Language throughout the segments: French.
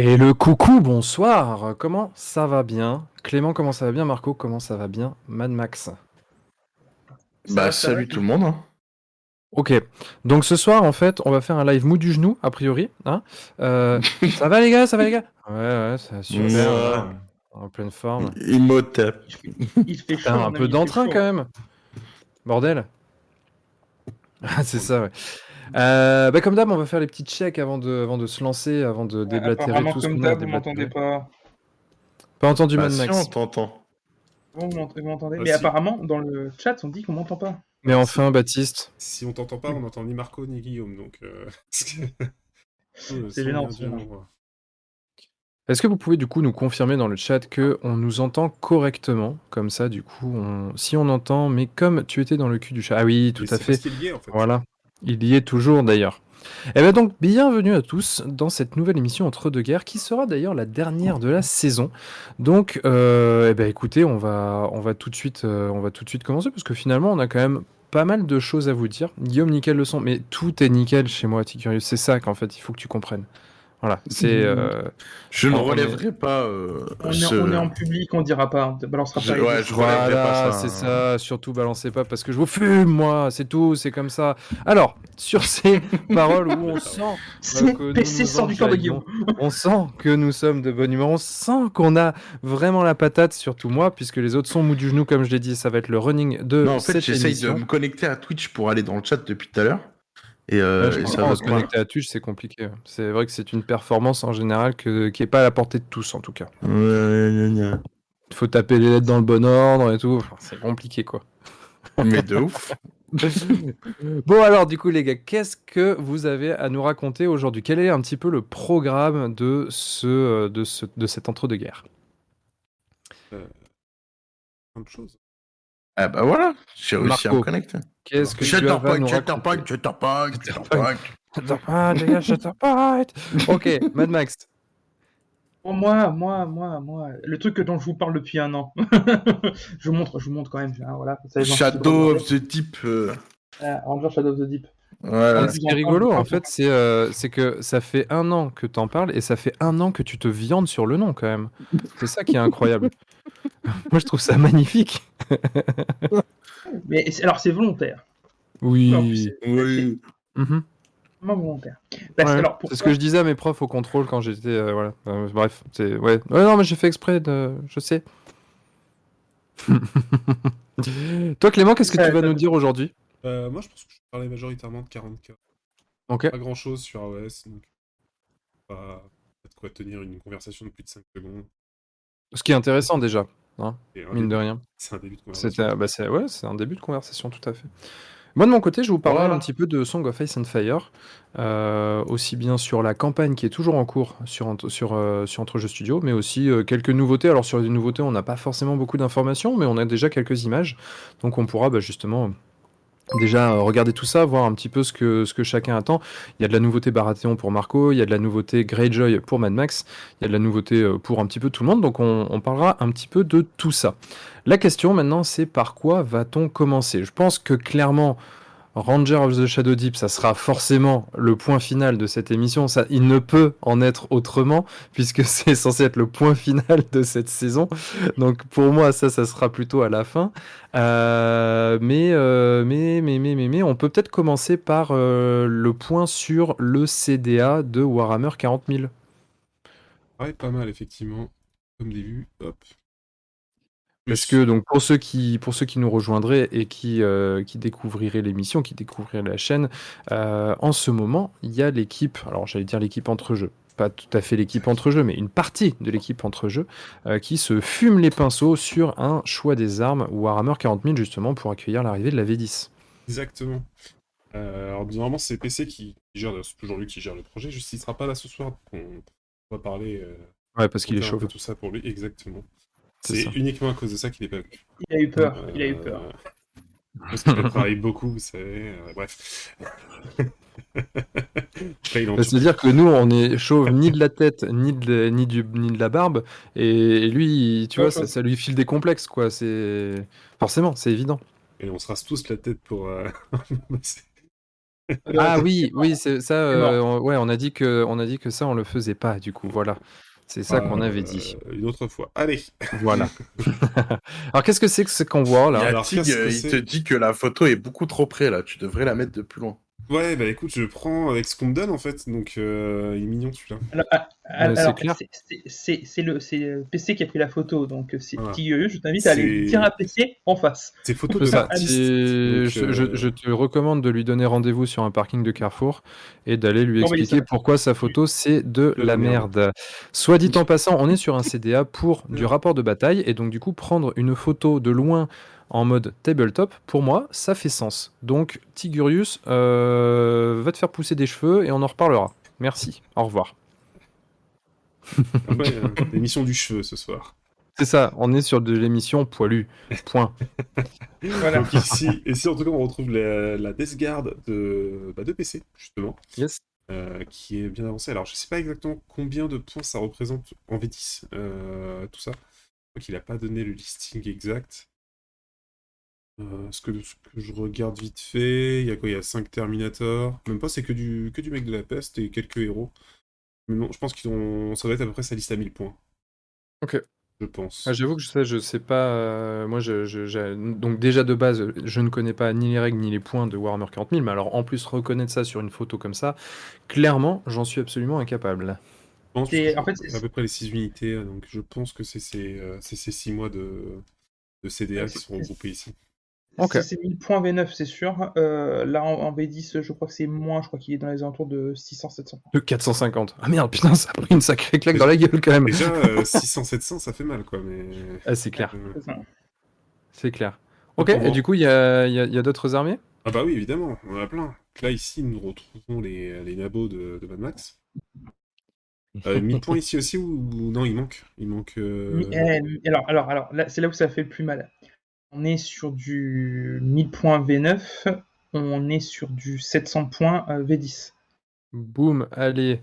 Et le coucou, bonsoir. Comment ça va bien? Clément, comment ça va bien? Marco, comment ça va bien? Mad Max Bah, salut tout le monde. hein. Ok, donc ce soir en fait on va faire un live mou du genou a priori. Hein Euh, ça va les gars, ça va les gars? Ouais ouais, ça va super. Ouais. En pleine forme. Imhotep. Il fait chaud. Un peu d'entrain quand même. Bordel. Ah, c'est ça ouais. Euh, bah comme d'hab on va faire les petits checks avant de, avant de se lancer, avant de déblatérer tout ce comme qu'on a à d'hab, vous m'entendez pas. Pas entendu Bah, Mad si, Max. on t'entend. Vous m'ent- vous m'entendez? Ah, Mais si. apparemment, dans le chat, on dit qu'on m'entend pas. Mais enfin Baptiste. Si on t'entend pas, on n'entend ni Marco ni Guillaume, donc. Euh... C'est gênant. Est-ce que vous pouvez du coup nous confirmer dans le chat que on nous entend correctement? Comme ça, du coup, on... si on entend, mais comme tu étais dans le cul du chat. Ah oui, tout à fait. Lié en fait. Voilà. Il y est toujours d'ailleurs. Et bien donc, bienvenue à tous dans cette nouvelle émission Entre deux guerres, qui sera d'ailleurs la dernière de la saison. Donc, euh, eh ben, écoutez, on va, on, va tout de suite, euh, on va tout de suite commencer, parce que finalement, on a quand même pas mal de choses à vous dire. Guillaume, nickel le son, mais tout est nickel chez moi, Ticurious. C'est ça qu'en fait, il faut que tu comprennes. Voilà, c'est... euh, Je ne relèverai pas euh, On, ce... est, on est en public, on dira pas. On balancera Je- pas. ouais, je relèverai Voilà, pas ça. c'est ça. Surtout, balancez pas parce que je vous fume, moi. C'est tout, c'est comme ça. Alors, sur ces paroles où on sent C'est que nous PC nous sort du corps de enjaillons. Guillaume. on sent que nous sommes de bonne humeur, on sent qu'on a vraiment la patate, surtout moi, puisque les autres sont mous du genou, comme je l'ai dit, ça va être le running de Non, en fait, j'essaye de me connecter à Twitch pour aller dans le chat depuis tout à l'heure. Et, euh, Ouais, je et ça va se connecter à Twitch, c'est compliqué. C'est vrai que c'est une performance en général que, qui est pas à la portée de tous, en tout cas. Ouais, ouais, ouais, ouais. Il faut taper les lettres dans le bon ordre et tout. Enfin, c'est compliqué, quoi. Mais de ouf. Bon alors du coup les gars, qu'est-ce que vous avez à nous raconter aujourd'hui? Quel est un petit peu le programme de ce euh, de ce de cet entre-deux-guerres? Plein de choses. Ah bah voilà, j'ai réussi à Marco, me connecter. Qu'est-ce que raconter Shutterpoint, Shutterpoint. Shutterpoint. Shutterpoint, les gars, Shutterpoint Ok, Mad Max. Pour moi, moi, moi, moi, le truc dont je vous parle depuis un an. je vous montre, je vous montre quand même. hein, voilà, Shadow of the Deep. euh, Ah, Ranger Shadow of the Deep. Voilà. Ce qui est rigolo en fait, c'est euh, c'est que ça fait un an que t'en parles et ça fait un an que tu te viandes sur le nom quand même. C'est ça qui est incroyable. Moi je trouve ça magnifique. Mais alors, c'est volontaire. Oui. Oui. Vraiment volontaire. Ouais, c'est ce que je disais à mes profs au contrôle quand j'étais. euh, voilà. Euh, bref, c'est. Ouais. ouais. Non, mais j'ai fait exprès de. Je sais. Toi, Clément, qu'est-ce que Ça- tu vas nous dire aujourd'hui? Euh, moi, je pense que je parlais majoritairement de 40K. Ok. Pas grand chose sur AOS, donc. Pas de quoi tenir une conversation de plus de 5 secondes. Ce qui est intéressant déjà, un mine de rien. C'est un début de conversation. Bah, c'est, ouais, c'est un début de conversation, tout à fait. Moi, de mon côté, je vous parlerai Voilà. un petit peu de Song of Ice and Fire, euh, aussi bien sur la campagne qui est toujours en cours sur, sur, euh, sur Entrejeux Studio, mais aussi euh, quelques nouveautés. Alors, sur les nouveautés, on n'a pas forcément beaucoup d'informations, mais on a déjà quelques images. Donc, on pourra bah, justement déjà euh, regarder tout ça, voir un petit peu ce que, ce que chacun attend. Il y a de la nouveauté Baratheon pour Marco, il y a de la nouveauté Greyjoy pour Mad Max, il y a de la nouveauté euh, pour un petit peu tout le monde. Donc, on, on parlera un petit peu de tout ça. La question maintenant, c'est par quoi va-t-on commencer? Je pense que clairement, Ranger of the Shadow Deep, ça sera forcément le point final de cette émission. Il ne peut en être autrement, puisque c'est censé être le point final de cette saison. Donc pour moi, ça, ça sera plutôt à la fin. Euh, mais, euh, mais, mais, mais, mais, on peut peut-être commencer par euh, le point sur le CDA de Warhammer 40 000. Ouais, pas mal, effectivement. Comme début, hop. Parce que donc pour ceux qui pour ceux qui nous rejoindraient et qui euh, qui découvriraient l'émission, qui découvriraient la chaîne, euh, en ce moment il y a l'équipe. Alors j'allais dire l'équipe entre jeux, pas tout à fait l'équipe entre jeux, mais une partie de l'équipe entre jeux euh, qui se fume les pinceaux sur un choix des armes Warhammer 40 000 justement pour accueillir l'arrivée de la V10. Exactement. Alors, normalement, c'est PC qui qui gère, c'est toujours lui qui gère le projet. Juste, il sera pas là ce soir, on va parler. Ouais, parce qu'il est chaud. tout ça pour lui, exactement. C'est uniquement à cause de ça qu'il est pas venu. Il a eu peur. Il a eu peur. Euh, Parce qu'il a travaillé beaucoup, vous savez. euh, bref. Bah, C'est-à-dire que nous, on est chauve ni de la tête, ni de, ni du, ni de la barbe, et, lui, tu Ouais, vois, ça, ça lui file des complexes, quoi. C'est forcément, c'est évident. Et on se rase tous la tête pour. euh, Ah oui, oui, ça. Euh, on- ouais, on a dit que, on a dit que ça, on le faisait pas. Du coup, voilà. C'est ça qu'on avait dit. Euh, Une autre fois. Allez. Voilà. Alors, qu'est-ce que c'est que ce qu'on voit là Alors, que euh, il te dit que la photo est beaucoup trop près là. Tu devrais la mettre de plus loin. Ouais, bah écoute, je prends avec ce qu'on me donne en fait. Donc, euh, il est mignon celui-là. Alors, ah, ah, Ouais, c'est alors, le, c'est le PC qui a pris la photo, donc euh, c'est Voilà. petit je t'invite à aller dire un PC en face. C'est photo de ça. Donc, je, euh, te recommande de lui donner rendez-vous sur un parking de Carrefour et d'aller lui expliquer ça. pourquoi sa photo c'est de la merde. Soit dit en passant, on est sur un CDA pour du rapport de bataille et donc du coup prendre une photo de loin en mode tabletop, pour moi, ça fait sens. Donc Tigurius, euh, va te faire pousser des cheveux et on en reparlera. Merci. Au revoir. ouais, euh, l'émission du cheveu ce soir. C'est ça, on est sur de l'émission poilu. Point. Voilà. Donc ici, ici, en tout cas, on retrouve la, la Death Guard de, bah, de PC, justement, Yes. euh, qui est bien avancée. Alors, je sais pas exactement combien de points ça représente en V10, euh, tout ça. Donc, il a pas donné le listing exact. Euh, ce, que, ce que je regarde vite fait, il y a quoi? Il y a 5 Terminator. Même pas, c'est que du, que du mec de la peste et quelques héros. Mais non, je pense qu'ils ont. Ça va être à peu près sa liste à 1000 points. Ok. Je pense. Ah, J'avoue que je sais, je sais pas. euh, moi, je, je- j'ai- donc déjà de base, je ne connais pas ni les règles ni les points de Warhammer 40 000, mais alors en plus reconnaître ça sur une photo comme ça, clairement, j'en suis absolument incapable. Je pense C'est- que en fait, c'est c'est- à peu près les 6 unités, euh, donc je pense que c'est ces, euh, c'est ces 6 mois de, de CDA qui C'est- sont regroupés ici. Ok. C'est- C'est 1000 points V9, c'est sûr. Euh, là, en, en V10, je crois que c'est moins, je crois qu'il est dans les alentours de 600-700. De 450. Ah merde, putain, ça a pris une sacrée claque dans la gueule quand même. Déjà, euh, 600-700, ça fait mal, quoi, mais... Ah, c'est clair, Euh, C'est clair. Ok, et du coup, il y a, il y a- il y a d'autres armées? Ah bah oui, évidemment, on en a plein. Là, ici, nous retrouvons les, les nabos de, de Mad Max. Euh, 1000 points ici aussi, ou, ou non, il manque Il manque... euh, eh, alors, alors, alors c'est là où ça fait le plus mal. On est sur du 1000 points V9, on est sur du 700 points euh, V10. Boum, allez,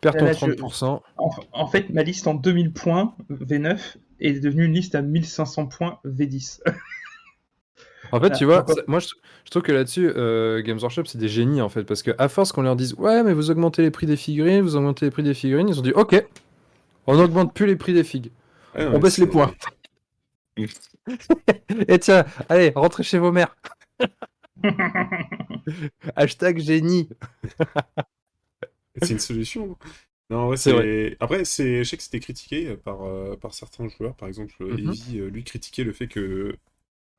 perds ton Là, je- 30%. En, en fait, ma liste en 2000 points V9 est devenue une liste à 1500 points V10. En fait, Ah, tu vois, moi je, je trouve que là-dessus, euh, Games Workshop, c'est des génies en fait, parce que à force qu'on leur dise, ouais, mais vous augmentez les prix des figurines, vous augmentez les prix des figurines, ils ont dit, ok, on n'augmente plus les prix des figues, on baisse les points. Et tiens, allez, rentrez chez vos mères. Hashtag génie. C'est une solution. Non, ouais, C'est c'est. Après, c'est... je sais que c'était critiqué par, euh, par certains joueurs. Par exemple. Evie, euh, lui, critiquait le fait que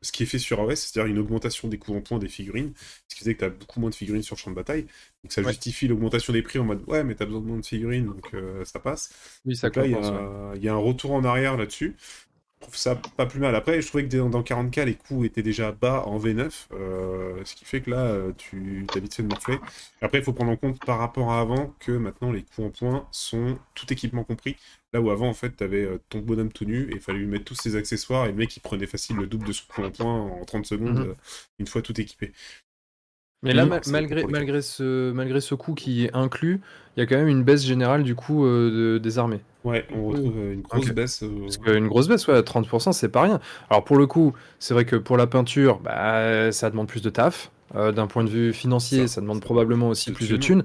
ce qui est fait sur AOS, c'est-à-dire une augmentation des coûts en points des figurines, ce qui faisait que tu as beaucoup moins de figurines sur le champ de bataille. Donc ça Ouais. justifie l'augmentation des prix en mode ouais, mais tu as besoin de moins de figurines, donc euh, ça passe. Oui, ça Donc là, il y, ouais. a... il y a un retour en arrière là-dessus. Trouve ça pas plus mal. Après, je trouvais que dans, dans 40K, les coûts étaient déjà bas en V9, euh, ce qui fait que là, euh, tu as vite fait de morfler. Après, il faut prendre en compte par rapport à avant que maintenant, les coûts en points sont tout équipement compris. Là où avant, en fait, tu avais ton bonhomme tout nu et il fallait lui mettre tous ses accessoires et le mec, il prenait facile le double de son coût en points en 30 secondes, Mhm. euh, une fois tout équipé. Mais là, malgré, ce, malgré ce coût qui est inclus, il y a quand même une baisse générale du coût euh, de- des armées. Ouais, on retrouve euh, une grosse baisse. euh, Parce qu'une grosse baisse, ouais, 30%, c'est pas rien. Alors pour le coup, c'est vrai que pour la peinture, bah, ça demande plus de taf. Euh, D'un point de vue financier, Ça- ça, demande probablement aussi plus de thunes.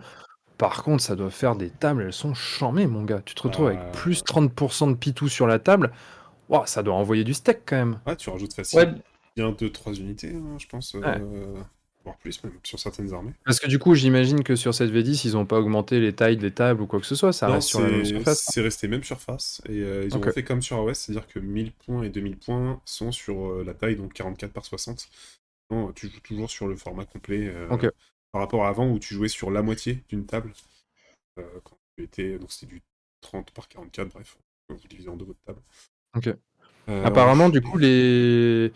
Par contre, ça doit faire des tables, elles sont chamées, mon gars. Tu te retrouves Euh. avec plus 30% de pitou sur la table. Ça doit envoyer du steak quand même. Ouais, tu rajoutes facile. Ouais, Bien 2-3 unités, hein, je pense. euh, Voire plus, même, sur certaines armées. Parce que du coup, j'imagine que sur cette V10, ils n'ont pas augmenté les tailles des tables ou quoi que ce soit. Ça Non, reste sur la même c'est surface. c'est resté même surface. Et euh, ils ont fait comme sur AOS, c'est-à-dire que 1000 points et 2000 points sont sur euh, la taille, donc 44 par 60. Non, tu joues toujours sur le format complet. euh. Par rapport à avant où tu jouais sur la moitié d'une table. Quand tu étais, donc c'était du 30 par 44, bref. Vous divisez en deux votre table. Ok. Apparemment, du coup, les...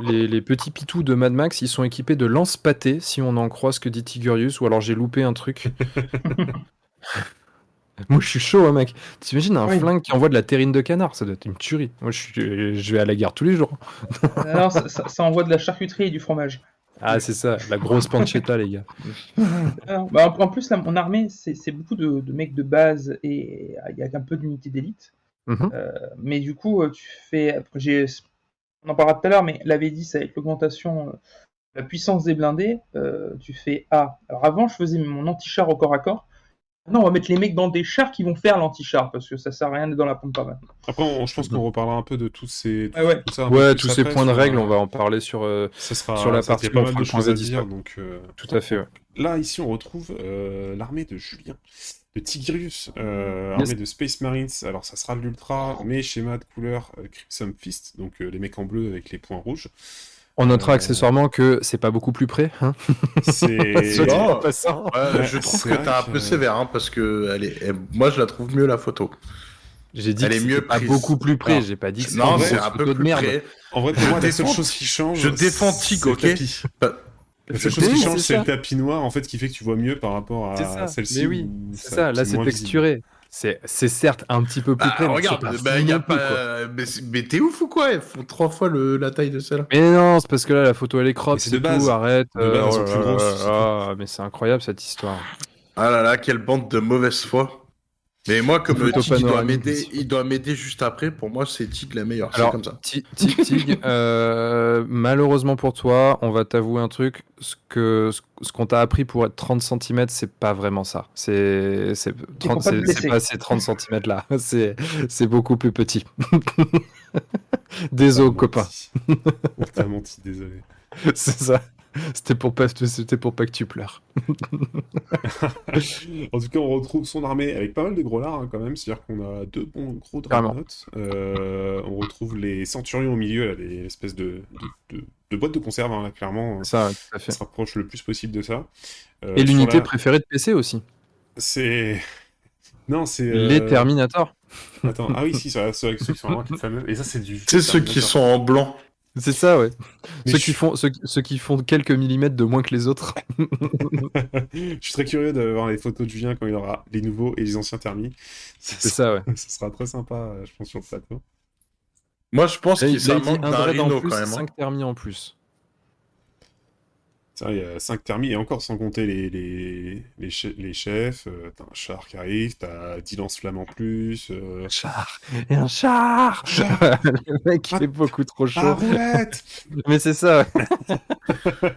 Les, les petits pitous de Mad Max, ils sont équipés de lance-pâtés, si on en croit ce que dit Tigurius, ou alors j'ai loupé un truc. Moi, je suis chaud, hein, mec. T'imagines un Oui. flingue qui envoie de la terrine de canard Ça doit être une tuerie. Moi, je, suis... je vais à la gare tous les jours. alors, ça, ça- ça envoie de la charcuterie et du fromage. Ah, c'est ça, la grosse pancetta, les gars. Alors, bah, en plus, là, mon armée, c'est c'est beaucoup de, de mecs de base et il y a un peu d'unités d'élite. Mhm. Mais du coup, euh, tu fais. j'ai- On en parlera tout à l'heure, mais la V10 avec l'augmentation euh, la puissance des blindés, euh, tu fais A. Alors avant, je faisais mon anti-char au corps à corps. Non, on va mettre les mecs dans des chars qui vont faire l'anti-char parce que ça sert à rien d'être dans la pompe à maintenant. Après, on- je pense qu'on reparlera un peu de tous ces. Ah ouais. tout ça tous ces après, points de sur, règles, euh, on va en parler sur. euh, Ça sera, sur la ça, il y a partie pas mal de choses à Z10, dire. Donc, euh, Tout à fait, ouais. Là, ici, on retrouve euh, l'armée de Julien, de Tigrius, euh, Yes. de Space Marines. Alors, ça sera de l'Ultra, mais schéma de couleur euh, Crimson Fist, donc euh, les mecs en bleu avec les points rouges. On notera Euh, accessoirement que c'est pas beaucoup plus près. Hein C'est. Ouais, Ouais, je trouve que t'es un peu sévère, hein, parce que elle est... elle- moi je la trouve mieux la photo. J'ai dit Elle que est mieux pas prise. beaucoup plus près. Non. J'ai pas dit que Non, c'est un peu de plus merde. près. En vrai, pour moi, la seule chose qui change. je défends Tig, ok La seule chose qui c'est change, c'est le tapis noir, en fait, qui fait que tu vois mieux par rapport C'est à celle-ci. Mais oui, c'est ça. Là, c'est texturé. C'est c'est certes un petit peu plus Bah, près. mais regarde, pas bah, y a plus, pas... mais, t'es ouf ou quoi? Elles font trois fois le... la taille de celle-là. Mais non, c'est parce que là, la photo, elle est crop, c'est c'est de tout, base. arrête. De base, oh là là là, mais c'est incroyable, cette histoire. Ah là là, quelle bande de mauvaise foi. Mais moi, comme Photo Tig, il doit m'aider, bien sûr. il doit m'aider juste après. Pour moi, c'est Tig la meilleure. C'est Alors, comme ça. Ti- Tig, Tig, euh, malheureusement pour toi, on va t'avouer un truc. Ce que ce qu'on t'a appris pour être 30 cm, c'est pas vraiment ça. C'est c'est faut 30 pas pas ces 30 cm là. C'est c'est beaucoup plus petit. Désolé, copain. T'as menti, désolé. C'est ça. C'était pour pas c'était pour pas que tu pleures. en tout cas, on retrouve son armée avec pas mal de gros lards hein, quand même. C'est-à-dire qu'on a deux bons gros dreadnoughts. Euh, on retrouve les centurions au milieu, là, des espèces de, de, de- de boîtes de conserve, hein, là, clairement. Ça, tout à Ça fait. se rapproche le plus possible de ça. Euh, Et l'unité la- préférée de PC aussi. C'est. Non, c'est. euh, Les Terminators. Attends, ah oui, si, c'est ceux qui sont vraiment les fameux. Et ça, c'est du. C'est ceux qui sont en blanc. C'est ça, ouais. Mais Ceux je- qui font ceux, qui- ceux qui font quelques millimètres de moins que les autres. Je suis très curieux de voir les photos de Julien quand il aura les nouveaux et les anciens thermis. C'est ça, ouais. ça sera très sympa, euh, je pense, sur le plateau. Moi, je pense qu'il il ça manque un d'un rhino plus, quand même. hein. 5 thermis en plus. Il y a 5 thermis, et encore sans compter les, les, les, che- les chefs. euh, t'as un char qui arrive, t'as 10 lance-flammes en plus. euh, Char Et un char Le mec, il est beaucoup trop chaud. Ah, roulette Mais c'est ça, ouais.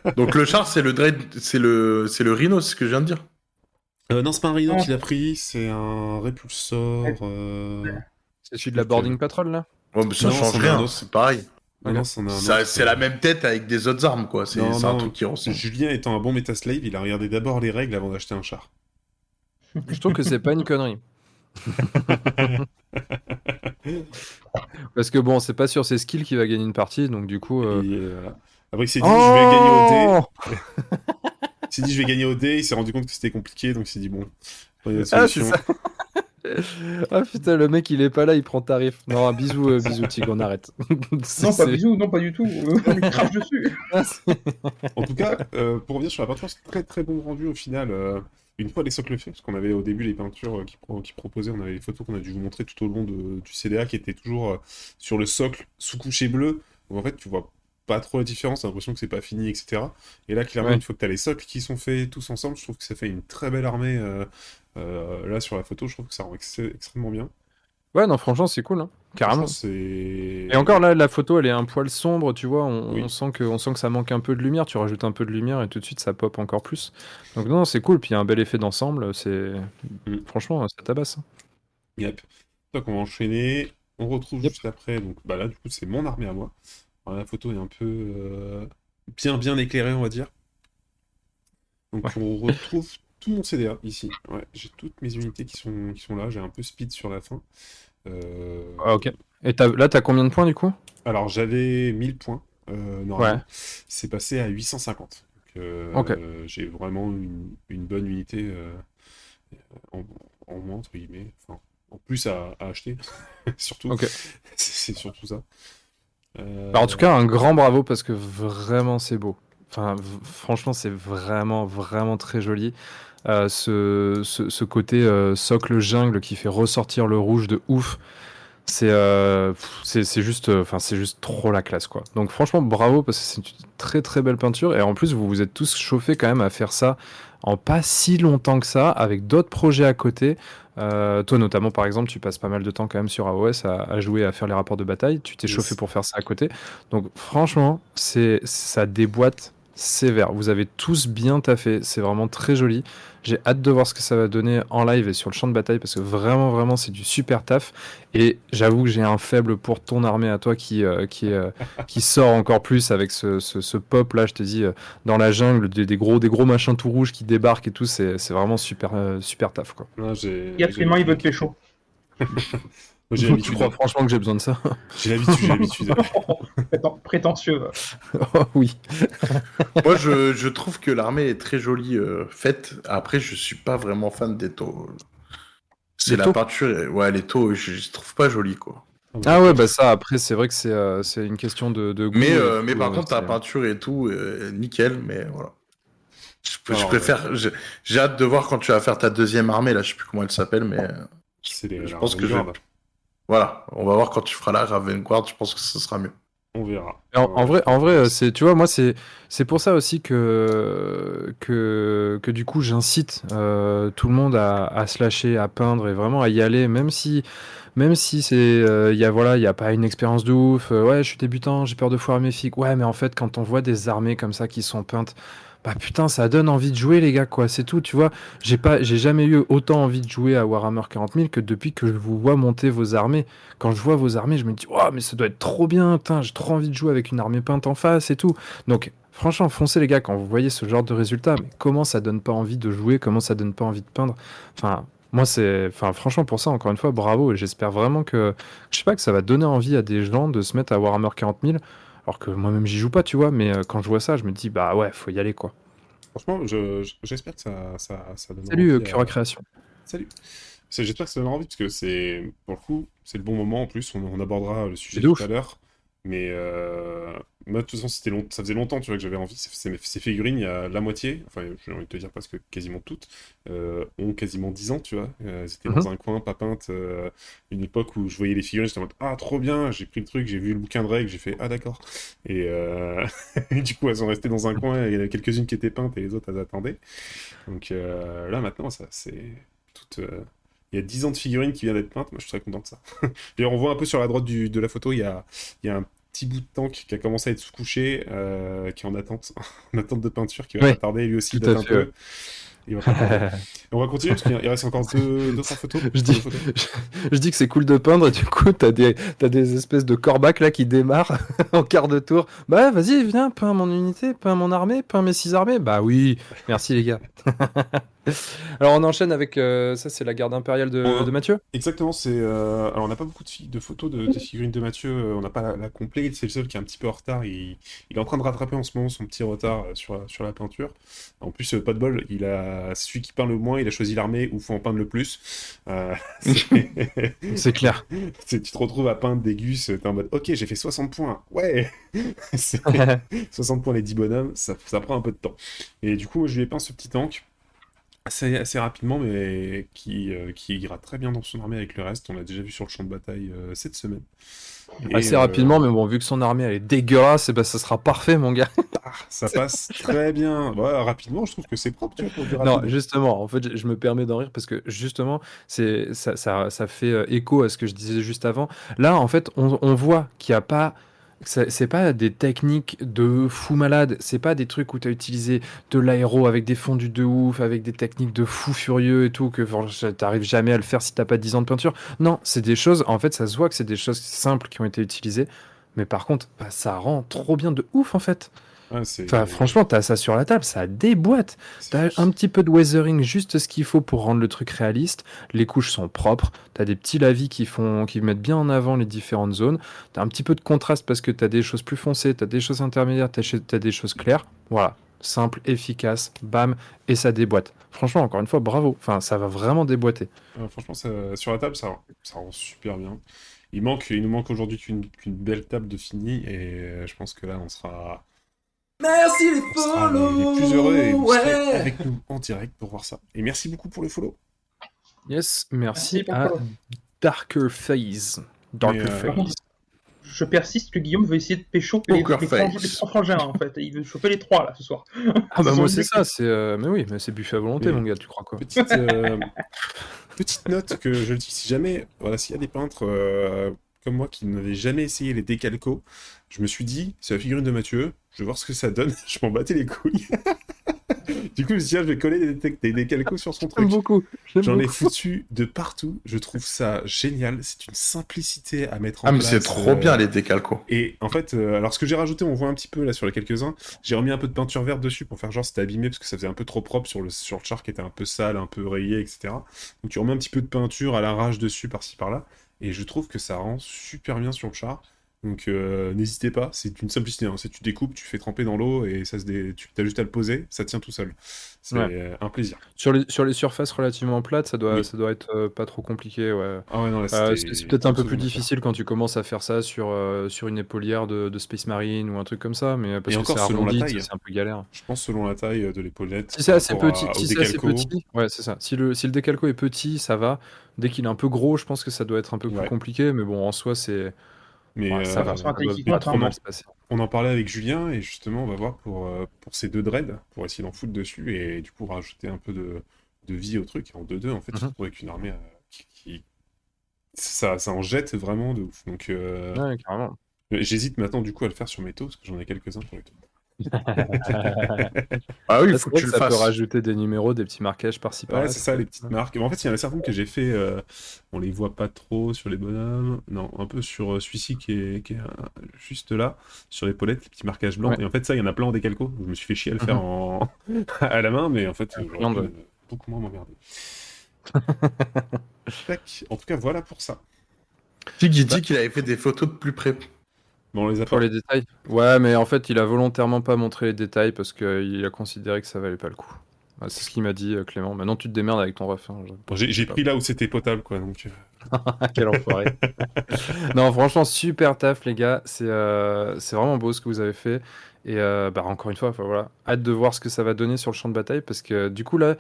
Donc le char, c'est le dread, c'est le, c'est le rhino, c'est ce que je viens de dire. Euh, Non, c'est pas un rhino Non. qu'il a pris, c'est un répulsor. Euh, C'est celui de la boarding patrol, là? Ouais, mais ça Non, change un rien, c'est pareil. C'est euh, la même tête avec des autres armes, quoi. C'est Non, c'est un non. truc qui ressemble. Julien étant un bon métaslave, il a regardé d'abord les règles avant d'acheter un char. Je trouve que c'est pas une connerie. Parce que bon, c'est pas sur ses skills qu'il va gagner une partie, donc du coup. euh, euh, Après, il s'est dit, je vais gagner au dé. Oh Il s'est dit, je vais gagner au dé. Il s'est rendu compte que c'était compliqué, donc il s'est dit, bon. il y a une Ah, ça. Ah putain, le mec il est pas là, il prend tarif. Non, un bisou, euh, bisou Tig, on arrête. Non, pas bisous, non, pas du tout. Euh, on lui crache dessus. Ah, En tout cas, euh, pour revenir sur la peinture, c'est très très bon rendu au final. euh, une fois les socles faits, parce qu'on avait au début les peintures euh, qui, pro- qui proposaient, on avait les photos qu'on a dû vous montrer tout au long de- du CDA qui étaient toujours euh, sur le socle sous couché bleu. Donc en fait, tu vois pas trop la différence, t'as l'impression que c'est pas fini, etc. Et là, clairement, Ouais. une fois que t'as les socles qui sont faits tous ensemble, je trouve que ça fait une très belle armée. euh, là, sur la photo, je trouve que ça rend ex- extrêmement bien. Ouais, non, franchement, c'est cool, hein. carrément. Et encore là, la photo, elle est un poil sombre, tu vois. On, Oui. on sent que, on sent que ça manque un peu de lumière. Tu rajoutes un peu de lumière et tout de suite, ça pop encore plus. Donc non, c'est cool. Puis il y a un bel effet d'ensemble. C'est Mm. franchement, ça tabasse. hein. Yep. Donc on va enchaîner. On retrouve Yep. juste après. Donc bah là, du coup, c'est mon armée à moi. Alors, la photo est un peu euh, bien bien éclairée, on va dire. Donc Ouais. on retrouve tout mon CDA ici. Ouais, j'ai toutes mes unités qui sont qui sont là. J'ai un peu speed sur la fin. Euh, Ah, ok. Et t'as- là, t'as combien de points du coup? Alors j'avais 1000 points. euh, normalement. C'est passé à 850. Donc, euh, Ok. J'ai vraiment une, une bonne unité euh, en, en moins, entre guillemets. Enfin, en plus à, à acheter, surtout. Ok. C'est surtout ça. Euh, Bah, En tout cas, un grand bravo parce que vraiment, c'est beau. Enfin, franchement, c'est vraiment, vraiment très joli. Euh, ce, ce, ce côté euh, socle jungle qui fait ressortir le rouge de ouf. C'est euh, c'est juste, enfin, c'est juste trop la classe, quoi. Donc, franchement, bravo parce que c'est une très, très belle peinture. Et en plus, vous vous êtes tous chauffés quand même à faire ça en pas si longtemps que ça, avec d'autres projets à côté. Toi, notamment, par exemple, tu passes pas mal de temps quand même sur AOS à, à jouer, à faire les rapports de bataille. Tu t'es Yes. chauffé pour faire ça à côté. Donc, franchement, c'est ça déboîte sévère. Vous avez tous bien taffé. C'est vraiment très joli. J'ai hâte de voir ce que ça va donner en live et sur le champ de bataille parce que vraiment, vraiment, c'est du super taf. Et j'avoue que j'ai un faible pour ton armée à toi qui, euh, qui, euh, qui sort encore plus avec ce, ce, ce pop là. Je te dis, euh, dans la jungle, des, des gros, des gros machins tout rouges qui débarquent et tout. C'est c'est vraiment super, euh, super taf quoi. Non, Il y a il veut te pécho. Tu crois franchement que j'ai besoin de ça J'ai l'habitude, j'ai l'habitude. Préten- Prétentieux. Oh oui. Moi, je, je trouve que l'armée est très jolie euh, faite. Après, je suis pas vraiment fan des taux. C'est Les la taux peinture. Ouais, les taux, je les trouve pas jolis, quoi. Ah ouais, bah ça, après, c'est vrai que c'est euh, c'est une question de, de goût. Mais, euh, mais par contre, ta peinture et tout, euh, nickel, mais voilà. Je, je Alors, préfère. j'ai- J'ai hâte de voir quand tu vas faire ta deuxième armée, là, je sais plus comment elle s'appelle, mais C'est les, Je pense que je- Ravengard, voilà. On va voir quand tu feras la Ravenguard, je pense que ce sera mieux. On verra. En, en vrai, en vrai, euh, c'est, tu vois, moi, c'est, c'est pour ça aussi que, que, que du coup, j'incite euh, tout le monde à, à se lâcher, à peindre et vraiment à y aller, même si, même si c'est, euh, il y a, voilà, il y a pas une expérience de ouf. euh, ouais, je suis débutant, j'ai peur de foirer mes figues. Ouais, mais en fait, quand on voit des armées comme ça qui sont peintes, bah putain, ça donne envie de jouer, les gars, quoi. C'est tout, tu vois. J'ai pas, j'ai jamais eu autant envie de jouer à Warhammer 40 000 que depuis que je vous vois monter vos armées. Quand je vois vos armées, je me dis, oh, mais ça doit être trop bien, putain, j'ai trop envie de jouer avec une armée peinte en face et tout. Donc, franchement, foncez, les gars, quand vous voyez ce genre de résultat. Mais comment ça donne pas envie de jouer Comment ça donne pas envie de peindre? Enfin, moi, c'est, enfin, franchement, pour ça, encore une fois, bravo. Et j'espère vraiment que, je sais pas, que ça va donner envie à des gens de se mettre à Warhammer 40 000. Alors que moi-même, j'y joue pas, tu vois. Mais euh, quand je vois ça, je me dis, bah ouais, faut y aller, quoi. Franchement, je- je- j'espère que ça, ça, ça donne Salut, envie à- Cura Création. Salut. J'espère que ça donnera envie parce que c'est, pour le coup, c'est le bon moment. En plus, on, on abordera le sujet tout à l'heure. Mais euh, moi, de toute façon, c'était long... ça faisait longtemps tu vois, que j'avais envie. Ces- Ces figurines, il y a la moitié, enfin, j'ai envie de te dire presque quasiment toutes, euh, ont quasiment 10 ans, tu vois. Euh, elles étaient Mhm. dans un coin, pas peintes. euh, une époque où je voyais les figurines, j'étais en mode Ah, trop bien J'ai pris le truc, j'ai vu le bouquin de règles, j'ai fait Ah, d'accord. Et, euh, et du coup, elles sont restées dans un coin. Il y en avait quelques-unes qui étaient peintes et les autres, elles attendaient. Donc euh, là, maintenant, ça, c'est toute. Il y a 10 ans de figurines qui viennent d'être peintes, moi je suis très content de ça. D'ailleurs, on voit un peu sur la droite du- de la photo, il y a, il y a un petit bout de tank qui a commencé à être sous-couché, euh, qui est en attente, en attente de peinture, qui va pas tarder, lui aussi, date un fait, peu. ouais. Il va pas tarder. on va continuer, parce qu'il il reste encore deux, deux trois photos. Je dis, photos. je dis que c'est cool de peindre, et du coup, t'as des, t'as des espèces de corbacs là qui démarrent en quart de tour. Bah, vas-y, viens, peins mon unité, peins mon armée, peins mes six armées. Bah oui, merci les gars. Alors, on enchaîne avec. euh, ça, c'est la garde impériale de, Ouais. de Mathieu Exactement, c'est. euh, Alors, on n'a pas beaucoup de, photos de, des figurines de Mathieu, euh, on n'a pas la, la complète, c'est le seul qui est un petit peu en retard. Il, il est en train de rattraper en ce moment son petit retard sur, la- sur la peinture. En plus, pas de bol, il a celui qui peint le moins, il a choisi l'armée où faut en peindre le plus. C'est- clair. c'est- tu te retrouves à peindre des gus, t'es en mode ok, j'ai fait 60 points, ouais C'est- 60 points les 10 bonhommes, ça, ça prend un peu de temps. Et du coup, je lui ai peint ce petit tank assez, assez rapidement, mais qui, euh, qui ira très bien dans son armée avec le reste. On l'a déjà vu sur le champ de bataille euh, cette semaine. Et, Assez euh, rapidement, mais bon, vu que son armée elle est dégueulasse, et bah, ça sera parfait, mon gars. ah, ça passe très bien. Ouais, rapidement, je trouve que c'est propre, tu vois, pour Non, justement, en fait, je- me permets d'en rire parce que justement, c'est ça, ça, ça fait écho à ce que je disais juste avant. Là, en fait, on, on voit qu'il n'y a pas. C'est pas des techniques de fou malade, c'est pas des trucs où tu as utilisé de l'aéro avec des fondus de ouf, avec des techniques de fou furieux et tout, que t'arrives jamais à le faire si t'as pas 10 ans de peinture. Non, c'est des choses, en fait, ça se voit que c'est des choses simples qui ont été utilisées, mais par contre, bah, ça rend trop bien de ouf en fait. Enfin, franchement, t'as ça sur la table, ça déboîte. T'as un petit peu de weathering, juste ce qu'il faut pour rendre le truc réaliste. Les couches sont propres. T'as des petits lavis qui font, qui mettent bien en avant les différentes zones. T'as un petit peu de contraste parce que t'as des choses plus foncées, t'as des choses intermédiaires, t'as des choses claires. Voilà, simple, efficace, bam, et ça déboîte. Franchement, encore une fois, bravo. Enfin, ça va vraiment déboîter. Franchement, ça- sur la table, ça, ça rend super bien. Il manque, il nous manque aujourd'hui qu'une qu'une belle table de fini, et euh, je pense que là, on sera, Merci les les, les plus heureux et vous serez avec nous en direct pour voir ça. Et merci beaucoup pour le follow. Yes, merci, à follow. Darker Phase. Darker euh, Phase. Je persiste que Guillaume veut essayer de pécho les, trois frangins, en fait. Il veut choper les trois, là, ce soir. Ah bah moi c'est ça, c'est euh, mais oui, mais c'est buffet à volonté mon gars, tu crois quoi? Petite, euh, petite note que je le dis, si jamais, voilà, s'il y a des peintres euh, comme moi qui n'avait jamais essayé les décalcos, je me suis dit, c'est la figurine de Mathieu, je vais voir ce que ça donne. je m'en battais les couilles. du coup, je me suis dit, ah, je vais coller des, dé- des décalcos sur son truc. beaucoup. j'aime J'en ai foutu de partout. Je trouve ça génial. C'est une simplicité à mettre en Ah, mais place. c'est trop euh, bien les décalcos. Et en fait, euh, alors ce que j'ai rajouté, on voit un petit peu là sur les quelques-uns, j'ai remis un peu de peinture verte dessus pour faire genre c'était abîmé parce que ça faisait un peu trop propre sur le, sur le char qui était un peu sale, un peu rayé, etc. Donc tu remets un petit peu de peinture à l'arrache dessus par-ci par-là. Et je trouve que ça rend super bien sur le char. Donc euh, n'hésitez pas, c'est une simplicité. Hein. C'est tu découpes, tu fais tremper dans l'eau et ça se dé... tu as juste à le poser, ça tient tout seul. C'est Ouais. euh, un plaisir. Sur les, sur les surfaces relativement plates, ça doit, Oui. ça doit être euh, pas trop compliqué. Ouais. Ah ouais, Euh, c'est peut-être un peu plus difficile quand tu commences à faire ça sur, sur une épaulière de, de Space Marine ou un truc comme ça, mais parce Et que encore selon la arrondi, taille. c'est un peu galère. Je pense selon la taille de l'épaulette. Si c'est assez petit, à- si c'est assez petit, ouais, c'est ça. Si le, si le décalco est petit, ça va. Dès qu'il est un peu gros, je pense que ça doit être un peu plus compliqué, mais bon, en soi, c'est Mais ouais, ça euh, va. Ça. On en parlait avec Julien et justement on va voir pour, euh, pour ces deux dreads, pour essayer d'en foutre dessus et du coup rajouter un peu de, de vie au truc. Et en 2-2 en fait Mhm. avec une armée euh, qui, qui- Ça, ça en jette vraiment de ouf. Donc euh, Ouais, carrément. j'hésite maintenant du coup à le faire sur mes taux parce que j'en ai quelques-uns pour les taux. Ah oui, il faut vrai que tu le ça peut fasses. rajouter des numéros, des petits marquages par-ci par-là. Ouais, c'est ça, les petites marques. Mais en fait, il y en a certaines que j'ai fait, euh, on les voit pas trop sur les bonhommes. Non, un peu sur euh, celui-ci qui est, qui est euh, juste là, sur l'épaulette, les petits marquages blancs. Ouais. Et en fait, ça, il y en a plein en décalco. Je me suis fait chier à le faire Mhm. en... à la main, mais en fait, j'aurais Viande. pu, euh, beaucoup moins m'emmerder. En tout cas, voilà pour ça. Il dit qu'il avait fait des photos de plus près. On les a Pour pas. les détails. Ouais, mais en fait, il a volontairement pas montré les détails parce qu'il a considéré que ça valait pas le coup. Ouais, c'est ce qu'il m'a dit, euh, Clément. Maintenant, tu te démerdes avec ton ref. hein, J'ai pris là où c'était potable, quoi. Donc, euh, Quel enfoiré. non, franchement, super taf, les gars. C'est euh, vraiment beau ce que vous avez fait. Et euh, bah, encore une fois, voilà, hâte de voir ce que ça va donner sur le champ de bataille. Parce que du coup, là,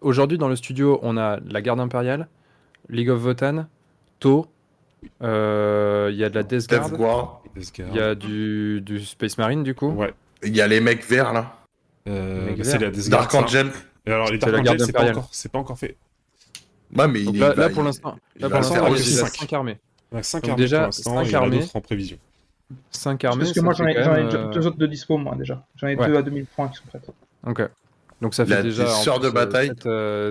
aujourd'hui, dans le studio, on a la garde impériale, League of Votan, To, euh, il y a de la Death Guard, Death Guard. Il y a du, du Space Marine, du coup. Ouais. Il y a les mecs verts là. Euh, bah, c'est la Desgard, Dark ça. Angel. Et alors, les C'est Dark Angel, c'est pas, encore- pas encore fait. Ouais, mais Donc il là, va- là, pour il- l'instant, il là, pour l'instant, il aussi. y a cinq. 5 armées. A 5 Donc armées déjà, pour l'instant, cinq et il y en a armées. d'autres en prévision. 5 armées. Parce que moi, j'en ai, deux, euh, deux autres de dispo, moi, déjà. J'en ai Ouais. deux à 2000 points qui sont prêts. Ok. Donc ça fait La déjà sœur de bataille.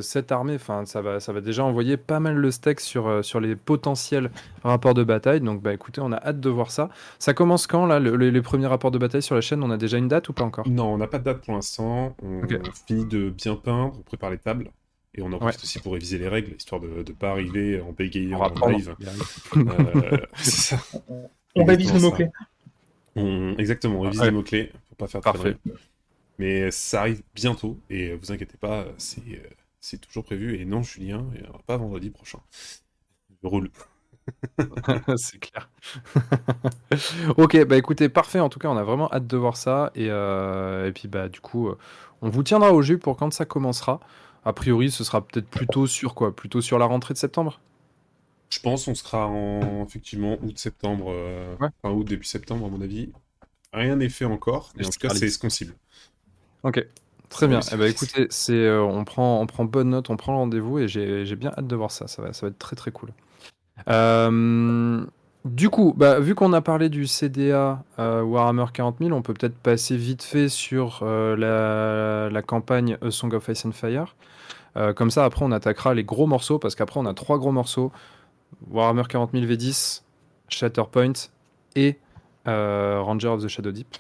cette, armée, enfin ça va, ça va déjà envoyer pas mal le steak sur, euh, sur les potentiels rapports de bataille. Donc bah écoutez, on a hâte de voir ça. Ça commence quand là le- le- les premiers rapports de bataille sur la chaîne? On a déjà une date ou pas encore? Non, on n'a pas de date pour l'instant. On finit de bien peindre, on prépare les tables. Et on en profite aussi pour réviser les règles, histoire de ne pas arriver en bégayant On va en apprendre. live. Euh, ça. On révise ça. mots-clés. On- Exactement, on révise Ouais. les mots-clés pour pas faire de Parfait. conneries. Mais ça arrive bientôt, et vous inquiétez pas, c'est euh, c'est toujours prévu. Et non, Julien, il n'y aura pas vendredi prochain. Je roule. C'est clair. ok, bah écoutez, parfait. En tout cas, on a vraiment hâte de voir ça. Et, euh, et puis bah du coup, euh, on vous tiendra au jus pour quand ça commencera. A priori, ce sera peut-être plutôt sur quoi Plutôt sur la rentrée de septembre Je pense on sera en effectivement août-septembre, euh, Ouais. fin août, début septembre à mon avis. Rien n'est fait encore, mais en tout cas c'est ce qu'on cible. Ok, très bien. Eh ben, écoutez, c'est, euh, on, prend, on prend bonne note, on prend le rendez-vous et j'ai j'ai bien hâte de voir ça. Ça va, ça va être très très cool. Euh, du coup, bah, vu qu'on a parlé du CDA euh, Warhammer 40 000, on peut peut-être passer vite fait sur la, la campagne A Song of Ice and Fire. Comme ça, après, on attaquera les gros morceaux parce qu'après, on a trois gros morceaux Warhammer 40 000 V10, Shatterpoint et Ranger of the Shadow Deep.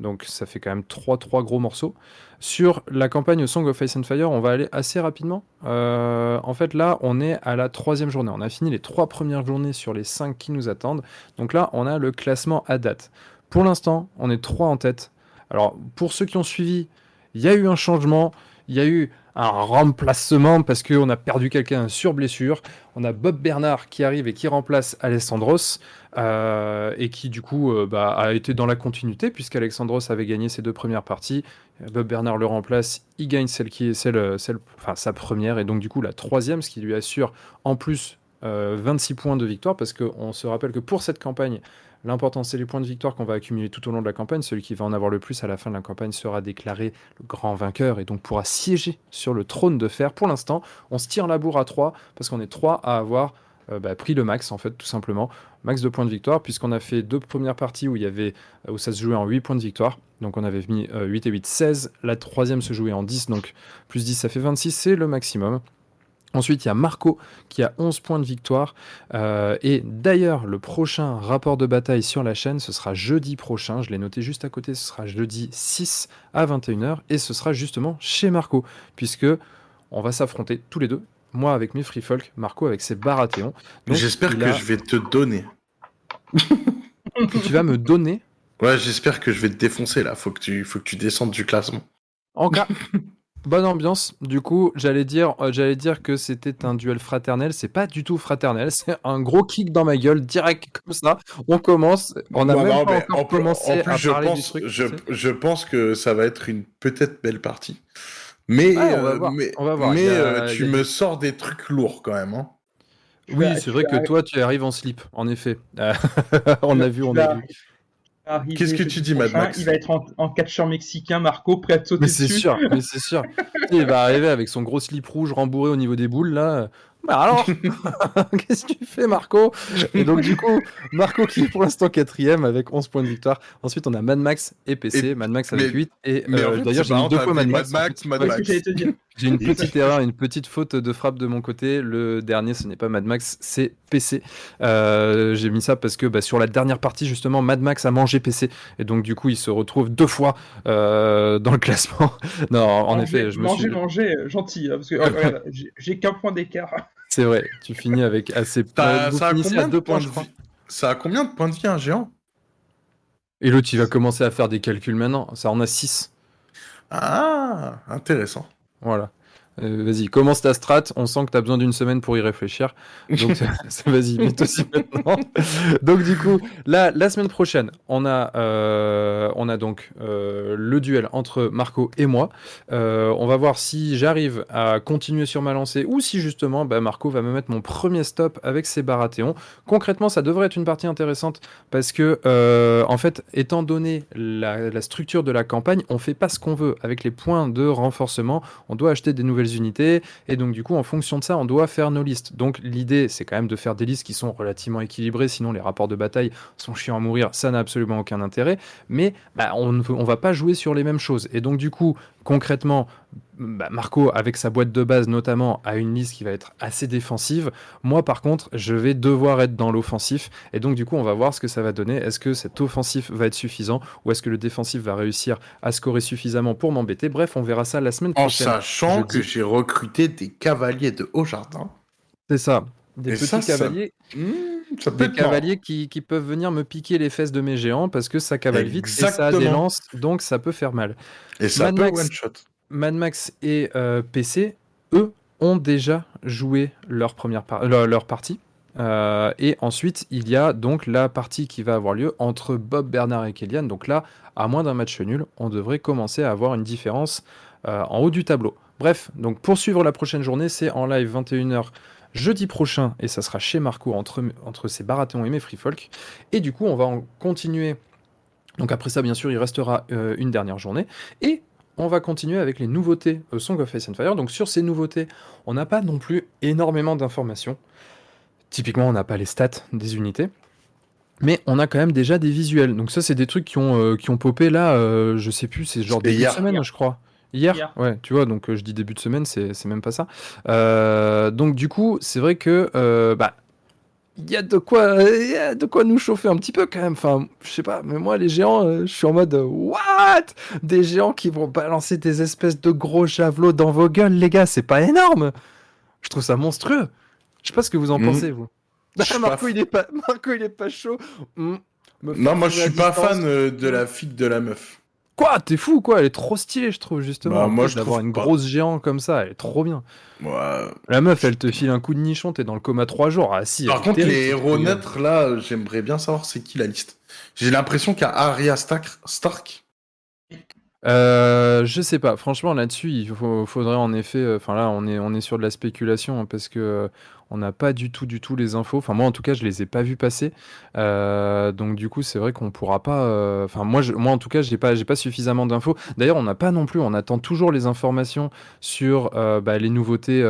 Donc ça fait quand même 3 trois gros morceaux. Sur la campagne Song of Ice and Fire, on va aller assez rapidement. Euh, en fait, là, on est à la troisième journée. On a fini les trois premières journées sur les cinq qui nous attendent. Donc là, on a le classement à date. Pour l'instant, on est 3 en tête. Alors, pour ceux qui ont suivi, il y a eu un changement. Il y a eu un remplacement parce qu'on a perdu quelqu'un sur blessure. On a Bob Bernard qui arrive et qui remplace Alessandros euh, et qui du coup euh, bah, a été dans la continuité puisqu'Alexandros avait gagné ses deux premières parties. Bob Bernard le remplace, il gagne celle qui est sa première et donc du coup la troisième, ce qui lui assure en plus euh, 26 points de victoire parce qu'on se rappelle que pour cette campagne, L'important, c'est les points de victoire qu'on va accumuler tout au long de la campagne. Celui qui va en avoir le plus à la fin de la campagne sera déclaré le grand vainqueur et donc pourra siéger sur le trône de fer. Pour l'instant, on se tire la bourre à 3 parce qu'on est 3 à avoir euh, bah, pris le max, en fait, tout simplement. Max de points de victoire, puisqu'on a fait deux premières parties où, il y avait, où ça se jouait en 8 points de victoire. Donc on avait mis 8 et 8, 16. La troisième se jouait en 10, donc plus 10, ça fait 26, c'est le maximum. Ensuite, il y a Marco qui a 11 points de victoire. Euh, et d'ailleurs, le prochain rapport de bataille sur la chaîne, ce sera jeudi prochain. Je l'ai noté juste à côté, ce sera jeudi 6 à 21h. Et ce sera justement chez Marco, puisque on va s'affronter tous les deux. Moi avec mes Free Folk, Marco avec ses Baratheons. J'espère que je vais te donner. tu vas me donner? Ouais, j'espère que je vais te défoncer là. Faut que tu, faut que tu descendes du classement. En cas, Bonne ambiance. Du coup, j'allais dire, euh, j'allais dire que c'était un duel fraternel. C'est pas du tout fraternel. C'est un gros kick dans ma gueule, direct comme ça. On commence. On a même pas encore commencé à je parler pense, du truc. Je, je, pense que ça va être une peut-être belle partie. Mais, on va euh, voir. mais, On va voir. mais Il y a- euh, il y tu a me sors des trucs lourds quand même. Hein. Oui, c'est vrai que toi, tu arrives en slip, en effet. Euh, on a vu, on a vu. Qu'est-ce que tu dis, Mad Max Il va être en, en catcheur mexicain, Marco, prêt à te sauter Mais c'est sûr, mais c'est sûr. Il va arriver avec son gros slip rouge rembourré au niveau des boules, là. Bah alors, qu'est-ce que tu fais, Marco? Et donc, du coup, Marco qui est pour l'instant quatrième avec 11 points de victoire. Ensuite, on a Mad Max et PC. Et- Mad Max avec mais- 8. Et euh, d'ailleurs, j'ai mis deux fois Mad Max. Mad. J'ai une petite erreur, une petite faute de frappe de mon côté. Le dernier, ce n'est pas Mad Max, c'est PC. Euh, J'ai mis ça parce que bah, sur la dernière partie, justement, Mad Max a mangé PC. Et donc, du coup, il se retrouve deux fois euh, dans le classement. non, en Manger, effet, je me manger, suis... manger, euh, gentil, hein, parce que oh, j'ai qu'un point d'écart. C'est vrai, tu finis avec assez... T'as- vous ça, a finissez combien à de deux points points, de vie ça a combien de points de vie un géant? Et l'autre, il va commencer à faire des calculs maintenant. Ça en a 6. Ah, intéressant. Voilà. Euh, vas-y, commence ta strat. On sent que tu as besoin d'une semaine pour y réfléchir. Donc, vas-y, mets aussi maintenant. donc, du coup, là, la semaine prochaine, on a, euh, on a donc euh, le duel entre Marco et moi. On va voir si j'arrive à continuer sur ma lancée ou si justement bah, Marco va me mettre mon premier stop avec ses Baratheons. Concrètement, ça devrait être une partie intéressante parce que, en fait, étant donné la, la structure de la campagne, on fait pas ce qu'on veut. Avec les points de renforcement, on doit acheter des nouvelles unités et donc, du coup, en fonction de ça, on doit faire nos listes. Donc, l'idée, c'est quand même de faire des listes qui sont relativement équilibrées, sinon les rapports de bataille sont chiants à mourir, ça n'a absolument aucun intérêt. Mais bah, on ne on va pas jouer sur les mêmes choses. Et donc, du coup, concrètement, bah, Marco, avec sa boîte de base notamment, a une liste qui va être assez défensive. Moi, par contre, je vais devoir être dans l'offensif. Et donc, du coup, on va voir ce que ça va donner. Est-ce que cet offensif va être suffisant ou est-ce que le défensif va réussir à scorer suffisamment pour m'embêter? Bref, on verra ça la semaine En prochaine. sachant jeudi. que j'ai recruté des cavaliers de haut jardin. C'est ça. Des Et petits ça, cavaliers, Hmm, ça des marrant. cavaliers qui, qui peuvent venir me piquer les fesses de mes géants parce que ça cavale vite et ça a des lances, donc ça peut faire mal. Et ça Mad peut Max- one shot. Mad Max et euh, PC, eux, ont déjà joué leur première partie. Euh, et ensuite, il y a donc la partie qui va avoir lieu entre Bob, Bernard et Kellyanne. Donc là, à moins d'un match nul, on devrait commencer à avoir une différence euh, en haut du tableau. Bref, donc pour suivre la prochaine journée, c'est en live 21h jeudi prochain et ça sera chez Marco entre, entre ses Baratheons et mes Free Folk. Et du coup, on va en continuer. Donc après ça, bien sûr, il restera une dernière journée. Et on va continuer avec les nouveautés Song of Ice and Fire. Donc sur ces nouveautés, on n'a pas non plus énormément d'informations. Typiquement, on n'a pas les stats des unités. Mais on a quand même déjà des visuels. Donc ça, c'est des trucs qui ont, euh, qui ont popé là, euh, je sais plus, c'est genre début hier. de semaine, je crois. Hier, Hier. Ouais, tu vois, donc euh, je dis début de semaine, c'est c'est même pas ça. Euh, donc du coup, c'est vrai que euh, bah, il y a de quoi, il y a de quoi nous chauffer un petit peu quand même. Enfin, je sais pas, mais moi les géants, euh, je suis en mode what? Des géants qui vont balancer des espèces de gros javelots dans vos gueules, les gars, c'est pas énorme. Je trouve ça monstrueux. Je sais pas ce que vous en Mhm. pensez vous. Marco, pas il est pas, Marco, il est pas chaud. Me Non, moi je suis pas fan euh, de la fille de la meuf. Quoi T'es fou quoi Elle est trop stylée, je trouve justement. Bah, moi, je d'avoir une pas. grosse géant comme ça, elle est trop bien. Ouais. La meuf, elle te file un coup de nichon, t'es dans le coma trois jours. Ah si. Par contre, les héros neutres, là, j'aimerais bien savoir c'est qui la liste. J'ai l'impression qu'il y a Arya Stark, Stark. Euh, je sais pas. Franchement, là-dessus, il faut- faudrait en effet. euh, Enfin là, on est on est sur de la spéculation hein, parce que euh, on n'a pas du tout, du tout les infos. Enfin, moi, en tout cas, je les ai pas vus passer. Euh, donc, du coup, c'est vrai qu'on pourra pas. euh, Enfin, moi, moi, en tout cas, j'ai pas, j'ai pas suffisamment d'infos. D'ailleurs, on n'a pas non plus. On attend toujours les informations sur euh, bah, les nouveautés,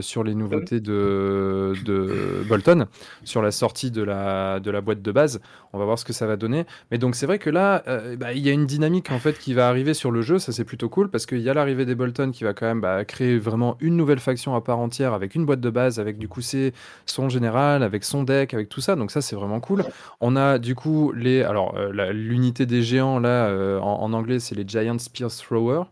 sur les nouveautés de, de Bolton, sur la sortie de la, de la boîte de base. On va voir ce que ça va donner. Mais donc, c'est vrai que là, bah, il y a une dynamique en fait qui va arriver sur le jeu. Ça, c'est plutôt cool parce qu'il y a l'arrivée des Bolton qui va quand même bah, créer vraiment une nouvelle faction à part entière avec une boîte de base, avec du coup son général, avec son deck, avec tout ça. Donc ça, c'est vraiment cool. On a du coup les, alors euh, l'unité des géants là euh, en, anglais, c'est les Giant Spear Thrower.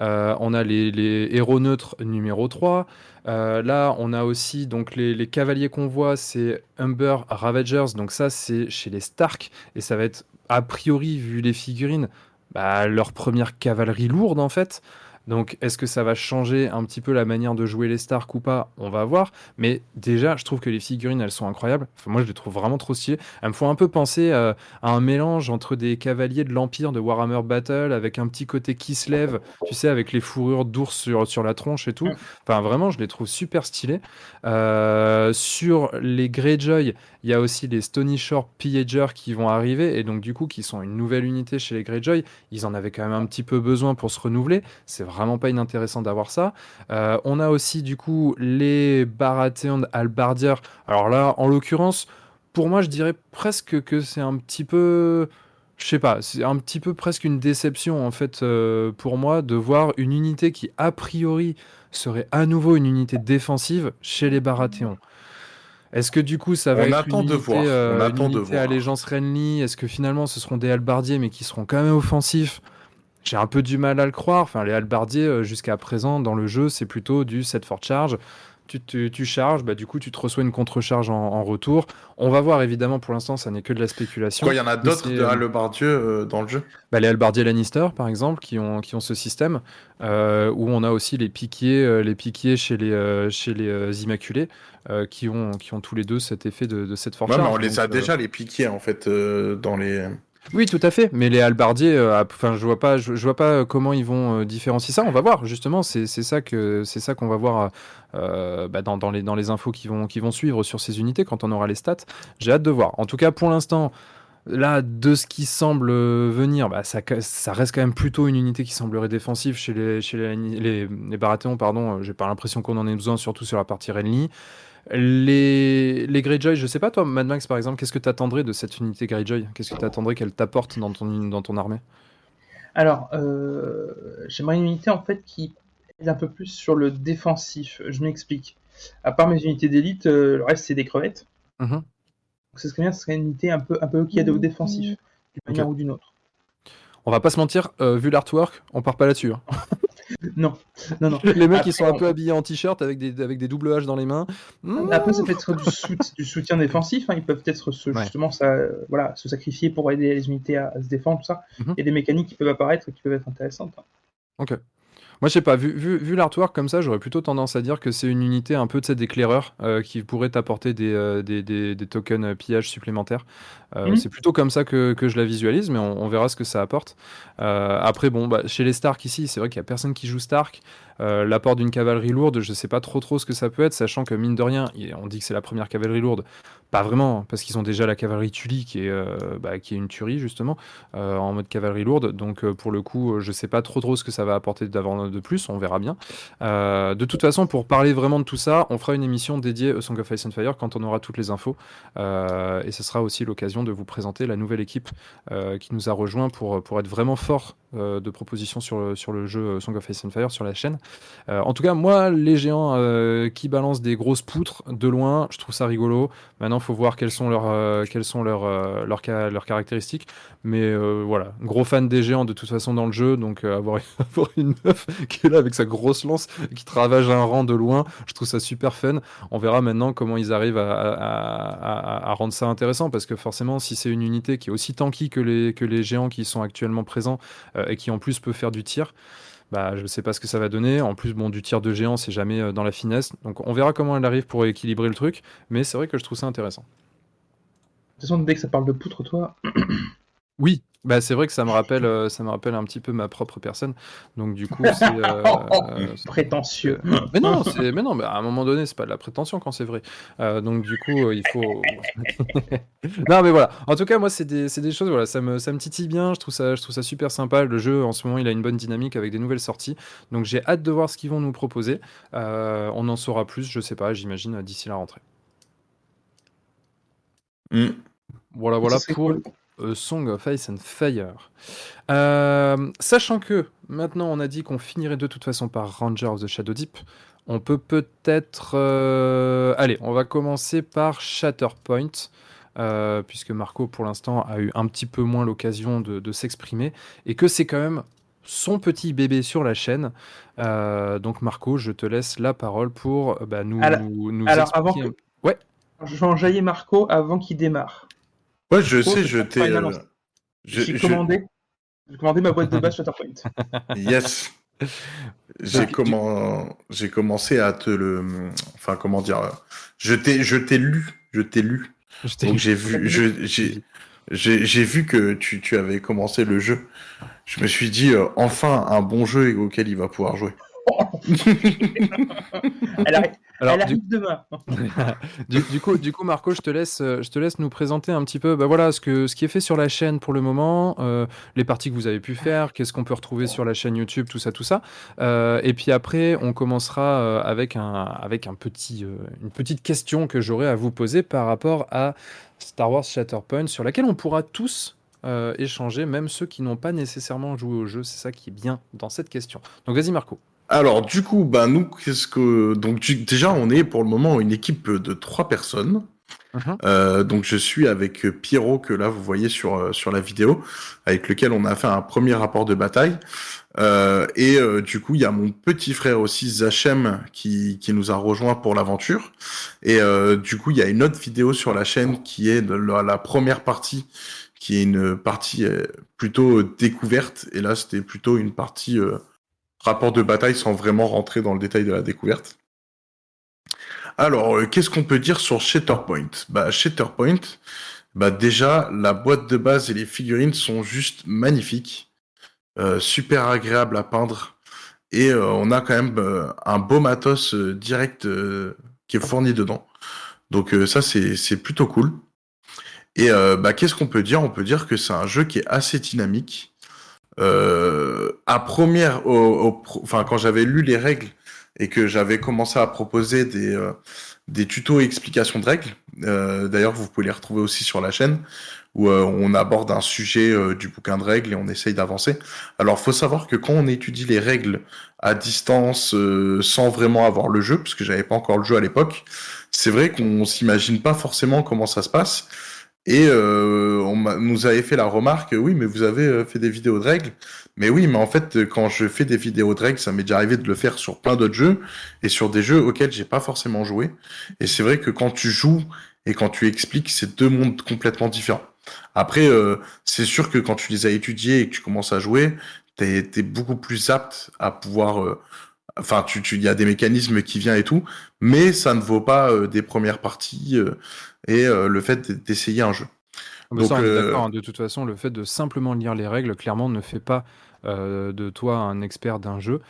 Euh, on a les, héros neutres numéro 3. Euh, là, on a aussi donc les, les cavaliers qu'on voit, c'est Humber Ravagers. Donc ça, c'est chez les Stark et ça va être a priori vu les figurines, bah, leur première cavalerie lourde en fait. Donc, est-ce que ça va changer un petit peu la manière de jouer les Stark ou pas? On va voir. Mais déjà, je trouve que les figurines, elles sont incroyables. Enfin, moi, je les trouve vraiment trop stylées. Elles me font un peu penser euh, à un mélange entre des cavaliers de l'Empire de Warhammer Battle avec un petit côté qui se lève, tu sais, avec les fourrures d'ours sur, sur la tronche et tout. Enfin, vraiment, je les trouve super stylés. Euh, sur les Greyjoy, il y a aussi les Stony Shore Pillager qui vont arriver et donc, du coup, qui sont une nouvelle unité chez les Greyjoy. Ils en avaient quand même un petit peu besoin pour se renouveler. C'est vraiment pas inintéressant d'avoir ça. Euh, on a aussi du coup les Baratheon Albardier. Alors là, en l'occurrence, pour moi, je dirais presque que c'est un petit peu, je sais pas, c'est un petit peu presque une déception en fait euh, pour moi de voir une unité qui a priori serait à nouveau une unité défensive chez les Baratheons. Est-ce que du coup ça va On être attend une de unité, voir, on euh, attend de voir. allégeance Renly Est-ce que finalement ce seront des halbardiers mais qui seront quand même offensifs? J'ai un peu du mal à le croire. Enfin, les halbardiers, euh, jusqu'à présent, dans le jeu, c'est plutôt du set for charge. Tu, tu- tu charges, bah, du coup, tu te reçois une contre-charge en, en retour. On va voir, évidemment, pour l'instant, ça n'est que de la spéculation. Quoi, il y en a d'autres de euh, euh, dans le jeu? Bah, les halbardiers Lannister, par exemple, qui ont, qui ont ce système, euh, où on a aussi les piquiers, les piquiers chez les, euh, chez les Immaculés, euh, qui, ont, qui ont tous les deux cet effet de, de set for Ouais, on les a euh, déjà les piqués en fait euh, dans les. Oui, tout à fait. Mais les halbardiers, enfin, je vois pas, je, je vois pas comment ils vont différencier ça. On va voir. Justement, c'est ça que c'est ça qu'on va voir euh, bah, dans, dans les dans les infos qui vont qui vont suivre sur ces unités quand on aura les stats. J'ai hâte de voir. En tout cas, pour l'instant. Là, de ce qui semble venir, bah, ça, ça reste quand même plutôt une unité qui semblerait défensive chez les, chez les, les, les Baratheons. Pardon, j'ai pas l'impression qu'on en ait besoin, surtout sur la partie Renly. Les, les Greyjoy, je sais pas, toi, Mad Max, par exemple, qu'est-ce que tu attendrais de cette unité Greyjoy? Qu'est-ce que tu attendrais qu'elle t'apporte dans ton, dans ton armée? Alors, euh, j'aimerais une unité en fait qui aide un peu plus sur le défensif. Je m'explique. À part mes unités d'élite, euh, le reste c'est des crevettes. Mhm. Donc, ce serait bien, ce serait une unité un peu, un peu qui aide au défensif, d'une manière ou d'une autre. On va pas se mentir, euh, vu l'artwork, on part pas là-dessus. hein. Non, non, non. Les mecs, ils Après, sont un on- peu habillés en t-shirt avec des, avec des double H dans les mains. Hmm. Après, ça peut être du, du soutien défensif. hein. Ils peuvent peut-être se, Ouais. justement ça, euh, voilà, se sacrifier pour aider les unités à, à se défendre, tout ça. Il y a des mécaniques qui peuvent apparaître et qui peuvent être intéressantes. hein. Ok. Moi, je sais pas, vu, vu, vu l'artwork comme ça, j'aurais plutôt tendance à dire que c'est une unité un peu de cette éclaireur euh, qui pourrait t'apporter des, euh, des, des, des tokens euh, pillage supplémentaires. Euh, Mhm. C'est plutôt comme ça que, que je la visualise, mais on, on verra ce que ça apporte. Euh, après, bon, bah, chez les Stark ici, c'est vrai qu'il y a personne qui joue Stark. Euh, L'apport d'une cavalerie lourde, je sais pas trop trop ce que ça peut être, sachant que mine de rien, on dit que c'est la première cavalerie lourde. Pas vraiment, parce qu'ils ont déjà la cavalerie Tully qui est, bah, qui est une tuerie justement, en mode cavalerie lourde. Donc pour le coup, je sais pas trop trop ce que ça va apporter d'avant de plus, on verra bien. Euh, de toute façon, pour parler vraiment de tout ça, on fera une émission dédiée au Song of Ice and Fire quand on aura toutes les infos. Euh, et ce sera aussi l'occasion de vous présenter la nouvelle équipe euh, qui nous a rejoint pour, pour être vraiment fort euh, de propositions sur le, sur le jeu Song of Ice and Fire sur la chaîne. Euh, en tout cas, moi, les géants euh, qui balancent des grosses poutres de loin, je trouve ça rigolo. Maintenant, il faut voir quelles sont leurs, euh, quelles sont leurs, euh, leurs, leurs caractéristiques. Mais euh, voilà, gros fan des géants de toute façon dans le jeu, donc euh, avoir, avoir une meuf qui est là avec sa grosse lance qui travaille un rang de loin, je trouve ça super fun. On verra maintenant comment ils arrivent à rendre ça intéressant, parce que forcément, si c'est une unité qui est aussi tanky que les, que les géants qui sont actuellement présents euh, et qui en plus peut faire du tir, bah, je ne sais pas ce que ça va donner. En plus, bon, du tir de géant, c'est jamais euh, dans la finesse. Donc, on verra comment elle arrive pour équilibrer le truc. Mais c'est vrai que je trouve ça intéressant. De toute façon, dès que ça parle de poutre, toi, Oui, Bah, c'est vrai que ça me rappelle, euh, ça me rappelle un petit peu ma propre personne. Donc du coup, c'est euh, euh, Prétentieux. mais non, c'est mais non, mais à un moment donné, c'est pas de la prétention quand c'est vrai. Euh, donc du coup, euh, il faut. non, mais voilà. En tout cas, moi, c'est des, c'est des choses. Voilà, ça me, ça me titille bien. Je trouve ça, je trouve ça super sympa. Le jeu, en ce moment, il a une bonne dynamique avec des nouvelles sorties. Donc j'ai hâte de voir ce qu'ils vont nous proposer. Euh, on en saura plus, je sais pas. J'imagine d'ici la rentrée. Mm. Voilà, voilà pour cool. A Song of Ice and Fire. Euh, sachant que maintenant on a dit qu'on finirait de toute façon par Ranger of the Shadow Deep, on peut peut-être. euh, Allez, on va commencer par Shatterpoint. euh, puisque Marco pour l'instant a eu un petit peu moins l'occasion de, de s'exprimer et que c'est quand même son petit bébé sur la chaîne. Euh, donc Marco, je te laisse la parole pour euh, bah, nous, Alors- nous alors, avant expliquer- Jean-Jaillet Marco avant qu'il démarre. Ouais, je sais, je t'ai. euh, J'ai commandé, j'ai commandé ma boîte de base Shatterpoint. Yes. J'ai commencé à te le. Enfin, comment dire. Je t'ai je t'ai lu. Je t'ai lu. Je Donc j'ai vu, je- j'ai vu que tu, tu avais commencé le jeu. Je me suis dit, euh, enfin, un bon jeu auquel il va pouvoir jouer. Elle Alors, elle du- arrive demain. Du, du coup, du coup, Marco, je te laisse, euh, je te laisse nous présenter un petit peu, bah voilà, ce que, ce qui est fait sur la chaîne pour le moment, euh, les parties que vous avez pu faire, qu'est-ce qu'on peut retrouver sur la chaîne YouTube, tout ça, tout ça. Euh, et puis après, on commencera avec un, avec un petit, euh, une petite question que j'aurai à vous poser par rapport à Star Wars Shatterpoint, sur laquelle on pourra tous échanger, même ceux qui n'ont pas nécessairement joué au jeu. C'est ça qui est bien dans cette question. Donc vas-y, Marco. Alors, du coup, bah, nous, qu'est-ce que. Donc, déjà, on est pour le moment une équipe de trois personnes. Mhm. Euh, donc, je suis avec Pierrot, que là, vous voyez sur, euh, sur la vidéo, avec lequel on a fait un premier rapport de bataille. Euh, et euh, du coup, il y a mon petit frère aussi, Zachem, qui, qui nous a rejoint pour l'aventure. Et euh, du coup, il y a une autre vidéo sur la chaîne qui est de la, la première partie, qui est une partie plutôt découverte. Et là, c'était plutôt une partie euh, rapport de bataille sans vraiment rentrer dans le détail de la découverte. Alors, euh, qu'est-ce qu'on peut dire sur Shatterpoint? Bah, Shatterpoint, bah déjà, la boîte de base et les figurines sont juste magnifiques, euh, super agréables à peindre, et euh, on a quand même un beau matos direct qui est fourni dedans. Donc ça, c'est plutôt cool. Et bah, qu'est-ce qu'on peut dire? On peut dire que c'est un jeu qui est assez dynamique. Euh, à première, au, au enfin quand j'avais lu les règles et que j'avais commencé à proposer des euh, des tutos et explications de règles. euh, D'ailleurs, vous pouvez les retrouver aussi sur la chaîne où euh, on aborde un sujet euh, du bouquin de règles et on essaye d'avancer. Alors, faut savoir que quand on étudie les règles à distance, euh, sans vraiment avoir le jeu, parce que j'avais pas encore le jeu à l'époque, c'est vrai qu'on s'imagine pas forcément comment ça se passe. Et euh, on nous avait fait la remarque, oui, mais vous avez euh, fait des vidéos de règles. Mais oui, mais en fait, quand je fais des vidéos de règles, ça m'est déjà arrivé de le faire sur plein d'autres jeux et sur des jeux auxquels j'ai pas forcément joué. Et c'est vrai que quand tu joues et quand tu expliques, c'est deux mondes complètement différents. Après, euh, c'est sûr que quand tu les as étudiés et que tu commences à jouer, t'es es beaucoup plus apte à pouvoir. euh, Enfin, tu, tu, il y a des mécanismes qui viennent et tout, mais ça ne vaut pas euh, des premières parties euh, et euh, le fait d'essayer un jeu. Ah ça, Donc, on est d'accord, hein. De toute façon, le fait de simplement lire les règles, clairement, ne fait pas de toi un expert d'un jeu.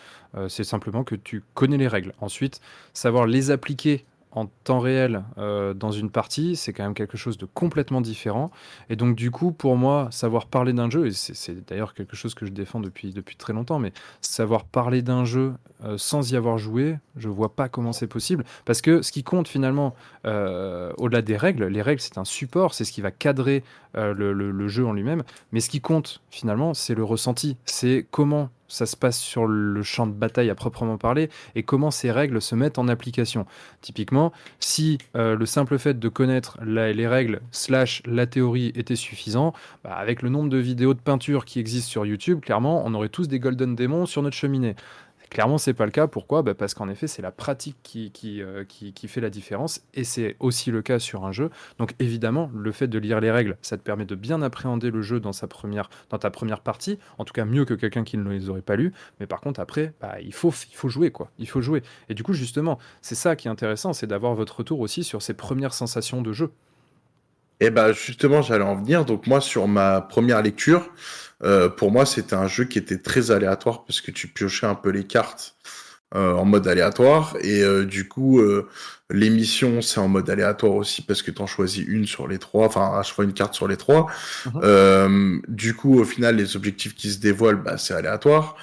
C'est simplement que tu connais les règles. Ensuite, savoir les appliquer en temps réel euh, dans une partie, c'est quand même quelque chose de complètement différent. Et donc, du coup, pour moi, savoir parler d'un jeu, et c'est d'ailleurs quelque chose que je défends depuis, depuis très longtemps, mais savoir parler d'un jeu euh, sans y avoir joué, je vois pas comment c'est possible. Parce que ce qui compte finalement, euh, au-delà des règles, les règles, c'est un support, c'est ce qui va cadrer le jeu en lui-même. Mais ce qui compte finalement, c'est le ressenti, c'est comment ça se passe sur le champ de bataille à proprement parler et comment ces règles se mettent en application. Typiquement, si euh, le simple fait de connaître les règles slash la théorie était suffisant, bah, avec le nombre de vidéos de peinture qui existent sur YouTube, clairement, on aurait tous des Golden Démons sur notre cheminée. Clairement, c'est pas le cas. Pourquoi? Bah, Parce qu'en effet, c'est la pratique qui, euh, qui- qui fait la différence. Et c'est aussi le cas sur un jeu. Donc évidemment, le fait de lire les règles, ça te permet de bien appréhender le jeu dans, sa première, dans ta première partie. En tout cas, mieux que quelqu'un qui ne les aurait pas lus. Mais par contre, après, bah, il, faut, il faut jouer. quoi. Il faut jouer. Et du coup, justement, c'est ça qui est intéressant, c'est d'avoir votre retour aussi sur ces premières sensations de jeu. Et ben justement, j'allais en venir. Donc moi, sur ma première lecture, euh, pour moi, c'était un jeu qui était très aléatoire parce que tu piochais un peu les cartes euh, en mode aléatoire et euh, du coup, l'émission c'est en mode aléatoire aussi parce que tu en choisis une sur les trois, enfin à chaque fois une carte sur les trois. Mhm. du coup, au final, les objectifs qui se dévoilent, bah, c'est aléatoire.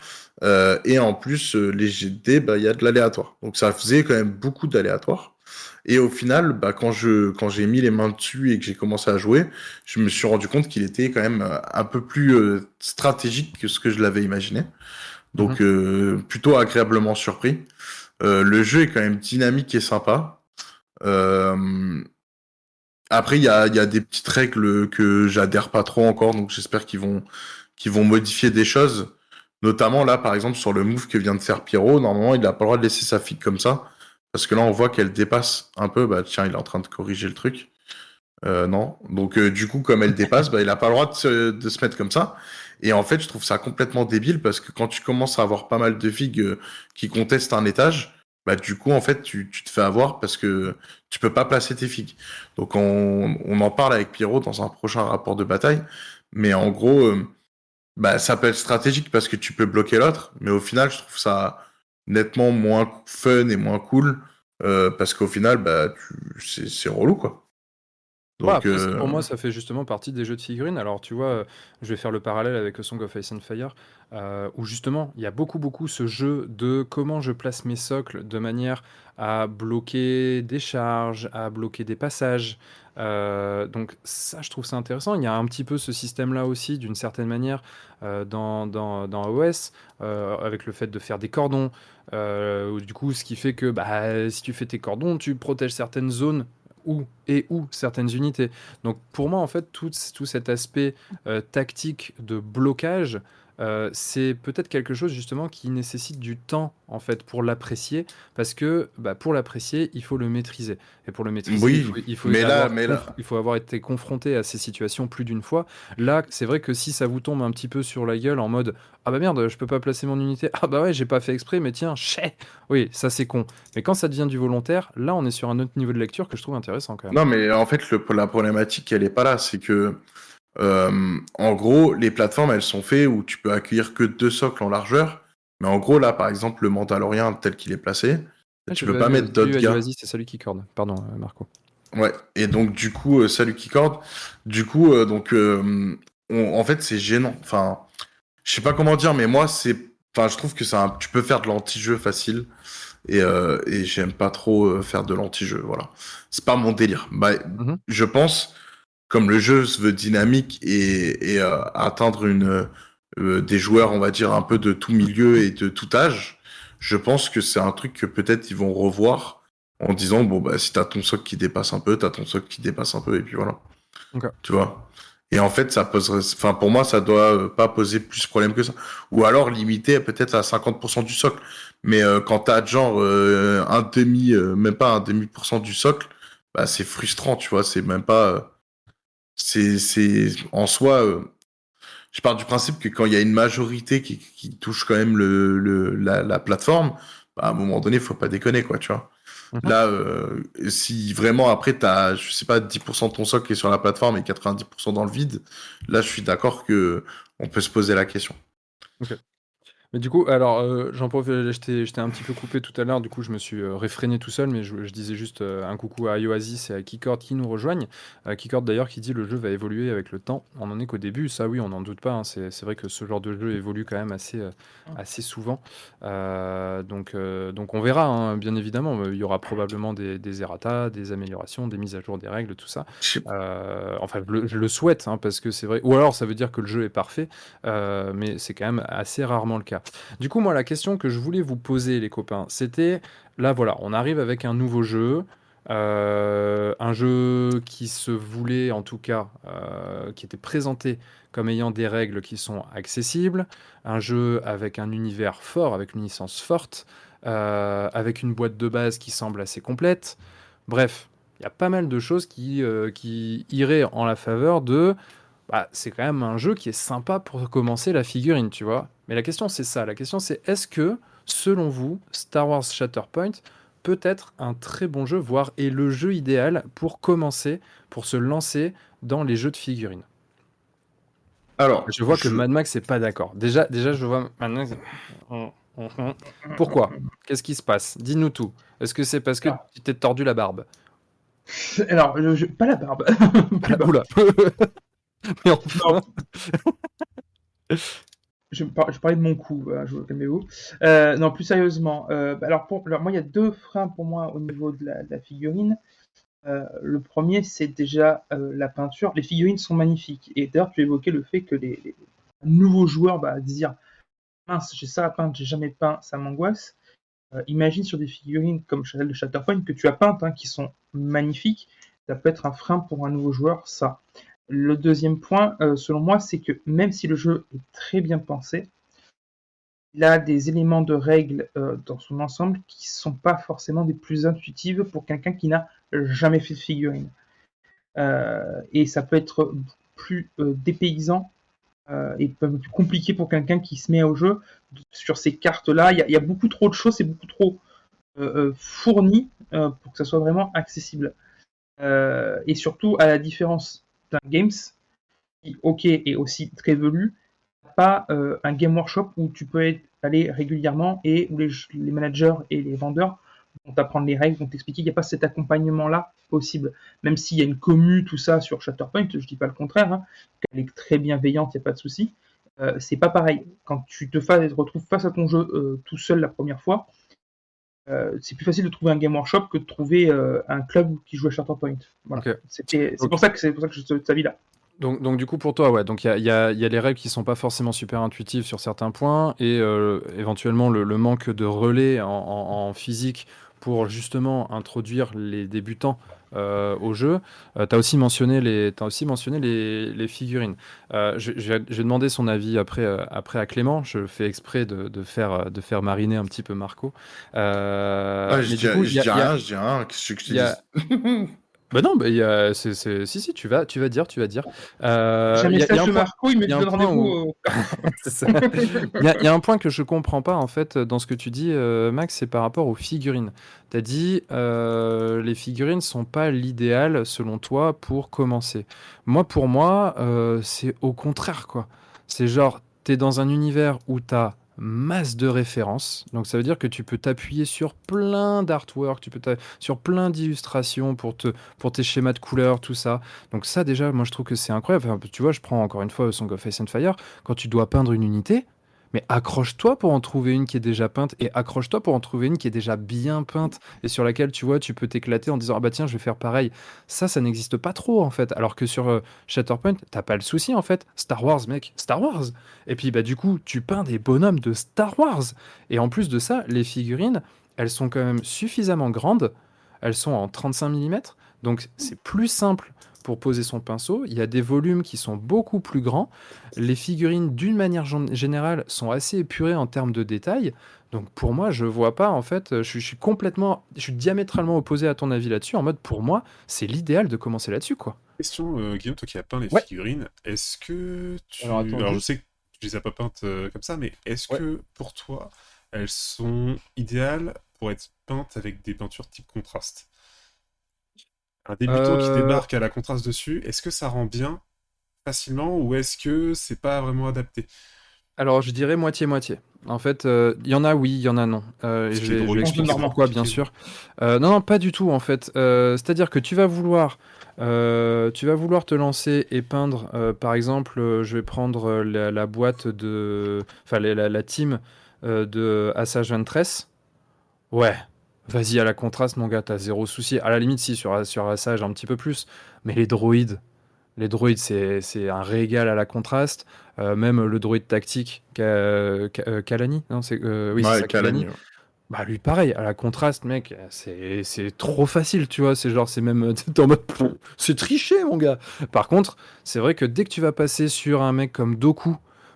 et en plus, les GD, bah, il y a de l'aléatoire. Donc ça faisait quand même beaucoup d'aléatoire. Et au final, bah, quand je quand j'ai mis les mains dessus et que j'ai commencé à jouer, je me suis rendu compte qu'il était quand même euh, un peu plus euh, stratégique que ce que je l'avais imaginé. Donc mhm. euh, plutôt agréablement surpris. le jeu est quand même dynamique et sympa. Après, il y a, y a des petites règles que j'adhère pas trop encore, donc j'espère qu'ils vont qu'ils vont modifier des choses. Notamment là, par exemple, sur le move que vient de faire Pierrot, normalement, il n'a pas le droit de laisser sa fille comme ça. Parce que là, on voit qu'elle dépasse un peu. Bah, tiens, il est en train de corriger le truc. Euh, non. Donc, euh, du coup, comme elle dépasse, bah, il n'a pas le droit de se, mettre comme ça. Et en fait, je trouve ça complètement débile parce que quand tu commences à avoir pas mal de figues euh, qui contestent un étage, bah, du coup, en fait, tu, te fais avoir parce que tu peux pas placer tes figues. Donc, on, on en parle avec Pierrot dans un prochain rapport de bataille. Mais en gros, bah, ça peut être stratégique parce que tu peux bloquer l'autre. Mais au final, je trouve ça nettement moins fun et moins cool euh, parce qu'au final, bah, c'est relou quoi. Donc, euh, Pour moi, ça fait justement partie des jeux de figurines. Alors, tu vois, je vais faire le parallèle avec Song of Ice and Fire, euh, où justement, il y a beaucoup, beaucoup ce jeu de comment je place mes socles de manière à bloquer des charges, à bloquer des passages. Donc, ça, je trouve ça intéressant. Il y a un petit peu ce système-là aussi, d'une certaine manière, dans, dans, dans, OS, avec le fait de faire des cordons. Euh, du coup, ce qui fait que bah, si tu fais tes cordons, tu protèges certaines zones ou et ou certaines unités. Donc pour moi, en fait, tout, tout cet aspect euh, tactique de blocage, euh, c'est peut-être quelque chose justement qui nécessite du temps en fait pour l'apprécier parce que bah, pour l'apprécier il faut le maîtriser. Et pour le maîtriser oui, il, faut, mais avoir, mais là... il faut avoir été confronté à ces situations plus d'une fois. Là c'est vrai que si ça vous tombe un petit peu sur la gueule en mode ah bah merde je peux pas placer mon unité. Ah bah ouais j'ai pas fait exprès mais tiens chais! Oui ça c'est con. Mais quand ça devient du volontaire là on est sur un autre niveau de lecture que je trouve intéressant quand même. Non mais en fait le, la problématique elle est pas là. C'est que euh, en gros, les plateformes, elles sont faites où tu peux accueillir que deux socles en largeur. Mais en gros, là, par exemple, le Mandalorian tel qu'il est placé, ah, tu peux pas mettre d'autres gars. Vas-y, c'est celui qui corde. Pardon, euh, Marco. Ouais. Et donc, du coup, euh, salut qui corde. Du coup, donc, en fait, c'est gênant. Enfin, je sais pas comment dire, mais moi, c'est, enfin, je trouve que c'est tu peux faire de l'anti-jeu facile. Et, et j'aime pas trop faire de l'anti-jeu. Voilà. C'est pas mon délire. Bah, mm-hmm. je pense comme le jeu se veut dynamique et, et euh, atteindre une, euh, des joueurs, on va dire, un peu de tout milieu et de tout âge, je pense que c'est un truc que peut-être ils vont revoir en disant, bon, bah, si t'as ton socle qui dépasse un peu, t'as ton socle qui dépasse un peu, et puis voilà. Tu vois? Et en fait, ça poserait, enfin, pour moi, ça doit euh, pas poser plus de problème que ça. Ou alors limiter peut-être à 50% du socle. Mais euh, quand t'as genre un demi, même pas un demi pour cent du socle, bah, c'est frustrant, tu vois? C'est même pas, c'est en soi. Euh, je pars du principe que quand il y a une majorité qui, qui touche quand même le, le la, la, plateforme, bah, à un moment donné, il faut pas déconner, quoi, tu vois. Mhm. Là, euh, si vraiment après, tu as, je sais pas, 10% de ton socle qui est sur la plateforme et 90% dans le vide, là, je suis d'accord que on peut se poser la question. Okay. Mais du coup, alors, euh, j'en profite, je t'ai un petit peu coupé tout à l'heure, du coup, je me suis euh, réfréné tout seul, mais je, disais juste euh, un coucou à Ioasis et à Keycord qui nous rejoignent. Keycord d'ailleurs qui dit le jeu va évoluer avec le temps. On en est qu'au début, ça oui, on n'en doute pas. hein. C'est c'est vrai que ce genre de jeu évolue quand même assez, assez souvent. donc, donc on verra, hein, bien évidemment. Il y aura probablement des, des errata, des améliorations, des mises à jour des règles, tout ça. enfin, je le, je le souhaite, hein, parce que c'est vrai. Ou alors, ça veut dire que le jeu est parfait, mais c'est quand même assez rarement le cas. Du coup, moi, la question que je voulais vous poser, les copains, c'était, là, voilà, on arrive avec un nouveau jeu, euh, un jeu qui se voulait, en tout cas, euh, qui était présenté comme ayant des règles qui sont accessibles, un jeu avec un univers fort, avec une licence forte, euh, avec une boîte de base qui semble assez complète. Bref, il y a pas mal de choses qui, qui iraient en la faveur de bah, c'est quand même un jeu qui est sympa pour commencer la figurine, tu vois. Mais la question, c'est ça. La question, c'est est-ce que, selon vous, Star Wars Shatterpoint peut être un très bon jeu, voire est le jeu idéal pour commencer, pour se lancer dans les jeux de figurines? Alors, Je vois que Mad Max n'est pas d'accord. Déjà, déjà, je vois Mad Max. Pourquoi? Qu'est-ce qui se passe? Dis-nous tout. Est-ce que c'est parce que Ah. tu t'es tordu la barbe? Alors, je- pas la barbe. Pas la barbe. Oula Mais enfin, je, par- je parlais de mon cou, voilà, je calmez-vous. Euh, non, plus sérieusement, euh, bah, alors, pour, alors moi, il y a deux freins pour moi au niveau de la, de la figurine. Euh, le premier, c'est déjà euh, la peinture. Les figurines sont magnifiques. Et d'ailleurs, tu évoquais le fait que les, les nouveaux joueurs bah, dire mince, j'ai ça à peindre, j'ai jamais peint, ça m'angoisse. Euh, imagine sur des figurines comme celle de Shatterpoint que tu as peintes, hein, qui sont magnifiques. Ça peut être un frein pour un nouveau joueur, ça. Le deuxième point, euh, selon moi, c'est que même si le jeu est très bien pensé, il a des éléments de règles euh, dans son ensemble qui sont pas forcément des plus intuitives pour quelqu'un qui n'a jamais fait de figurine. Euh, et ça peut être plus dépaysant et plus compliqué pour quelqu'un qui se met au jeu sur ces cartes-là. Il y, a- beaucoup trop de choses, c'est beaucoup trop fourni pour que ça soit vraiment accessible. Et surtout, à la différence Games, qui, ok, est aussi très velu, pas euh, un game workshop où tu peux être- aller régulièrement et où les, managers et les vendeurs vont t'apprendre les règles, vont t'expliquer. Il n'y a pas cet accompagnement-là possible. Même s'il y a une commu, tout ça sur Shatterpoint, je dis pas le contraire, hein, qu'elle est très bienveillante, il n'y a pas de souci. Euh, c'est pas pareil. Quand tu te fa- retrouves face à ton jeu euh, tout seul la première fois, euh, c'est plus facile de trouver un game workshop que de trouver euh, un club qui joue à Shatterpoint. Voilà. C'est pour ça que c'est pour ça que je cet avis-là. Donc, donc du coup pour toi ouais donc il y a, y a- y a les règles qui sont pas forcément super intuitives sur certains points et euh, éventuellement le, le manque de relais en, en- en physique pour justement introduire les débutants euh, au jeu. tu as aussi mentionné les t'as aussi mentionné les, les figurines. Euh, vais demander son avis après euh, après à Clément. Je fais exprès de, de faire de faire mariner un petit peu Marco. Euh, Ah, je dis, rien, je dis rien. Qu'est-ce que dis? Bah non, bah y a, si si, tu vas, tu vas dire, tu vas dire. Euh, J'ai un message un de point- Marco, il me donne rendez-vous. y, a, il y a un point que je comprends pas en fait dans ce que tu dis, euh, Max, c'est par rapport aux figurines. Tu as dit euh, les figurines sont pas l'idéal selon toi pour commencer. Moi, pour moi, euh, c'est au contraire quoi. C'est genre tu es dans un univers où tu as masse de références. Donc ça veut dire que tu peux t'appuyer sur plein d'artwork, tu peux sur plein d'illustrations pour te pour tes schémas de couleurs, tout ça. Donc ça déjà, moi je trouve que c'est incroyable. Enfin, tu vois, je prends encore une fois Song of Ice and Fire quand tu dois peindre une unité, mais accroche-toi pour en trouver une qui est déjà peinte et accroche-toi pour en trouver une qui est déjà bien peinte et sur laquelle tu vois, tu peux t'éclater en disant ah bah tiens, je vais faire pareil. Ça, ça n'existe pas trop en fait. Alors que sur euh, Shatterpoint, t'as pas le souci en fait. Star Wars, mec, Star Wars. Et puis bah du coup, tu peins des bonhommes de Star Wars. Et en plus de ça, les figurines, elles sont quand même suffisamment grandes. Elles sont en 35 mm, donc c'est plus simple pour poser son pinceau. Il y a des volumes qui sont beaucoup plus grands. Les figurines, d'une manière générale, sont assez épurées en termes de détails. Donc pour moi, je vois pas en fait, je, suis- je suis complètement, je suis diamétralement opposé à ton avis là-dessus. En mode, pour moi, c'est l'idéal de commencer là-dessus, quoi. Question, euh, Guillaume, toi qui as peint les Ouais. figurines, est-ce que tu. Alors, attends, je sais que tu les as pas peintes euh, comme ça, mais est-ce Ouais. que pour toi, elles sont idéales pour être peintes avec des peintures type contraste? Un débutant qui Euh, débarque à la contraste dessus, est-ce que ça rend bien facilement ou est-ce que c'est pas vraiment adapté? Alors, je dirais moitié-moitié. En fait, euh, il y en a oui, il y en a non. Euh, et je vais, je drôle, vais expliquer pourquoi, bien sûr. Euh, non, non, pas du tout, en fait. Euh, C'est-à-dire que tu vas vouloir, euh, tu vas vouloir te lancer et peindre, euh, par exemple, euh, je vais prendre la, la boîte de... Enfin, la, team euh, de Assage Ventress. Ouais, vas-y à la contraste, mon gars, t'as zéro souci. À la limite, si, sur, sur Assage, un petit peu plus. Mais les droïdes, les droïdes, c'est un régal à la contraste. Euh, même le droïde tactique, Ka- euh, Kalani, non, c'est euh, oui, Ouais, Kalani. Ouais. Bah lui pareil, à la contraste, mec, c'est trop facile, tu vois. C'est genre, c'est même t'es en mode, pff, c'est triché, mon gars. Par contre, c'est vrai que dès que tu vas passer sur un mec comme Doku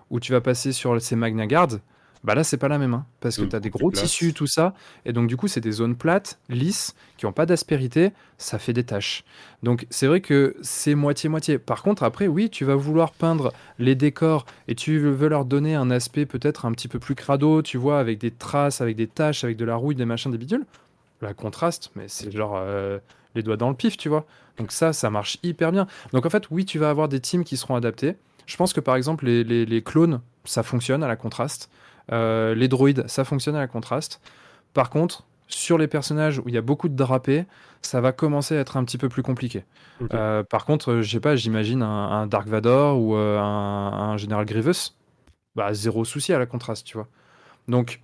ou tu vas passer sur ces Magna Guard, bah là c'est pas la même, hein, parce que Zone t'as des gros tissus, tout ça, et donc du coup c'est des zones plates, lisses, qui ont pas d'aspérité, ça fait des taches. Donc c'est vrai que c'est moitié-moitié. Par contre, après, oui, tu vas vouloir peindre les décors et tu veux leur donner un aspect peut-être un petit peu plus crado, tu vois, avec des traces, avec des taches, avec de la rouille, des machins, des bidules. la contraste, mais c'est genre euh, les doigts dans le pif, tu vois. Donc ça, ça marche hyper bien. Donc en fait, oui, tu vas avoir des teams qui seront adaptés. Je pense que par exemple, les, les- les clones, ça fonctionne à la contraste. Euh, les droïdes, ça fonctionne à la contraste. Par contre, sur les personnages où il y a beaucoup de drapés, ça va commencer à être un petit peu plus compliqué. Euh, par contre, euh, je sais pas, j'imagine un, un Dark Vador ou euh, un, un Général Grievous, bah zéro souci à la contraste, tu vois. Donc,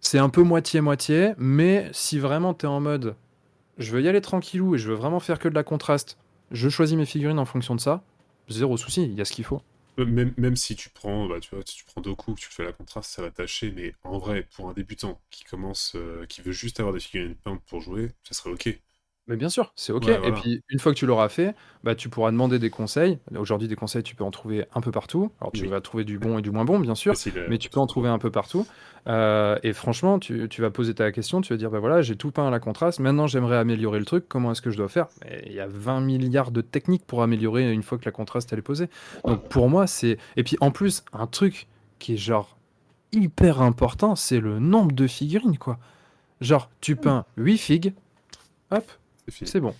c'est un peu moitié-moitié, mais si vraiment tu es en mode je veux y aller tranquillou et je veux vraiment faire que de la contraste, je choisis mes figurines en fonction de ça, zéro souci, il y a ce qu'il faut. Même, même si tu prends, bah, tu vois, si tu prends tu fais la contraste, ça va tâcher, mais en vrai, pour un débutant qui commence, euh, qui veut juste avoir des figurines peintes pour jouer, ça serait ok. Mais bien sûr, c'est ok. Ouais, Et puis, une fois que tu l'auras fait, bah, tu pourras demander des conseils. Aujourd'hui, des conseils, tu peux en trouver un peu partout. Alors, tu Oui. vas trouver du bon et du moins bon, bien sûr. Euh, Mais tu peux en trouver un peu partout. Euh, et franchement, tu, tu vas poser ta question, tu vas dire, bah voilà, j'ai tout peint à la contraste, maintenant j'aimerais améliorer le truc, comment est-ce que je dois faire? Il y a 20 milliards de techniques pour améliorer une fois que la contraste elle est posée. Donc pour moi, c'est... Et puis en plus, un truc qui est genre hyper important, c'est le nombre de figurines, quoi. Genre, tu peins 8 figues, hop, c'est bon.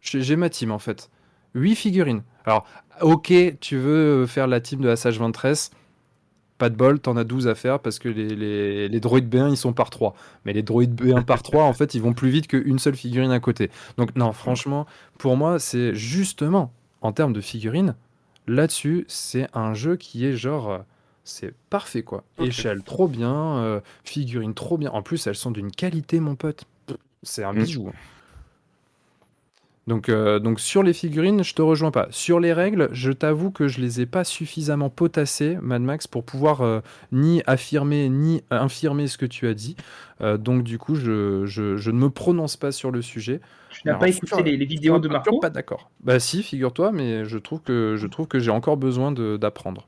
J'ai ma team en fait. 8 figurines. Alors, ok, tu veux faire la team de Assage 23, pas de bol, t'en as 12 à faire parce que les, les, les droïdes B1 ils sont par 3. Mais les droïdes B1 par 3, en fait, ils vont plus vite qu'une seule figurine à côté. Donc, non, franchement, pour moi, c'est justement en termes de figurines, là-dessus, c'est un jeu qui est genre. euh, C'est parfait quoi. Échelle trop bien, euh, figurines trop bien. En plus, elles sont d'une qualité, mon pote. C'est un Mm. bijou. Donc, euh, donc sur les figurines, je te rejoins pas. Sur les règles, je t'avoue que je les ai pas suffisamment potassées, Mad Max, pour pouvoir euh, ni affirmer ni infirmer ce que tu as dit. Euh, donc du coup, je, je- je ne me prononce pas sur le sujet. Tu n'as pas écouté les, les vidéos de Marco Pas d'accord. Bah si, figure-toi, mais je trouve que je trouve que j'ai encore besoin de- d'apprendre.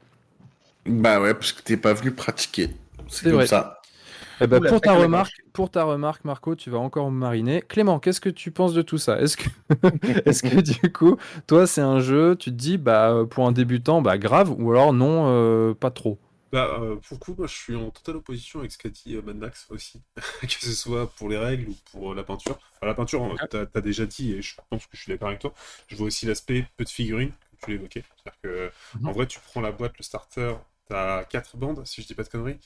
Bah ouais, parce que t'es pas venu pratiquer. C'est C'est comme vrai. ça. Eh ben, pour, ta remarque, pour ta remarque, Marco, tu vas encore mariner. Clément, qu'est-ce que tu penses de tout ça? Est-ce que, est-ce que du coup, toi, c'est un jeu, tu te dis, bah, pour un débutant, bah, grave, ou alors non, euh, pas trop? Bah, euh, pour le coup, moi je suis en totale opposition avec ce qu'a dit euh, Mad Max aussi, que ce soit pour les règles ou pour euh, la peinture. Enfin, la peinture, euh, t'as as déjà dit, et je pense que je suis d'accord avec toi, je vois aussi l'aspect peu de figurines, comme tu l'évoquais. C'est-à-dire que, Mhm. en vrai, tu prends la boîte, le starter, t'as quatre bandes, si je dis pas de conneries,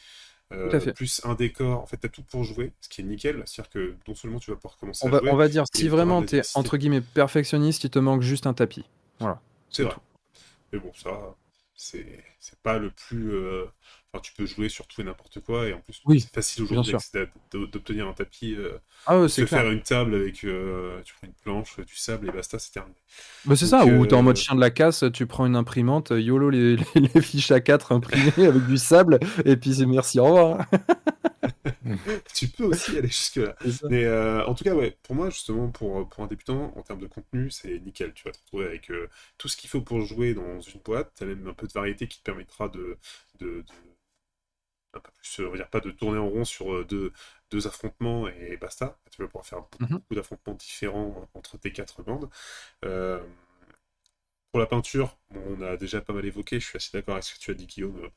euh, plus un décor, en fait, t'as tout pour jouer, ce qui est nickel. C'est-à-dire que non seulement tu vas pouvoir commencer on à va, jouer, on va dire, si vraiment t'es entre guillemets perfectionniste, il te manque juste un tapis. C'est vrai. Mais bon, ça, c'est c'est pas le plus. euh, Enfin, tu peux jouer sur tout et n'importe quoi, et en plus, Oui, c'est facile aujourd'hui à- d'obtenir un tapis. euh, Ah ouais, c'est faire une table avec. euh, tu prends une planche, du sable et basta, c'est terminé. Bah, c'est ça, ou t'es en euh, mode chien de la casse, tu prends une imprimante, YOLO les, les, les fiches A4 imprimées avec du sable, et puis c'est merci, au revoir. tu peux aussi aller jusque-là. Mais euh, en tout cas, ouais, pour moi, justement, pour, pour un débutant, en termes de contenu, c'est nickel. Tu vas te retrouver avec euh, tout ce qu'il faut pour jouer dans une boîte. Tu as même un peu de variété qui te permettra de. de, de- un peu plus, on va dire pas de tourner en rond sur euh, deux, deux affrontements et basta. Tu vas pouvoir faire beaucoup, Mhm. beaucoup d'affrontements différents entre tes quatre bandes. Euh, pour la peinture, on a déjà pas mal évoqué, je suis assez d'accord avec ce que tu as dit, Guillaume.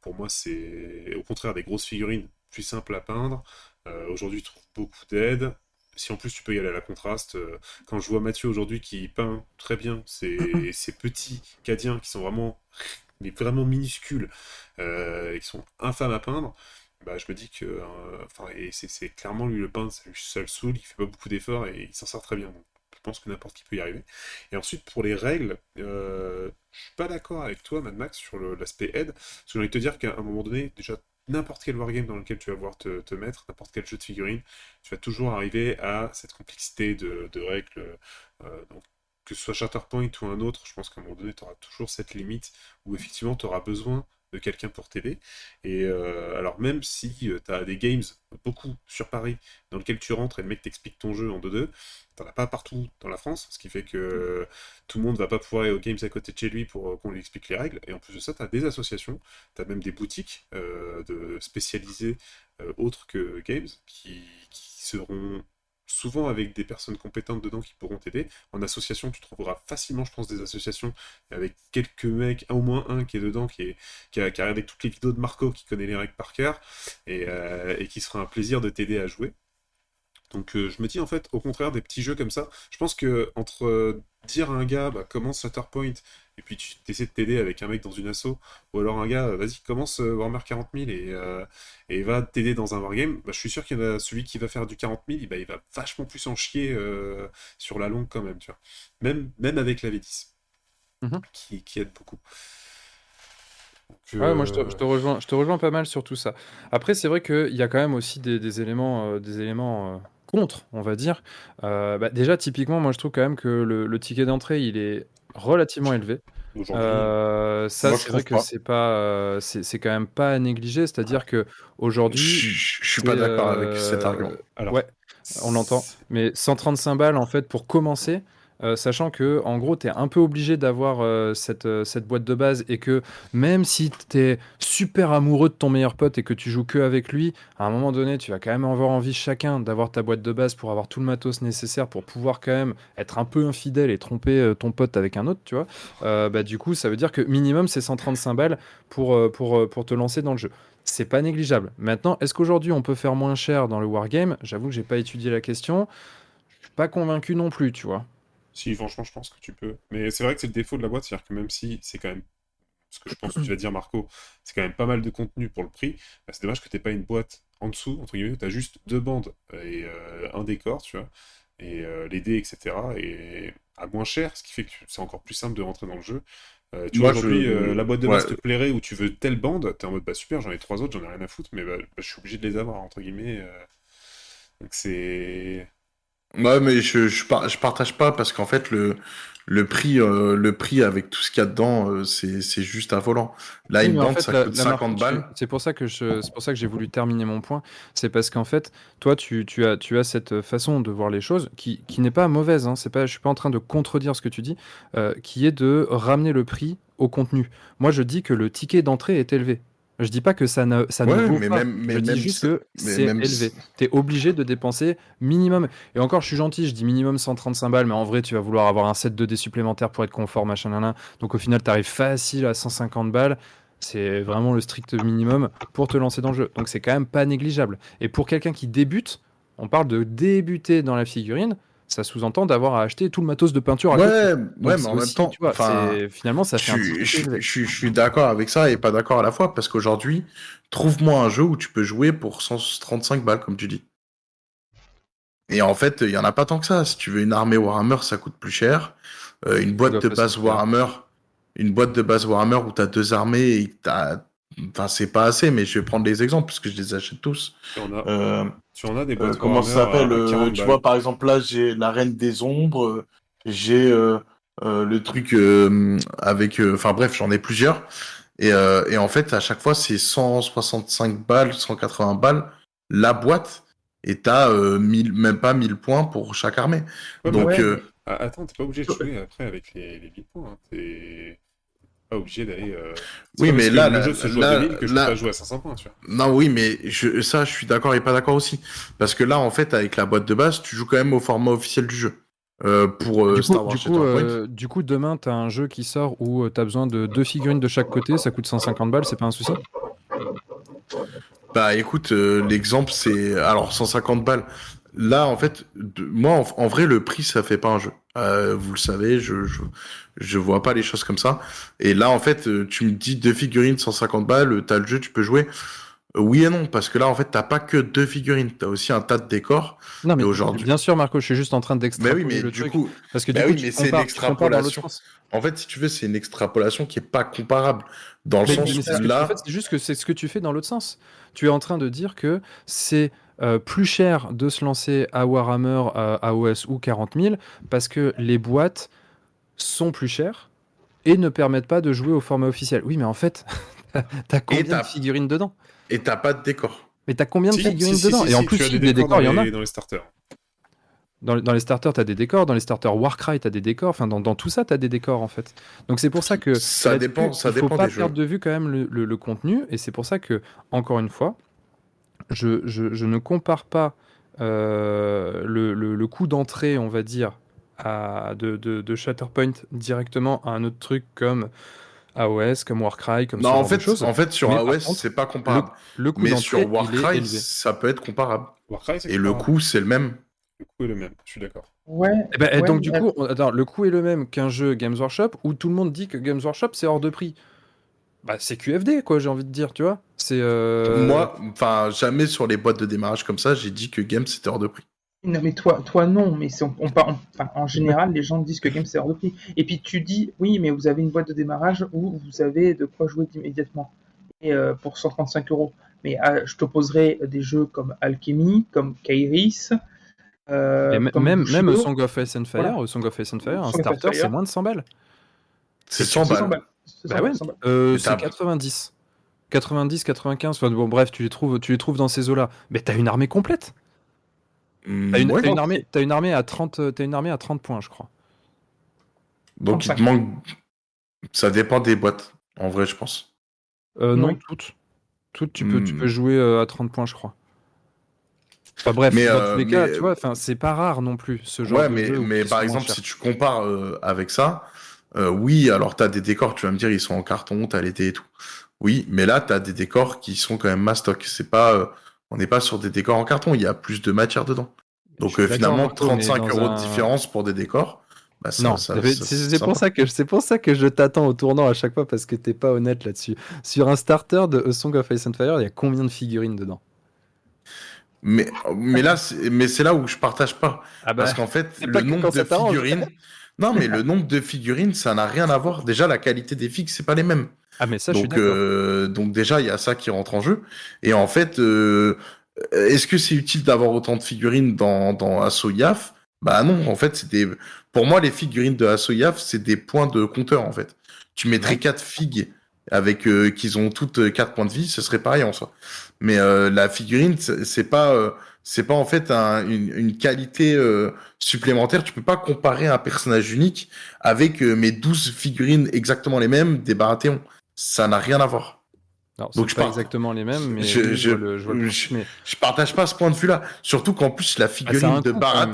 Pour moi, c'est au contraire des grosses figurines plus simples à peindre. Euh, aujourd'hui, tu trouves beaucoup d'aide. Si en plus tu peux y aller à la contraste, euh, quand je vois Mathieu aujourd'hui qui peint très bien ces, ces petits cadiens qui sont vraiment, mais vraiment minuscules, euh, qui sont infâmes à peindre, bah, je me dis que, euh, enfin, et c'est clairement lui le peindre, ça, le saoule, il fait pas beaucoup d'efforts et il s'en sort très bien. Donc, je pense que n'importe qui peut y arriver. Et ensuite, pour les règles, euh, je suis pas d'accord avec toi, Mad Max, sur l'aspect aide. Parce que j'ai envie de te dire qu'à un moment donné, déjà, n'importe quel wargame dans lequel tu vas voir te, mettre, n'importe quel jeu de figurines, tu vas toujours arriver à cette complexité de, de règles. euh, donc, que ce soit Shatterpoint ou un autre, je pense qu'à un moment donné, tu auras toujours cette limite où effectivement tu auras besoin de quelqu'un pour t'aider. Et euh, alors, même si tu as des games, beaucoup sur Paris, dans lesquels tu rentres et le mec t'explique ton jeu en 2-2, t'en as pas partout dans la France, ce qui fait que tout le monde va pas pouvoir aller aux games à côté de chez lui pour euh, qu'on lui explique les règles. Et en plus de ça, tu des associations, tu même des boutiques euh, de spécialisées euh, autres que games qui seront souvent avec des personnes compétentes dedans qui pourront t'aider. En association, tu trouveras facilement, je pense, des associations avec quelques mecs, au moins un qui est dedans, qui, est, qui, a, qui a regardé toutes les vidéos de Marco, qui connaît les règles par cœur, et, euh, et qui sera un plaisir de t'aider à jouer. Donc euh, je me dis en fait, au contraire des petits jeux comme ça, je pense que entre euh, dire à un gars bah, commence Shatterpoint et puis tu essaies de t'aider avec un mec dans une asso, ou alors un gars vas-y commence euh, Warhammer 40 000 et, et va t'aider dans un wargame, bah, je suis sûr qu'il y en a celui qui va faire du 40 000, bah, il va vachement plus en chier sur la longue quand même, tu vois. Même, même avec la V10, Mhm. qui, qui aide beaucoup. Ouais, moi je te, euh, je te rejoins, je te rejoins pas mal sur tout ça. Après, c'est vrai qu'il y a quand même aussi des, des éléments, euh, des éléments euh, contre, on va dire. Euh, bah, déjà, typiquement, moi je trouve quand même que le, le ticket d'entrée, il est relativement élevé. Euh, ça, Moi, je c'est vrai que c'est pas, euh, c'est quand même pas à négliger. C'est-à-dire que Je, aujourd'hui, je- je suis pas d'accord avec euh, cet argument. alors, ouais, on l'entend. Mais 135 balles en fait pour commencer, euh, sachant que en gros tu es un peu obligé d'avoir euh, cette, euh, cette boîte de base et que même si tu es super amoureux de ton meilleur pote et que tu joues que avec lui, à un moment donné tu vas quand même avoir envie chacun d'avoir ta boîte de base pour avoir tout le matos nécessaire pour pouvoir quand même être un peu infidèle et tromper ton pote avec un autre, tu vois. Bah, du coup ça veut dire que minimum c'est 135 balles pour, pour te lancer dans le jeu. C'est pas négligeable. Maintenant, est-ce qu'aujourd'hui on peut faire moins cher dans le wargame? J'avoue que j'ai pas étudié la question. Je suis pas convaincu non plus, tu vois. Si, franchement, je pense que tu peux. Mais c'est vrai que c'est le défaut de la boîte, c'est-à-dire que même si c'est quand même ce que je pense que tu vas dire, Marco, c'est quand même pas mal de contenu pour le prix, bah, c'est dommage que t'aies pas une boîte en dessous, entre guillemets, où t'as juste deux bandes et euh, un décor, tu vois, et euh, les dés, etc. Et à moins cher, ce qui fait que c'est encore plus simple de rentrer dans le jeu. Euh, tu Moi, vois, aujourd'hui, je- la boîte de base ouais. te plairait où tu veux telle bande, t'es en mode, bah super, j'en ai trois autres, j'en ai rien à foutre, mais bah, bah, je suis obligé de les avoir, entre guillemets. Donc c'est... Ouais, mais je, je, par- je partage pas parce qu'en fait, le, le prix, euh, le prix avec tout ce qu'il y a dedans, euh, c'est, juste un volant. Là, Oui, une en bande, fait, ça la- coûte la marque, 50 tu- balles. C'est pour ça que je, c'est pour ça que j'ai voulu terminer mon point. C'est parce qu'en fait, toi, tu, tu as, tu as cette façon de voir les choses qui, qui n'est pas mauvaise. Hein, c'est pas, je suis pas en train de contredire ce que tu dis, euh, qui est de ramener le prix au contenu. Moi, je dis que le ticket d'entrée est élevé. Je dis pas que ça ne, ça ne vaut mais pas. même- mais je dis même juste que c'est même élevé. Tu es obligé de dépenser minimum. Et encore, je suis gentil, je dis minimum 135 balles, mais en vrai, tu vas vouloir avoir un set de dés supplémentaires pour être confort, machin, nan, nan. Donc au final, tu arrives facile à 150 balles. C'est vraiment le strict minimum pour te lancer dans le jeu. Donc c'est quand même pas négligeable. Et pour quelqu'un qui débute, on parle de débuter dans la figurine, ça sous-entend d'avoir à acheter tout le matos de peinture à. Ouais, Donc ouais, mais en même temps, tu vois, finalement, ça fait je, suis d'accord avec ça et pas d'accord à la fois parce qu'aujourd'hui, trouve-moi un jeu où tu peux jouer pour 135 balles, comme tu dis. Et en fait, il y en a pas tant que ça. Si tu veux une armée Warhammer, ça coûte plus cher. Euh, une boîte de base. Warhammer, une boîte de base Warhammer où t'as deux armées et que t'as, enfin, c'est pas assez, mais je vais prendre des exemples parce que je les achète tous. Tu en as, Euh, tu en as des euh, boîtes comment ça s'appelle euh, 40 Tu vois, par exemple, là, j'ai la Reine des Ombres, j'ai euh, le truc avec... Enfin bref, j'en ai plusieurs. Et, et en fait, à chaque fois, c'est 165 balles, 180 balles la boîte. Et t'as 1000 même pas 1000 points pour chaque armée. Ouais, Donc, ouais, Ah, attends, t'es pas obligé de jouer après avec les, les 1000 points. Hein. Pas obligé d'aller. euh, Oui, mais là, le là, jeu se joue là, à 2000 que je là- peux pas jouer à 500 points, tu vois. non, oui, mais je, ça, je suis d'accord et pas d'accord aussi. Parce que là, en fait, avec la boîte de base, tu joues quand même au format officiel du jeu. Euh, pour euh, Du Star coup, Wars du, coup, euh, du coup, demain, tu as un jeu qui sort où tu as besoin de deux figurines de chaque côté, ça coûte 150 balles, c'est pas un souci? Bah écoute, euh, l'exemple c'est alors 150 balles. Là en fait, de- moi en, en vrai le prix ça fait pas un jeu. Euh, vous le savez, je, je je vois pas les choses comme ça. Et là en fait, euh, tu me dis deux figurines 150 balles, euh, t'as le jeu, tu peux jouer. Euh, Oui et non parce que là en fait t'as pas que deux figurines, t'as aussi un tas de décors. Non, mais aujourd'hui- bien sûr, Marco, je suis juste en train Mais d'extrapoler oui, mais le du truc. coup, parce que bah du oui, coup, mais c'est une extrapolation. en fait si tu veux c'est une extrapolation qui est pas comparable dans le Mais- sens mais où là. en fait, c'est juste que c'est ce que tu fais dans l'autre sens. Tu es en train de dire que c'est euh, plus cher de se lancer à Warhammer, à AOS ou 40 000 parce que les boîtes sont plus chères et ne permettent pas de jouer au format officiel. Oui, mais en fait, t'as combien t'as- de figurines dedans? Et t'as pas de décor. Mais t'as combien de Si, figurines si, dedans? si, Et en si, plus, tu as si, des des décors il y dans en a. les- dans les starters. Dans, dans les starters, tu as des décors. Dans les starters Warcry, tu as des décors. Enfin, dans, dans tout ça, tu as des décors, en fait. Donc, c'est pour ça que. Ça dépend, ça il faut dépend pas des jeux. perdre de vue quand même le, le- le contenu. Et c'est pour ça que, encore une fois, je, je- je ne compare pas euh, le, le- le coût d'entrée, on va dire, à, de, de, de Shatterpoint directement à un autre truc comme AOS, comme Warcry, comme Non, ce en genre de fait, choses. en fait, sur Mais AOS, c'est pas comparable. Le coût Mais sur Warcry, ça peut être comparable. Warcry, Et le coût, c'est le même. Le coût est le même, je suis d'accord. Ouais. Eh ben, et ouais, donc du coup, on- attends, le coût est le même qu'un jeu Games Workshop où tout le monde dit que Games Workshop c'est hors de prix. Bah c'est QFD quoi, j'ai envie de dire, tu vois. C'est euh, Moi, enfin, jamais sur les boîtes de démarrage comme ça, j'ai dit que Game c'était hors de prix. Non, mais toi, toi non, mais on, on enfin, en général, les gens disent que Game c'est hors de prix. Et puis tu dis, oui, mais vous avez une boîte de démarrage où vous avez de quoi jouer immédiatement. Et euh, pour 135 euros. Mais euh, je t'opposerai des jeux comme Alchemy, comme Kairis. euh, comme même même. Song of Ice and Fire, Voilà. Song of Ice and Fire, un Song starter c'est moins de 100 balles. C'est C'est 100 balles. 100 balles. C'est 100 Bah balles, ouais. 100 balles. Euh, Et c'est t'as- 90. 90, 95, enfin, bon bref, tu les trouves, tu les trouves dans ces eaux-là. Mais t'as une armée complète. T'as une, ouais. t'as une armée, t'as une armée à 30, euh, t'as une armée à 30 points, je crois. Donc il te 35. manque. Ça dépend des boîtes, en vrai, je pense. Euh, non, Oui. toutes. Toutes, tu peux, tu Hmm. peux jouer euh, à 30 points, je crois. Enfin bref, Mais, dans euh, tous les cas, mais- tu vois, enfin, c'est pas rare non plus ce genre Ouais, de mais, jeu mais par exemple, si tu compares euh, avec ça, euh, oui, alors t'as des décors, tu vas me dire, ils sont en carton, t'as l'été et tout. Oui, mais là, t'as des décors qui sont quand même mastoc. C'est pas, euh, on n'est pas sur des décors en carton, il y a plus de matière dedans. Donc euh, finalement, Marco, mais 35 dans euros un- de différence pour des décors, bah, Non, c'est pour ça que c'est pour ça que je t'attends au tournant à chaque fois parce que t'es pas honnête là-dessus. Sur un starter de A Song of Ice and Fire, il y a combien de figurines dedans? Mais, mais là, c'est- mais c'est là où je partage pas. Ah Parce qu'en fait, le nombre de figurines. Non, mais le nombre de figurines, ça n'a rien à voir. Déjà, la qualité des figues, c'est pas les mêmes. Ah mais ça, je suis donc, euh, donc déjà, il y a ça qui rentre en jeu. Et en fait, euh, est-ce que c'est utile d'avoir autant de figurines dans, dans Asso Yaf Bah non, en fait, c'est des... Pour moi, les figurines de Asso Yaf, c'est des points de compteur, en fait. Tu mettrais quatre figues avec euh, qu'ils ont toutes euh, quatre points de vie, ce serait pareil en soi. Mais euh, la figurine, c'est c'est pas... c'est pas en fait un- une, une qualité euh, supplémentaire. Tu peux pas comparer un personnage unique avec euh, mes 12 figurines exactement les mêmes des Baratheons. Ça n'a rien à voir. Alors, donc je pas exactement les mêmes, mais je- je, je- le, le mais partage pas ce point de vue-là. Surtout qu'en plus, la Ah, figurine de Barat,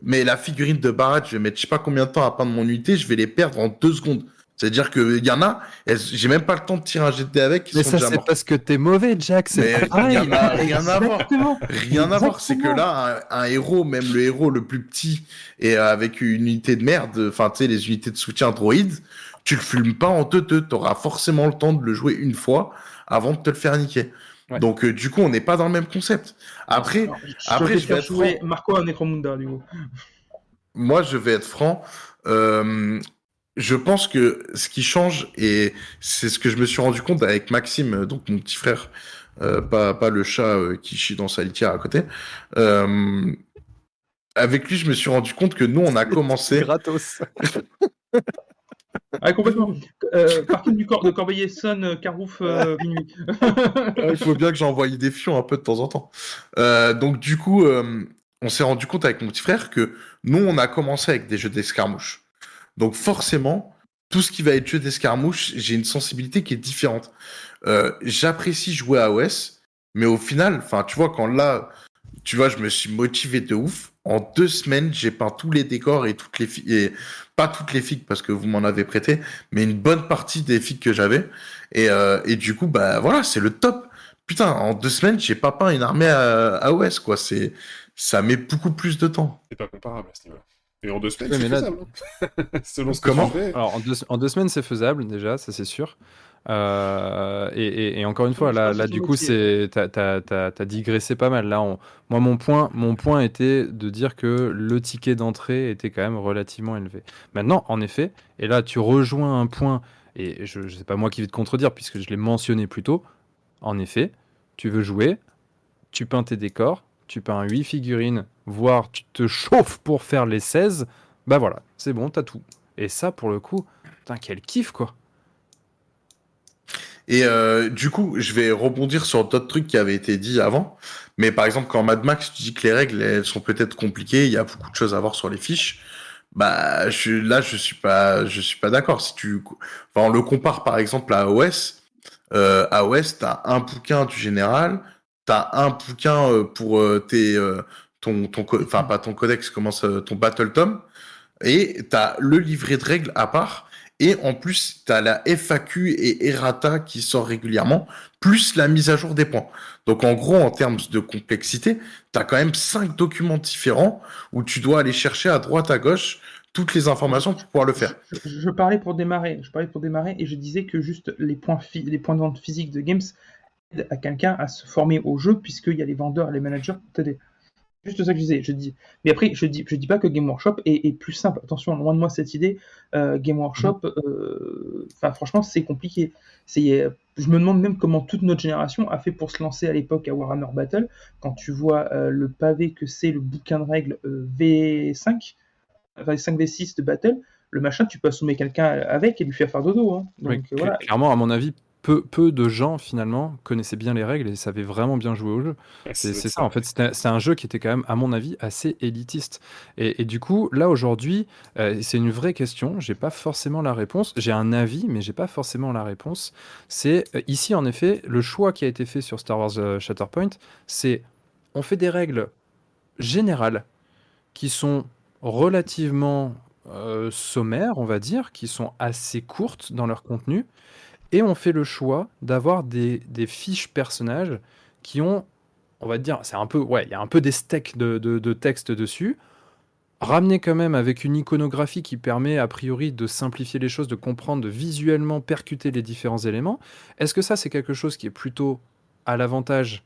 mais la figurine de Barat, je vais mettre je sais pas combien de temps à peindre mon unité, je vais les perdre en deux secondes. C'est-à-dire qu'il y en a, j'ai même pas le temps de tirer un dés avec, ils Mais sont ça, c'est parce que t'es mauvais, Jack. C'est Mais pas pareil. rien à- rien à voir. Rien à voir, c'est que là, un, un héros, même le héros le plus petit, et avec une unité de merde, enfin, tu sais, les unités de soutien droïdes, tu le filmes pas en deux deux, t'auras forcément le temps de le jouer une fois avant de te le faire niquer. Ouais. Donc, euh, du coup, on n'est pas dans le même concept. Après, je après, vais je vais être jouer franc. Marco à Necromunda, du coup. moi, je vais être franc. Euh, je pense que ce qui change, et c'est ce que je me suis rendu compte avec Maxime, donc mon petit frère, euh, pas, pas le chat euh, qui chie dans sa litière à côté. Euh, avec lui, je me suis rendu compte que nous, on a commencé. gratos. Ah, complètement. Euh, parking du corps de Corbeil-Essonne, euh, Carouf, euh, minuit. Il faut bien que j'envoie des fions un peu de temps en temps. Euh, donc, du coup, euh, on s'est rendu compte avec mon petit frère que nous, on a commencé avec des jeux d'escarmouche. Donc, forcément, tout ce qui va être jeu d'escarmouche, j'ai une sensibilité qui est différente. Euh, J'apprécie jouer à OS, mais au final, enfin, tu vois, quand là, tu vois, je me suis motivé de ouf. En deux semaines, j'ai peint tous les décors et toutes les et pas toutes les figues parce que vous m'en avez prêté, mais une bonne partie des figues que j'avais. Et, euh, du coup, bah voilà, c'est le top. Putain, en deux semaines, j'ai pas peint une armée à, à OS, quoi. C'est, ça met beaucoup plus de temps. C'est pas comparable à. Et en deux semaines, Ouais, c'est mais là- faisable. hein. Selon ce que Comment tu fais. Alors, en deux, en deux semaines, c'est faisable, déjà, ça c'est sûr. Euh, et, et- et encore une fois, là, là que du coup, c'est t'as digressé pas mal. Là, on- moi, mon point, mon point était de dire que le ticket d'entrée était quand même relativement élevé. Maintenant, en effet, et là, tu rejoins un point, et je, je sais pas moi qui vais te contredire puisque je l'ai mentionné plus tôt. En effet, tu veux jouer, tu peins tes décors, tu peins 8 figurines, voire tu te chauffes pour faire les 16, bah voilà, c'est bon, t'as tout. Et ça, pour le coup, putain, quel kiff, quoi. Et euh, du coup, je vais rebondir sur d'autres trucs qui avaient été dit avant. Mais par exemple, quand Mad Max, tu dis que les règles, elles sont peut-être compliquées, il y a beaucoup de choses à voir sur les fiches. Bah, là, je suis pas, je suis pas d'accord. Si tu, on le compare par exemple à OS. Euh, à OS, t'as un bouquin du général, t'as un bouquin euh, pour euh, tes, ton, ton, enfin pas ton codex, comment ça, ton battle tome, et t'as le livret de règles à part. Et en plus, tu as la FAQ et errata qui sort régulièrement, plus la mise à jour des points. Donc en gros, en termes de complexité, tu as quand même cinq documents différents où tu dois aller chercher à droite, à gauche toutes les informations pour pouvoir le faire. Je, parlais pour démarrer, je parlais pour démarrer et je disais que juste les points, les points de vente physiques de Games aident à quelqu'un à se former au jeu puisqu'il y a les vendeurs les managers pour t'aider juste ça que je disais. Je dis, mais après, je dis, je dis pas que Game Workshop est, plus simple. Attention, loin de moi cette idée. Euh, Game Workshop, mm. euh, franchement, c'est compliqué. C'est, je me demande même comment toute notre génération a fait pour se lancer à l'époque à Warhammer Battle. Quand tu vois euh, le pavé que c'est le bouquin de règles V5, enfin 5V6 de Battle, le machin, tu peux assommer quelqu'un avec et lui faire faire dodo. Hein. Donc, voilà. Clairement, à mon avis, peu, peu de gens finalement connaissaient bien les règles et savaient vraiment bien jouer au jeu. C'est ça, en fait, c'est un jeu qui était quand même, à mon avis, assez élitiste. Et, du coup, là aujourd'hui, euh, c'est une vraie question. J'ai pas forcément la réponse. J'ai un avis, mais j'ai pas forcément la réponse. C'est euh, ici, en effet, le choix qui a été fait sur Star Wars euh, Shatterpoint, c'est on fait des règles générales qui sont relativement sommaires, on va dire, qui sont assez courtes dans leur contenu et on fait le choix d'avoir des, fiches personnages qui ont, on va dire, c'est un peu, ouais, il y a un peu des steaks de, texte dessus, ramené quand même avec une iconographie qui permet a priori de simplifier les choses, de comprendre, de visuellement percuter les différents éléments. Est-ce que ça, c'est quelque chose qui est plutôt à l'avantage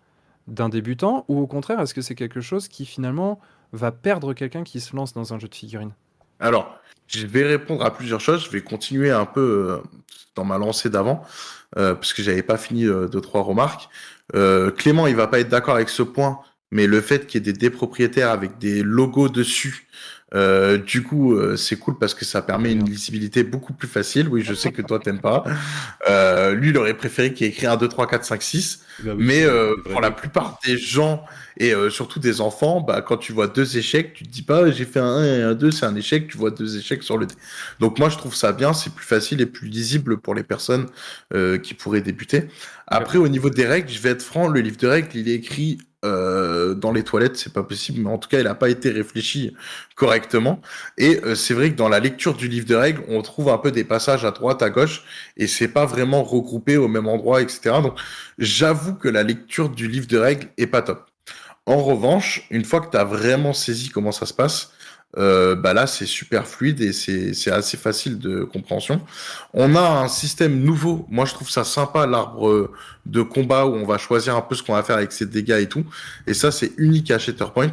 d'un débutant ou au contraire, est-ce que c'est quelque chose qui finalement va perdre quelqu'un qui se lance dans un jeu de figurines? Alors, je vais répondre à plusieurs choses. Je vais continuer un peu euh, dans ma lancée d'avant, euh, parce que j'avais pas fini euh, deux trois remarques. Euh, Clément, il va pas être d'accord avec ce point, mais le fait qu'il y ait des propriétaires avec des logos dessus euh, du coup, euh, c'est cool parce que ça permet une lisibilité beaucoup plus facile. Oui, je sais que toi, t'aimes pas. Euh, lui, il aurait préféré qu'il ait écrit 1, 2, 3, 4, 5, 6. mais euh, pour la plupart des gens, et surtout des enfants, bah, quand tu vois deux échecs, tu te dis pas j'ai fait un 1 et un 2, c'est un échec, tu vois deux échecs sur le dé. Donc moi, je trouve ça bien, c'est plus facile et plus lisible pour les personnes qui pourraient débuter. Après, au niveau des règles, je vais être franc, le livre de règles, il est écrit euh, dans les toilettes, c'est pas possible, mais en tout cas, il n'a pas été réfléchi correctement. Et euh, c'est vrai que dans la lecture du livre de règles, on trouve un peu des passages à droite, à gauche, et c'est pas vraiment regroupé au même endroit, etc. Donc, j'avoue que la lecture du livre de règles est pas top. En revanche, une fois que tu as vraiment saisi comment ça se passe, euh, bah là c'est super fluide et c'est assez facile de compréhension. On a un système nouveau, moi je trouve ça sympa l'arbre de combat où on va choisir un peu ce qu'on va faire avec ses dégâts et tout. Et ça c'est unique à Shatterpoint.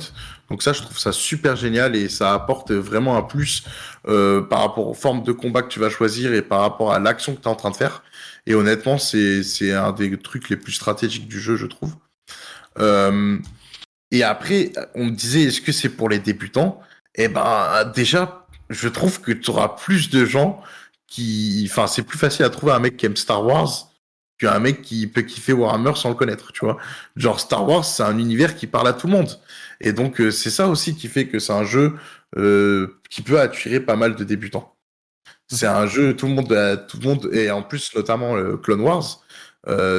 Donc ça je trouve ça super génial et ça apporte vraiment un plus euh, par rapport aux formes de combat que tu vas choisir et par rapport à l'action que tu es en train de faire. Et honnêtement c'est un des trucs les plus stratégiques du jeu je trouve. Euh, et après on me disait est-ce que c'est pour les débutants? Eh ben déjà, je trouve que tu auras plus de gens qui, enfin, c'est plus facile à trouver un mec qui aime Star Wars qu'un mec qui peut kiffer Warhammer sans le connaître, tu vois. Genre Star Wars, c'est un univers qui parle à tout le monde, et donc euh, c'est ça aussi qui fait que c'est un jeu euh, qui peut attirer pas mal de débutants. C'est un jeu tout le monde, euh, tout le monde, et en plus notamment Clone Wars,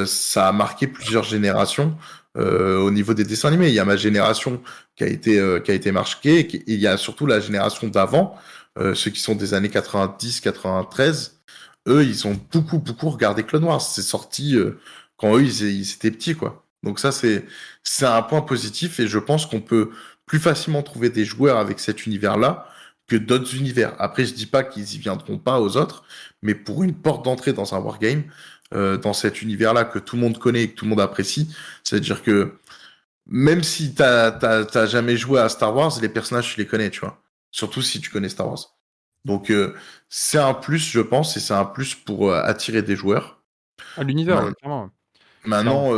ça a marqué plusieurs générations. Euh, au niveau des dessins animés. Il y a ma génération qui a été euh, qui a été marquée, et il y a surtout la génération d'avant, euh, ceux qui sont des années 90, 93. Eux, ils ont beaucoup beaucoup regardé Clone Wars. C'est sorti quand eux ils, étaient petits quoi. Donc ça c'est c'est un point positif et je pense qu'on peut plus facilement trouver des joueurs avec cet univers-là que d'autres univers. Après, je dis pas qu'ils y viendront pas aux autres, mais pour une porte d'entrée dans un wargame, euh, dans cet univers-là que tout le monde connaît et que tout le monde apprécie. C'est-à-dire que même si t'as jamais joué à Star Wars, les personnages tu les connais, tu vois. Surtout si tu connais Star Wars. Donc euh, c'est un plus, je pense, et c'est un plus pour euh, attirer des joueurs. À l'univers, clairement. Maintenant,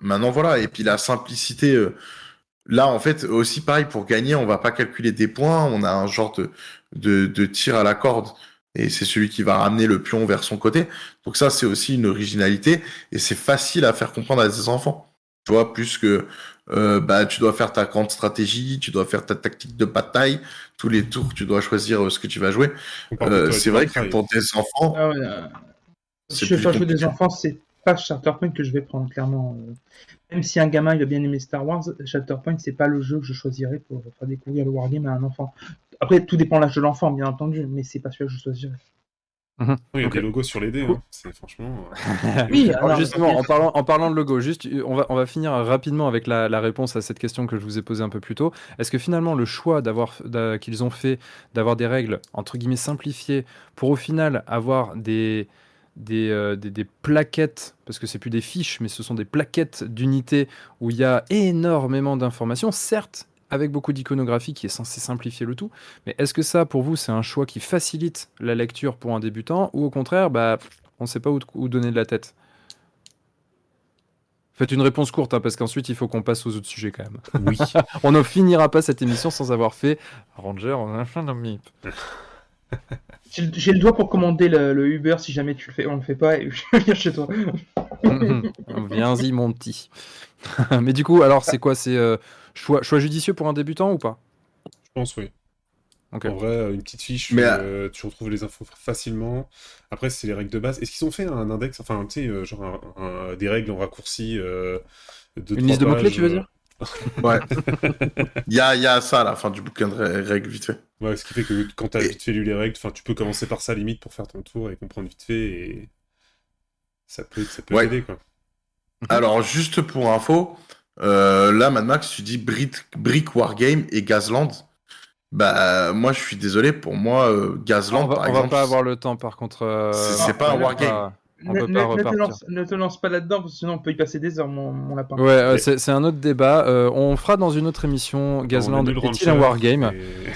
maintenant voilà. Et puis la simplicité. Là, en fait, aussi pareil pour gagner, on va pas calculer des points. On a un genre de, de, de tir à la corde et c'est celui qui va ramener le pion vers son côté. Donc ça, c'est aussi une originalité et c'est facile à faire comprendre à des enfants. Tu vois, plus que euh, bah, tu dois faire ta grande stratégie, tu dois faire ta tactique de bataille, tous les tours, tu dois choisir euh, ce que tu vas jouer. Euh, c'est vrai que pour des enfants, ah si je vais faire jouer des enfants, c'est pas Shatterpoint que je vais prendre clairement. Même si un gamin il a bien aimé Star Wars, Shatterpoint c'est pas le jeu que je choisirais pour faire découvrir le wargame à un enfant. Après, tout dépend de l'âge de l'enfant, bien entendu, mais c'est pas celui que je choisirais. Mhm. Il y a des logos sur les dés, hein. c'est franchement. euh, Oui, Alors justement, en parlant, en parlant de logo, juste, on va, on va finir rapidement avec la, la réponse à cette question que je vous ai posée un peu plus tôt. Est-ce que finalement le choix d'avoir, qu'ils ont fait d'avoir des règles entre guillemets simplifiées pour au final avoir des, des, euh, des, des plaquettes, parce que c'est plus des fiches, mais ce sont des plaquettes d'unités où il y a énormément d'informations, certes avec beaucoup d'iconographie qui est censé simplifier le tout, mais est-ce que ça pour vous c'est un choix qui facilite la lecture pour un débutant ou au contraire, bah, on ne sait pas où, où donner de la tête? Faites une réponse courte, hein, parce qu'ensuite il faut qu'on passe aux autres sujets quand même. Oui. On ne finira pas cette émission sans avoir fait Ranger en un fin j'ai le- j'ai le doigt pour commander le, le Uber si jamais tu le fais, on le fait pas et je viens chez toi. Viens-y mon petit. Mais du coup, alors c'est quoi? C'est euh, choix, choix judicieux pour un débutant ou pas? Je pense, oui. En vrai, une petite fiche, Mais, euh, tu retrouves les infos facilement. Après, c'est les règles de base. Est-ce qu'ils ont fait un index, enfin, tu sais, euh, genre un- un- des règles en raccourci euh, de Une liste de mots-clés, tu veux dire? Ouais. Il y a, il y a ça à la fin du bouquin de rè- règles vite fait. Ouais, ce qui fait que quand t'as Et- vite fait lu les règles, enfin, tu peux commencer par ça limite pour faire ton tour et comprendre vite fait et ça peut, ça peut Ouais. t'aider quoi. Alors, juste pour info, euh, là, Mad Max, tu dis Brick, Brick Wargame et Gazland. Bah, moi, je suis désolé, pour moi, euh, Gazland, on va, par on va pas avoir le temps par contre. euh, C'est- pas un wargame. On ne, peut ne- pas ne te lance, ne te lance pas là-dedans parce que sinon on peut y passer des heures, mon, mon lapin. Ouais, euh, c'est un autre débat. Euh, on fera dans une autre émission. Gazland est-il un wargame? et-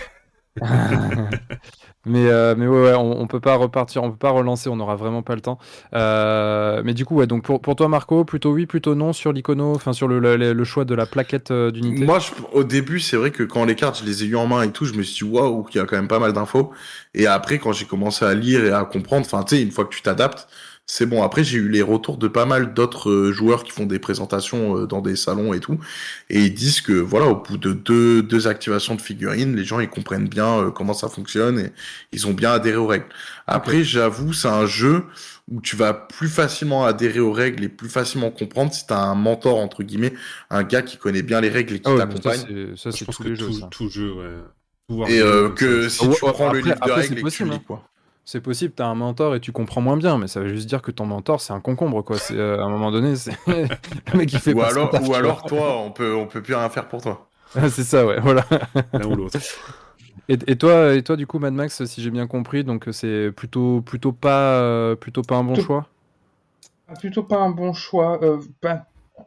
mais, euh, mais ouais, ouais, on, on peut pas repartir, on peut pas relancer, on aura vraiment pas le temps. Euh, mais du coup, ouais, donc pour, pour toi, Marco, plutôt oui, plutôt non sur l'icono, enfin sur le, le, le choix de la plaquette euh, d'unité. Moi, je- au début, c'est vrai que quand les cartes, je les ai eues en main et tout, je me suis dit, waouh, il y a quand même pas mal d'infos. Et après, quand j'ai commencé à lire et à comprendre, enfin, tu sais, une fois que tu t'adaptes, c'est bon. Après, j'ai eu les retours de pas mal d'autres euh, joueurs qui font des présentations euh, dans des salons et tout. Et ils disent que, voilà, au bout de deux, deux activations de figurines, les gens, ils comprennent bien euh, comment ça fonctionne et ils ont bien adhéré aux règles. Après, j'avoue, c'est un jeu où tu vas plus facilement adhérer aux règles et plus facilement comprendre si t'as un mentor, entre guillemets, un gars qui connaît bien les règles et qui Ah ouais, t'accompagne. c'est- ça, Je c'est pense tous que les jeux. tout, ça. tout jeu, ouais. Et euh, que si Ouais, tu prends le après- livre de après, règles c'est et que tu lis, hein. quoi. C'est possible, t'as un mentor et tu comprends moins bien, mais ça veut juste dire que ton mentor, c'est un concombre, quoi. C'est, euh, à un moment donné, c'est le mec qui fait Ou pas alors, ou alors toi, on peut, on peut plus rien faire pour toi. c'est ça, ouais, voilà. l'un ou l'autre. Et, et toi, et toi, du coup, Mad Max, si j'ai bien compris, donc c'est plutôt, plutôt pas, euh, plutôt pas un bon choix? Ah, Plutôt pas un bon choix. euh,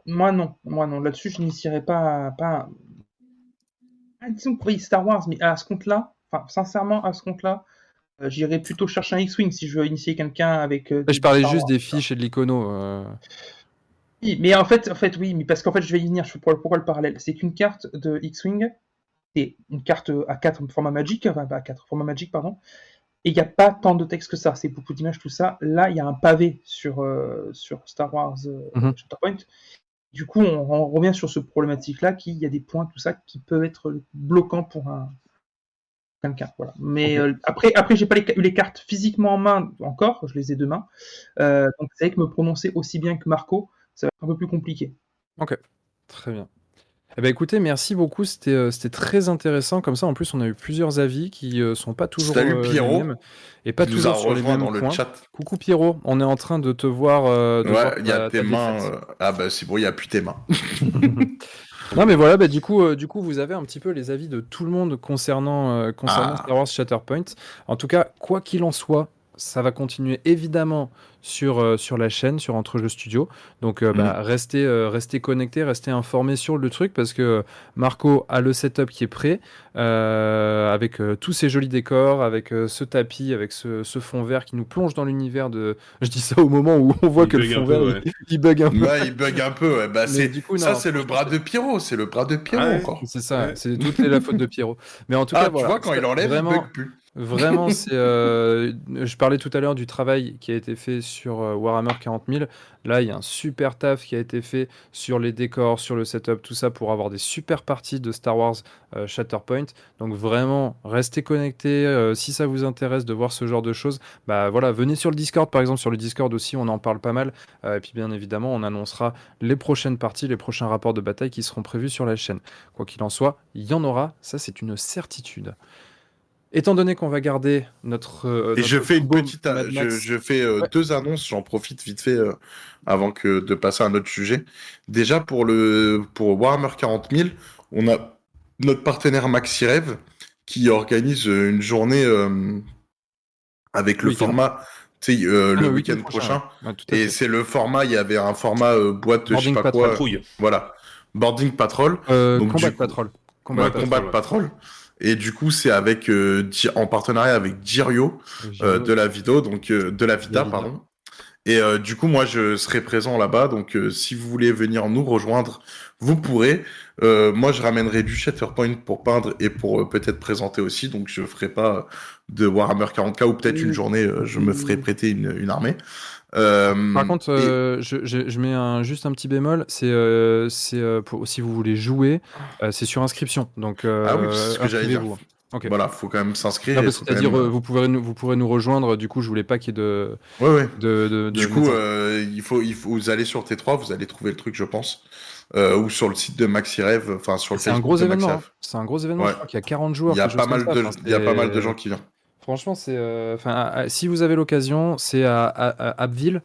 Moi non, moi non. Là-dessus, je n'initierais pas, pas. Ah, disons que oui, Star Wars, mais à ce compte-là, enfin sincèrement à ce compte-là, euh, j'irais plutôt chercher un X-wing si je veux initier quelqu'un avec. euh, je parlais juste des fiches et de l'icono. euh. Oui, mais en fait, en fait, oui, mais parce qu'en fait, je vais y venir. Je fais pourquoi, le parallèle? C'est qu'une carte de X-wing, c'est une carte à 4 format Magic, enfin pas à 4 format Magic, pardon. Et il n'y a pas tant de texte que ça. C'est beaucoup d'images, tout ça. Là, il y a un pavé sur euh, sur Star Wars euh, Mhm. Shatterpoint. Du coup, on, on revient sur ce problématique-là, qu'il y a des points, tout ça, qui peuvent être bloquants pour un quelqu'un. Voilà. Mais Ok. euh, après, après, j'ai pas les- eu les cartes physiquement en main encore. Je les ai demain. Euh, donc, c'est vrai que me prononcer aussi bien que Marco, ça va être un peu plus compliqué. Très bien. Eh ben, écoutez, merci beaucoup. C'était euh, c'était très intéressant. Comme ça, en plus, on a eu plusieurs avis qui euh, sont pas toujours Salut, euh, les Pierrot. mêmes et pas toujours sur les mêmes dans le points. chat. Coucou Pierrot, on est en train de te voir. euh, de Ouais, il y a ta- tes ta mains. euh, Ah bah c'est bon, il y a plus tes mains. Non mais voilà, bah, du coup, euh, du coup, vous avez un petit peu les avis de tout le monde concernant, euh, concernant Ah. Star Wars Shatterpoint. En tout cas, quoi qu'il en soit, ça va continuer évidemment sur, euh, sur la chaîne, sur Entre Jeux Studio. Donc, euh, bah, restez, euh, restez connectés, restez informés sur le truc parce que Marco a le setup qui est prêt euh, avec euh, tous ces jolis décors, avec euh, ce tapis, avec ce, ce fond vert qui nous plonge dans l'univers de. Je dis ça au moment où on voit Il que le fond peu, vert ouais. il, bug un peu. Ouais, il bug un peu. ouais. Bah, du coup, ça, c'est le bras de Pierrot. C'est le bras de Pierrot Ah encore. C'est ça, Ouais. c'est toute la faute de Pierrot. Mais en tout Ah, cas, tu voilà. vois, quand il enlève, vraiment, il bug plus. Vraiment, c'est. euh, je parlais tout à l'heure du travail qui a été fait sur euh, Warhammer 40 000. Là, il y a un super taf qui a été fait sur les décors, sur le setup, tout ça pour avoir des super parties de Star Wars euh, Shatterpoint. Donc vraiment, restez connectés. euh, si ça vous intéresse de voir ce genre de choses, bah voilà, venez sur le Discord par exemple. Sur le Discord aussi, on en parle pas mal. Et puis bien évidemment, on annoncera les prochaines parties, les prochains rapports de bataille qui seront prévus sur la chaîne. Quoi qu'il en soit, il y en aura. Ça, c'est une certitude. Étant donné qu'on va garder notre. euh, Et notre je fais une petite, je, fais euh, Ouais. deux annonces, j'en profite vite fait euh, avant que de passer à un autre sujet. Déjà pour le pour Warhammer 40 000, on a notre partenaire MaxiRev qui organise une journée avec le format, Ah, le week-end prochain. Et c'est le format, il y avait un format boîte, je sais Boarding pas Patrol. quoi, voilà, boarding patrol. Donc, Combat coup- Patrol. Combat Ouais, Patrol. Combat. Patrol. Et du coup, c'est avec euh, en partenariat avec Dirio euh, de la vidéo, donc euh, de la Vida. pardon. Et euh, du coup, moi, je serai présent là-bas. Donc, euh, si vous voulez venir nous rejoindre, vous pourrez. Euh, moi, je ramènerai du Shatterpoint pour peindre et pour euh, peut-être présenter aussi. Donc, je ferai pas de Warhammer 40k ou peut-être une journée, euh, je me ferai prêter une, une armée. Euh, Par contre, et- euh, je, je- je mets un, juste un petit bémol. C'est euh, euh, si vous voulez jouer, euh, c'est sur inscription. Donc, euh, Ah oui, c'est ce que j'allais dire. inscrivez-vous. Ok. Voilà, faut quand même s'inscrire. C'est-à-dire, même- vous, pourrez nous, vous pourrez nous rejoindre. Du coup, je voulais pas qu'il y ait de. Ouais, ouais. de, de- de- Du coup, de- euh, il, faut, il faut vous allez sur T3, vous allez trouver le truc, je pense, euh, ou sur le site de MaxiRev, enfin sur le c'est un gros de événement. MaxiRev. hein. C'est un gros événement. Ouais. Je crois qu'il y a 40 joueurs. Il y a pas mal de, il y a pas mal de gens qui viennent. Franchement, c'est. euh, Enfin, si vous avez l'occasion, c'est à, à- à Abbeville.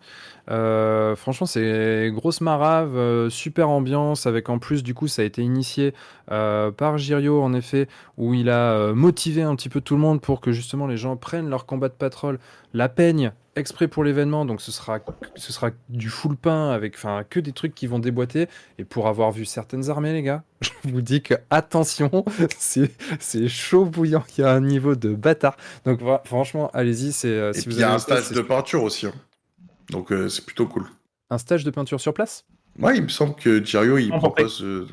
Euh, franchement, c'est grosse marave, euh, super ambiance, avec en plus, du coup, ça a été initié par Girio, en effet, où il a motivé un petit peu tout le monde pour que justement les gens prennent leur combat de patrol, la peignent exprès pour l'événement. Donc, ce sera, ce sera du full pain avec, enfin, que des trucs qui vont déboîter. Et pour avoir vu certaines armées, les gars, je vous dis que attention, c'est c'est chaud bouillant. Il y a un niveau de bâtard. Donc, vra- franchement, allez-y. C'est euh, Et si puis vous il y a un stage de peinture aussi. hein. Donc euh, c'est plutôt cool. un stage de peinture sur place? Ouais, il me semble que Girio, il En propose... euh,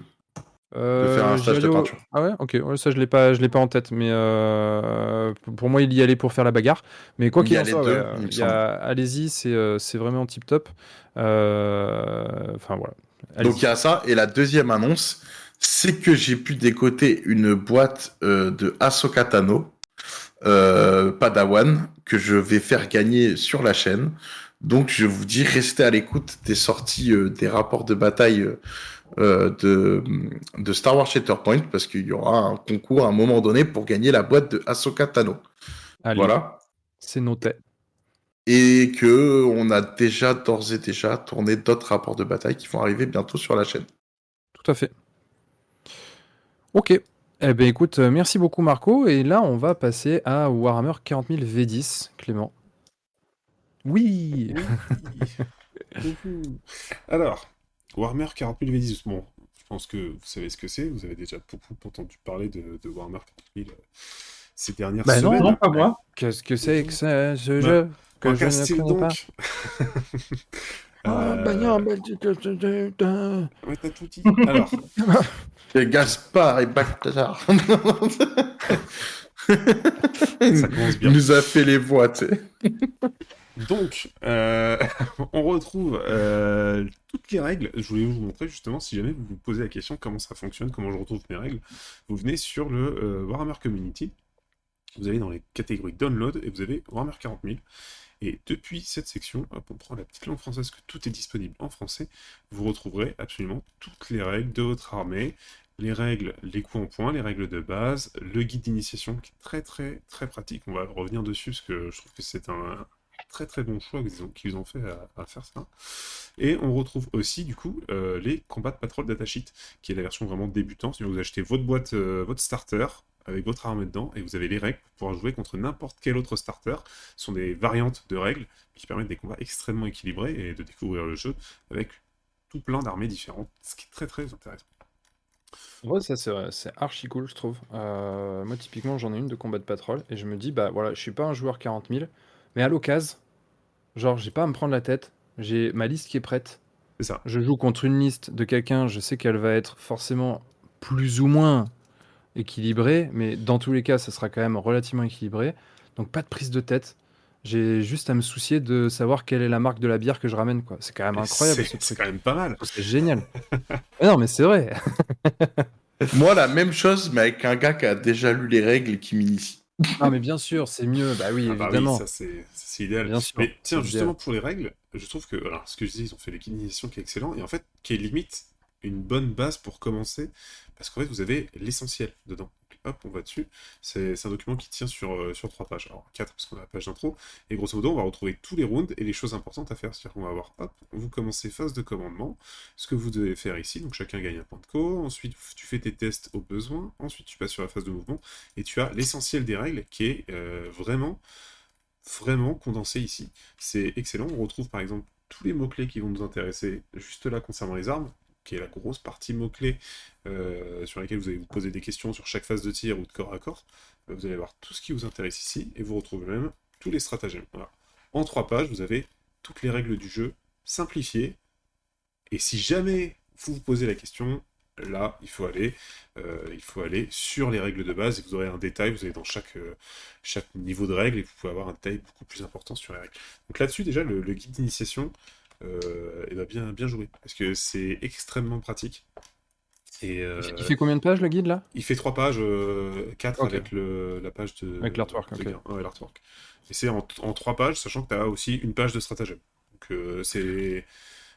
Euh, faire un stage de peinture. Ah ouais, ok. Ouais, ça, je l'ai pas, je l'ai pas en tête, mais euh, pour moi, il y allait pour faire la bagarre. Mais quoi qu'il en soit, ouais, il a- allez-y, c'est euh, c'est vraiment tip top. Euh, Enfin voilà. Donc il y a ça. Et la deuxième annonce, c'est que j'ai pu décoter une boîte euh, de Ahsoka Tano, euh, Padawan, que je vais faire gagner sur la chaîne. Donc je vous dis, restez à l'écoute des sorties, euh, des rapports de bataille euh, de, de Star Wars Shatterpoint, parce qu'il y aura un concours à un moment donné pour gagner la boîte de Ahsoka Tano. Allez, Voilà. c'est noté. Et que on a déjà d'ores et déjà tourné d'autres rapports de bataille qui vont arriver bientôt sur la chaîne. Tout à fait. Ok. Eh ben écoute, euh, merci beaucoup Marco. Et là, on va passer à Warhammer 40 000 V10, Clément. Oui. Alors, Warhammer 40 000 V10, bon, je pense que vous savez ce que c'est, vous avez déjà beaucoup entendu parler de, de Warhammer 40 000 euh, ces dernières Bah non, semaines. Non, pas moi. Qu'est-ce que c'est que ça, ce Bah, jeu que En je ne connais pas donc. Ah, Euh, bah non, bah, tu- ouais, t'as tout dit. Alors, Et Gaspard et Balthazar. ça commence Il bien. nous a fait les voix, tu sais. Donc, euh, on retrouve euh, toutes les règles. Je voulais vous montrer justement, si jamais vous vous posez la question comment ça fonctionne, comment je retrouve mes règles, vous venez sur le euh, Warhammer Community, vous allez dans les catégories Download et vous avez Warhammer 40 000. Et depuis cette section, hop, on prend la petite langue française que tout est disponible en français, vous retrouverez absolument toutes les règles de votre armée, les règles, les coups en point, les règles de base, le guide d'initiation qui est très très très pratique. On va revenir dessus parce que je trouve que c'est un très très bon choix qu'ils ont, fait à, faire ça. Et on retrouve aussi du coup euh, les combats de patrol datasheet, qui est la version vraiment débutante. Que Vous achetez votre boîte, euh, votre starter avec votre armée dedans et vous avez les règles pour pouvoir jouer contre n'importe quel autre starter. Ce sont des variantes de règles qui permettent des combats extrêmement équilibrés et de découvrir le jeu avec tout plein d'armées différentes, ce qui est très très intéressant. Ouais, ça c'est archi cool, je trouve. Euh, moi, typiquement, j'en ai une de combat de patrol et je me dis, bah voilà, je suis pas un joueur 40 000, mais à l'occasion, genre, j'ai pas à me prendre la tête, j'ai ma liste qui est prête. C'est ça. Je joue contre une liste de quelqu'un, je sais qu'elle va être forcément plus ou moins équilibrée, mais dans tous les cas, ça sera quand même relativement équilibré. Donc, pas de prise de tête. J'ai juste à me soucier de savoir quelle est la marque de la bière que je ramène, quoi. C'est quand même incroyable c'est- ce C'est truc. quand même pas mal. C'est génial. Ah non, mais c'est vrai. Moi, la même chose, mais avec un gars qui a déjà lu les règles et qui m'initie. Non, mais bien sûr, c'est mieux. Bah oui, Ah bah oui, évidemment. ça c'est idéal. Bien sûr, Mais tiens, justement pour les règles, je trouve que alors ce que je dis, ils ont fait l'équilibration qui est excellent et en fait qui est limite une bonne base pour commencer parce qu'en fait vous avez l'essentiel dedans. Hop, on va dessus. C'est un document qui tient sur, euh, sur trois pages. Alors, quatre, parce qu'on a la page d'intro. Et grosso modo, on va retrouver tous les rounds et les choses importantes à faire. C'est-à-dire qu'on va avoir, hop, vous commencez phase de commandement, ce que vous devez faire ici. Donc, chacun gagne un point de co. Ensuite, tu fais tes tests au besoin. Ensuite, tu passes sur la phase de mouvement. Et tu as l'essentiel des règles qui est euh, vraiment, vraiment condensé ici. C'est excellent. On retrouve par exemple tous les mots-clés qui vont nous intéresser juste là concernant les armes, qui est la grosse partie mots-clés euh, sur laquelle vous allez vous poser des questions sur chaque phase de tir ou de corps à corps. Euh, Vous allez voir tout ce qui vous intéresse ici, et vous retrouvez même tous les stratagèmes. En trois pages, vous avez toutes les règles du jeu simplifiées, et si jamais vous vous posez la question, là, il faut aller, euh, il faut aller sur les règles de base, et vous aurez un détail, vous allez dans chaque, niveau de règle, et vous pouvez avoir un détail beaucoup plus important sur les règles. Donc là-dessus, déjà, le guide d'initiation, euh, eh ben, bien, bien joué, parce que c'est extrêmement pratique. Et, euh, Il fait combien de pages le guide là? Il fait trois pages, euh, quatre Ok. avec le, la page de. Avec l'artwork, de ok. Guérin. Ouais, l'artwork. Et c'est en, en trois pages, sachant que tu as aussi une page de stratagème. Donc, euh, c'est.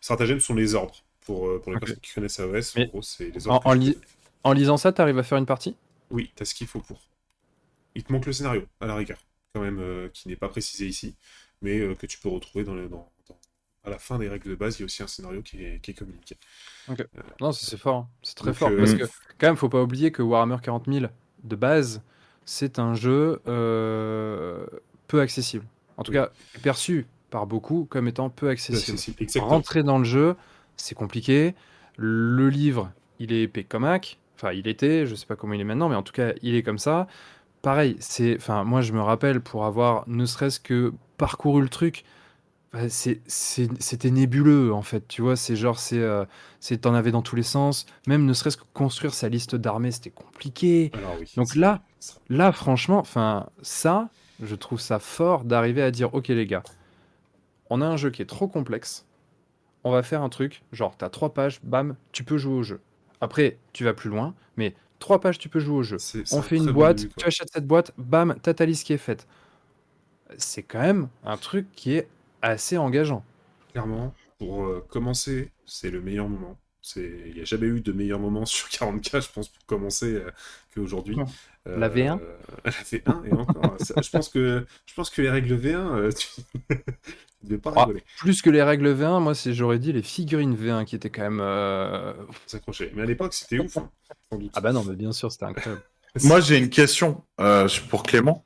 Stratagèmes sont les ordres. Pour, euh, pour les personnes qui connaissent AOS, Mais en gros, c'est les ordres. en tu li- lisant ça, t'arrives à faire une partie? Oui, tu as ce qu'il faut pour. Il te manque le scénario, à la rigueur, quand même, euh, qui n'est pas précisé ici, mais euh, que tu peux retrouver dans, les, dans, dans- à la fin des règles de base. Il y a aussi un scénario qui est, qui est communiqué. Non, ça, c'est fort. hein. C'est très fort. euh, Parce que, quand même, faut pas oublier que Warhammer 40 000, de base, c'est un jeu euh, peu accessible. En tout Oui. cas, perçu par beaucoup comme étant peu accessible. Rentrer dans le jeu, c'est compliqué. Le livre, il est épais comme hack. Enfin, il était, je sais pas comment il est maintenant, mais en tout cas, il est comme ça. Pareil, c'est, enfin, moi, je me rappelle pour avoir ne serait-ce que parcouru le truc, bah, c'est, c'est- c'était nébuleux en fait. Tu vois, c'est genre, c'est, euh, c'est, t'en avais dans tous les sens. Même ne serait-ce que construire sa liste d'armées, c'était compliqué. Alors oui. Donc c'est- là, ça- Là, franchement, enfin, ça, je trouve ça fort d'arriver à dire, ok les gars, on a un jeu qui est trop complexe, on va faire un truc, genre t'as trois pages, bam, tu peux jouer au jeu. Après, tu vas plus loin, mais trois pages, tu peux jouer au jeu. c'est- c'est On un fait une très bon boîte, début, quoi. tu achètes cette boîte, bam, t'as ta liste qui est faite. C'est quand même un truc qui est assez engageant. Clairement, pour euh, commencer, c'est le meilleur moment. C'est- Il n'y a jamais eu de meilleur moment sur 40K, je pense, pour commencer euh, qu'aujourd'hui. Euh, La V1 La V1, et encore. ça, je, pense que, je pense que les règles V1, euh, tu ne devais pas Ah. rigoler, Plus que les règles V1, moi, c'est, j'aurais dit les figurines V1 qui étaient quand même. euh, s'accrocher. Mais à l'époque, c'était ouf, hein, sans doute. Ah bah non, mais bien sûr, c'était incroyable. Moi, j'ai une question euh, pour Clément.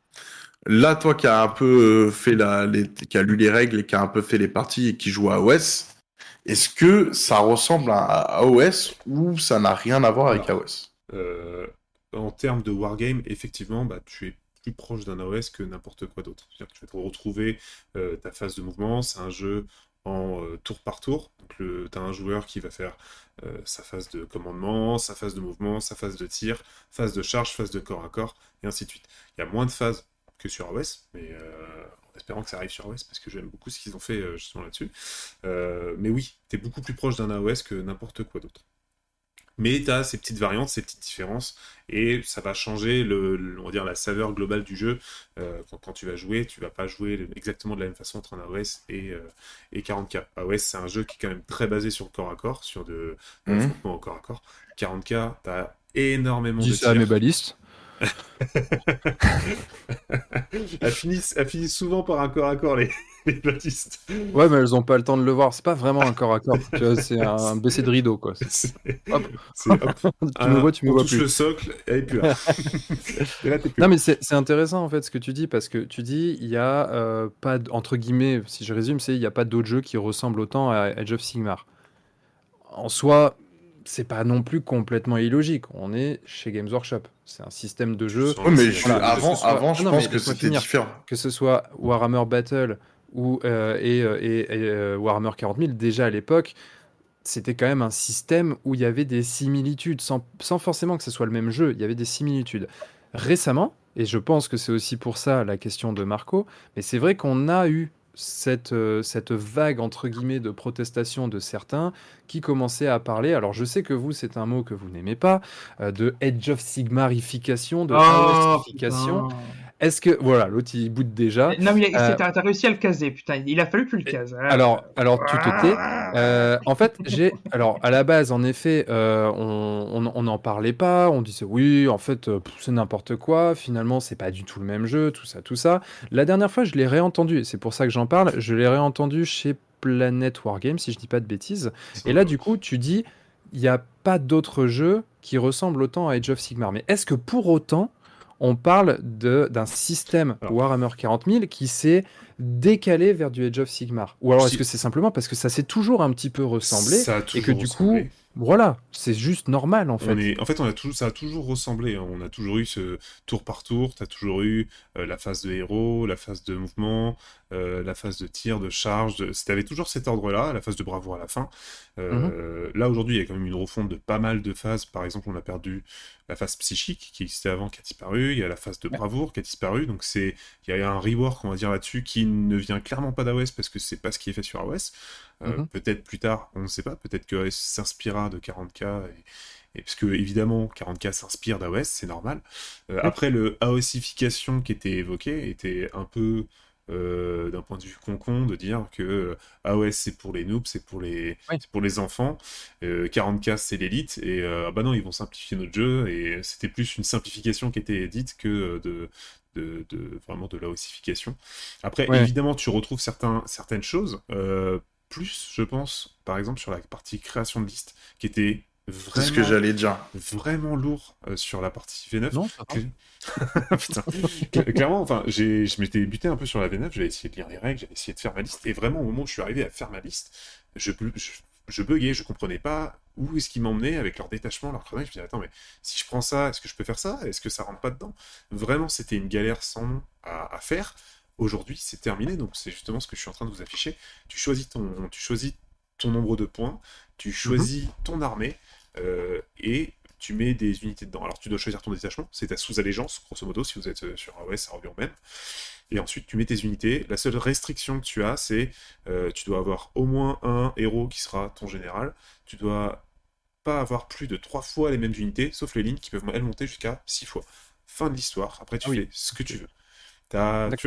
Là, toi qui as un peu euh, fait la, les, qui a lu les règles et qui a un peu fait les parties et qui joue à OS, est-ce que ça ressemble à, à OS ou ça n'a rien à voir avec. AOS Euh, en termes de wargame, effectivement, bah, tu es plus proche d'un AOS que n'importe quoi d'autre. C'est-à-dire que tu vas te retrouver euh, ta phase de mouvement, c'est un jeu en euh, tour par tour. Donc tu as un joueur qui va faire euh, sa phase de commandement, sa phase de mouvement, sa phase de tir, phase de charge, phase de corps à corps, et ainsi de suite. Il y a moins de phases que sur AOS, mais euh, en espérant que ça arrive sur AOS, parce que j'aime beaucoup ce qu'ils ont fait euh, justement là-dessus. Euh, mais oui, tu es beaucoup plus proche d'un AOS que n'importe quoi d'autre. Mais tu as ces petites variantes, ces petites différences, et ça va changer le, le- on va dire, la saveur globale du jeu. Euh, quand, quand tu vas jouer, tu vas pas jouer exactement de la même façon entre un AOS et, euh, et 40K. AOS, c'est un jeu qui est quand même très basé sur le corps à corps, sur de, de Mhm. l'affrontement au corps à corps. 40K, tu as énormément Dis de ça à mes tirs. balistes. Elles, finissent, elles finissent souvent par un corps à corps, les, les baptistes. Ouais, mais elles ont pas le temps de le voir. C'est pas vraiment un corps à corps. c'est un baisser de rideau, quoi. C'est Hop. c'est- hop, Tu me vois, tu me on vois touche plus. le socle, et puis là. et là, t'es plus Non, là. mais c'est c'est intéressant en fait ce que tu dis parce que tu dis il y a euh, pas entre guillemets si je résume c'est il n'y a pas d'autres jeux qui ressemblent autant à Age of Sigmar. En soi, c'est pas non plus complètement illogique. On est chez Games Workshop. C'est un système de jeu Oui, mais je- voilà, avant, que ce soit- avant, je Non, pense que c'était finir. différent. que ce soit Warhammer Battle ou euh, et, euh, et- et, euh, Warhammer 40 000 déjà à l'époque c'était quand même un système où il y avait des similitudes sans, sans forcément que ce soit le même jeu il y avait des similitudes récemment et je pense que c'est aussi pour ça la question de Marco mais c'est vrai qu'on a eu cette, euh, cette vague entre guillemets de protestation de certains qui commençaient à parler alors je sais que vous c'est un mot que vous n'aimez pas euh, de Edge of Sigmarification de Oh. Est-ce que voilà, l'autre il boot déjà. Non, mais Euh, t'as réussi à le caser, putain. Il a fallu que tu le cases. hein. Alors, alors tu te tais. Euh, en fait, j'ai. Alors, à la base, en effet, euh, on on- on n'en parlait pas. On disait oui, en fait, c'est n'importe quoi. Finalement, c'est pas du tout le même jeu, tout ça, tout ça. La dernière fois, je l'ai réentendu. et C'est pour ça que j'en parle. Je l'ai réentendu chez Planet Wargame, si je dis pas de bêtises. Et là, du coup, tu dis, il n'y a pas d'autres jeux qui ressemblent autant à Age of Sigmar. Mais est-ce que pour autant, on parle de- d'un système Alors. Warhammer 40 000 qui s'est décalé vers du Age of Sigmar Ou alors est-ce que c'est simplement parce que ça s'est toujours un petit peu ressemblé Ça a et que du ressemblé. coup, voilà, c'est juste normal en fait. On est... En fait, on a ça a toujours ressemblé. hein. On a toujours eu ce tour par tour. Tu as toujours eu euh, la phase de héros, la phase de mouvement, euh, la phase de tir, de charge. De... Avais toujours cet ordre-là, la phase de bravoure à la fin. Euh, Là, aujourd'hui, il y a quand même une refonte de pas mal de phases. Par exemple, on a perdu la phase psychique qui existait avant, qui a disparu. Il y a la phase de bravoure qui a disparu. Donc, c'est il y a un rework, on va dire, là-dessus qui ne vient clairement pas d'AOS parce que c'est pas ce qui est fait sur AOS. Euh, Mhm. Peut-être plus tard, on ne sait pas. Peut-être que AOS s'inspirera de 40K et, et parce que évidemment 40K s'inspire d'AOS, c'est normal. Euh, Après le AOSification qui était évoqué était un peu euh, d'un point de vue concon de dire que euh, AOS c'est pour les noobs, c'est pour les Oui. pour les enfants, euh, 40K c'est l'élite et euh, ah bah non ils vont simplifier notre jeu et c'était plus une simplification qui était dite que euh, de de, de- vraiment de la ossification. Après, Ouais. évidemment, tu retrouves certains, certaines choses, euh, plus, je pense, par exemple, sur la partie création de liste, qui était C'est ce que vraiment, j'allais dire. vraiment lourd euh, sur la partie V9. Non. Putain. Cla- Clairement, enfin, j'ai, je m'étais buté un peu sur la V9, j'avais essayé de lire les règles, j'avais essayé de faire ma liste, et vraiment, au moment où je suis arrivé à faire ma liste, je, je, je buguais, je comprenais pas où est-ce qu'ils m'emmenaient avec leur détachement, leur chronomètre. Je me disais, attends, mais si je prends ça, est-ce que je peux faire ça? Est-ce que ça rentre pas dedans? Vraiment, c'était une galère sans nom à, à faire. Aujourd'hui, c'est terminé, donc c'est justement ce que je suis en train de vous afficher. Tu choisis ton, tu choisis ton nombre de points, tu choisis ton armée, euh, et tu mets des unités dedans. Alors tu dois choisir ton détachement, c'est ta sous-allégeance, grosso modo, si vous êtes euh, sur AOS, à urbaine. Et ensuite tu mets tes unités. La seule restriction que tu as, c'est euh, tu dois avoir au moins un héros qui sera ton général. Tu dois pas avoir plus de trois fois les mêmes unités, sauf les lignes qui peuvent elles monter jusqu'à six fois. Fin de l'histoire. Après tu oui. fais ce que tu veux. Tu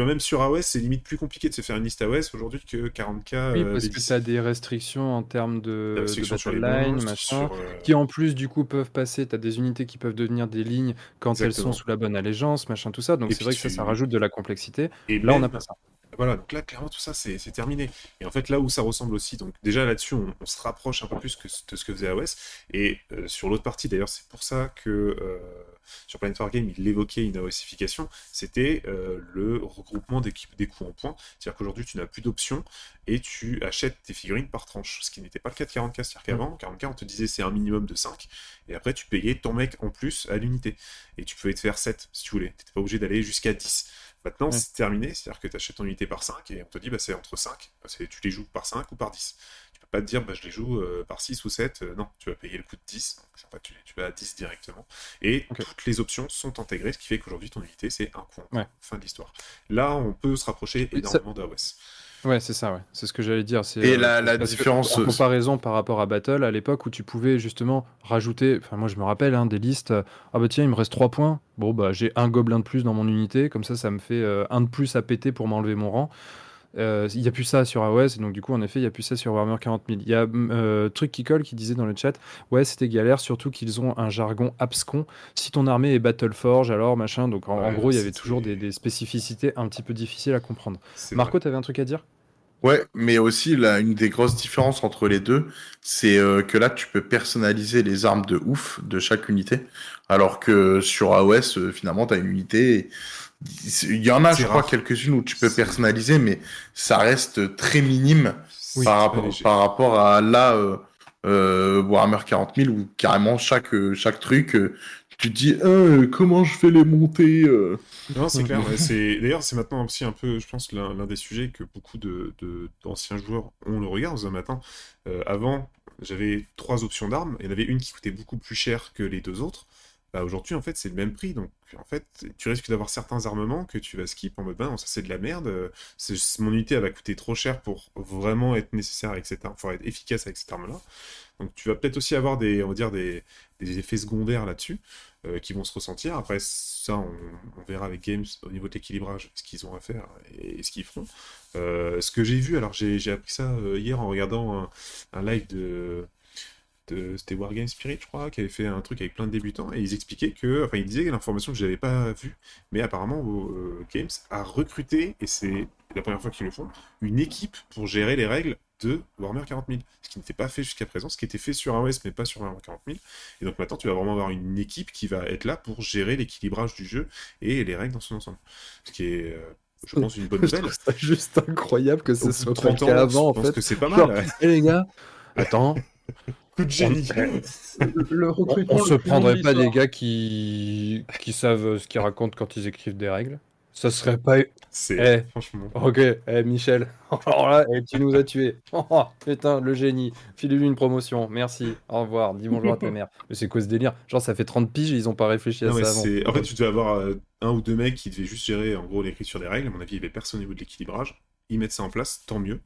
vois, même sur AOS, c'est limite plus compliqué de se faire une liste AOS aujourd'hui que 40k. Oui, euh, parce des que tu as des restrictions en termes de, de restrictions line, monstres, machin, sur, euh, qui en plus du coup peuvent passer, tu as des unités qui peuvent devenir des lignes quand elles sont sous la bonne allégeance, machin, tout ça, donc c'est vrai que ça, ça rajoute de la complexité. Et Là, on n'a même- pas ça. Voilà, donc là, clairement, tout ça, c'est terminé. Et en fait, là où ça ressemble aussi, donc déjà là-dessus, on, on se rapproche un peu plus que, de ce que faisait AOS. Et euh, sur l'autre partie, d'ailleurs, c'est pour ça que euh, sur Planet Wargame, il évoquait une AOSification, c'était euh, le regroupement des, des coûts en points. C'est-à-dire qu'aujourd'hui, tu n'as plus d'options et tu achètes tes figurines par tranche, ce qui n'était pas le cas de 40K. C'est-à-dire qu'avant, 40K, on te disait c'est un minimum de 5, et après, tu payais ton mec en plus à l'unité. Et tu pouvais te faire 7 si tu voulais. Tu n'étais pas obligé d'aller jusqu'à 10. Maintenant, Ouais. c'est terminé, c'est-à-dire que tu achètes ton unité par 5 et on te dit bah, c'est entre 5, c'est, tu les joues par 5 ou par 10. Tu peux pas te dire bah, je les joue euh, par 6 ou 7, euh, non, tu vas payer le coût de 10, donc en fait, tu, tu vas à 10 directement. Et toutes les options sont intégrées, ce qui fait qu'aujourd'hui ton unité c'est un coût en Ouais. fin de l'histoire. Là, on peut se rapprocher Oui, ça- énormément d'AOS. Ouais, c'est ça, ouais. C'est ce que j'allais dire. c'est, Et euh, la- la parce que, différence- En comparaison par rapport à Battle, à l'époque où tu pouvais justement rajouter. Enfin, moi, je me rappelle hein, des listes. euh, Ah bah tiens, il me reste 3 points. Bon, bah j'ai un gobelin de plus dans mon unité. Comme ça, ça me fait euh, un de plus à péter pour m'enlever mon rang. Euh, Il n'y a plus ça sur AOS, et donc du coup, en effet, il n'y a plus ça sur Warhammer 40 000. Il y a euh, Truc qui colle qui disait dans le chat Ouais, c'était galère, surtout qu'ils ont un jargon abscon. Si ton armée est Battleforge, alors machin. Donc en, gros, il y avait toujours des, des spécificités un petit peu difficiles à comprendre. Marco, tu avais un truc à dire? Ouais, mais aussi là, une des grosses différences entre les deux, c'est euh, que là, tu peux personnaliser les armes de ouf de chaque unité, alors que sur AOS, euh, finalement, tu as une unité. et Il y en a, C'est je crois, quelques-unes où tu peux personnaliser, mais ça reste très minime Oui, par, rapport, léger. par rapport à là, euh, euh, Warhammer 40 000, où carrément chaque, euh, chaque truc, euh, tu te dis, Euh, comment je fais les monter euh? Non, c'est clair. ouais, c'est... D'ailleurs, c'est maintenant aussi un peu, je pense, l'un, des sujets que beaucoup de, de- d'anciens joueurs ont le regard. Vous maintenant, euh, avant, j'avais trois options d'armes. Il y en avait une qui coûtait beaucoup plus cher que les deux autres. Bah, aujourd'hui, en fait, c'est le même prix. Donc, en fait, tu risques d'avoir certains armements que tu vas skip en mode, bah non, ça c'est de la merde. euh, mon unité, va coûter trop cher pour vraiment être nécessaire avec cette arme, être efficace avec cette arme-là. Donc, tu vas peut-être aussi avoir des, on va dire, des, effets secondaires là-dessus. euh, qui vont se ressentir. Après, ça, on, verra avec Games au niveau de l'équilibrage ce qu'ils ont à faire et, ce qu'ils feront. Euh, ce que j'ai vu, alors j'ai appris ça hier en regardant un, un live de. De- C'était Wargame Spirit, je crois, qui avait fait un truc avec plein de débutants, et ils expliquaient que, enfin, ils disaient l'information que je n'avais pas vue, mais apparemment, euh, Games a recruté, et c'est la première fois qu'ils le font, une équipe pour gérer les règles de Warhammer 40 000. Ce qui n'était pas fait jusqu'à présent, ce qui était fait sur AOS, mais pas sur Warhammer 40 000. Et donc maintenant, tu vas vraiment avoir une équipe qui va être là pour gérer l'équilibrage du jeu et les règles dans son ensemble. Ce qui est, euh, je pense, une bonne nouvelle. ça juste incroyable que ce soit pas le 30 ans, cas avant, je en pense fait. que c'est pas Genre, mal. ouais. Les gars, attends, Coup de génie. Le, on, recrutement. on le se prendrait pas des gars qui, qui savent ce qu'ils racontent quand ils écrivent des règles Ça serait pas. C'est Eh. franchement. Ok, eh, Michel. Alors là, eh, tu nous as tués. Oh, putain, le génie. File-lui une promotion. Merci. Au revoir. Dis bonjour à ta mère. Mais c'est quoi ce délire? Genre, ça fait 30 piges et ils ont pas réfléchi à Non, ça avant. En fait, tu devais avoir euh, un ou deux mecs qui devaient juste gérer en gros l'écriture des règles. À mon avis, il y avait personne au niveau de l'équilibrage. Ils mettent ça en place, tant mieux.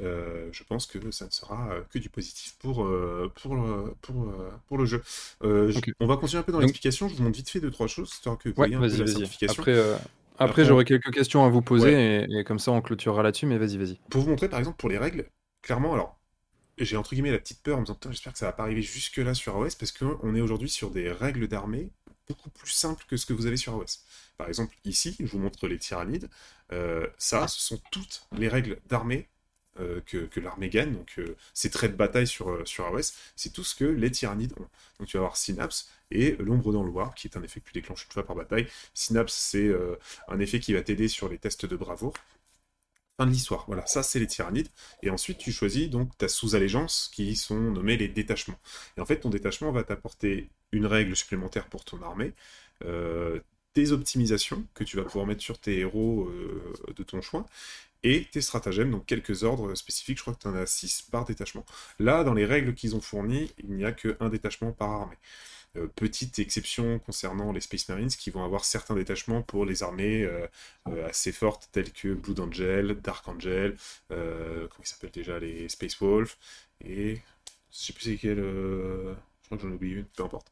Euh, je pense que ça ne sera euh, que du positif pour, euh, pour, le- pour, pour le jeu. Euh, je-. On va continuer un peu dans l'explication. Je vous montre vite fait deux, trois choses, histoire que vous Ouais, voyez un peu vas-y, la simplification. Après, euh, après Après, j'aurai quelques questions à vous poser et, et comme ça, on clôturera là-dessus. Mais vas-y, vas-y. Pour vous montrer, par exemple, pour les règles, clairement, alors, j'ai entre guillemets la petite peur en me disant, j'espère que ça va pas arriver jusque-là sur AOS, parce qu'on est aujourd'hui sur des règles d'armée beaucoup plus simples que ce que vous avez sur AOS. Par exemple, ici, je vous montre les tyrannides. Euh, ça, ce sont toutes les règles d'armée euh, que, l'armée gagne. Donc, euh, ces traits de bataille sur, euh, sur c'est tout ce que les tyrannides ont. Donc, tu vas avoir Synapse et l'ombre dans le Loir, qui est un effet que tu déclenches une fois par bataille. Synapse, c'est un effet qui va t'aider sur les tests de bravoure. Fin de l'histoire. Voilà, ça, c'est les tyrannides. Et ensuite, tu choisis donc ta sous-allégeance qui sont nommées les détachements. Et en fait, ton détachement va t'apporter une règle supplémentaire pour ton armée, euh, des optimisations que tu vas pouvoir mettre sur tes héros euh, de ton choix, et tes stratagèmes, donc quelques ordres spécifiques. Je crois que tu en as 6 par détachement. Là, dans les règles qu'ils ont fournies, il n'y a qu'un détachement par armée. Euh, petite exception concernant les Space Marines qui vont avoir certains détachements pour les armées euh, euh, assez fortes telles que Blood Angel, Dark Angel, comment ils s'appellent déjà les Space Wolf et je sais plus c'est quel, je crois que j'en ai oublié une, peu importe.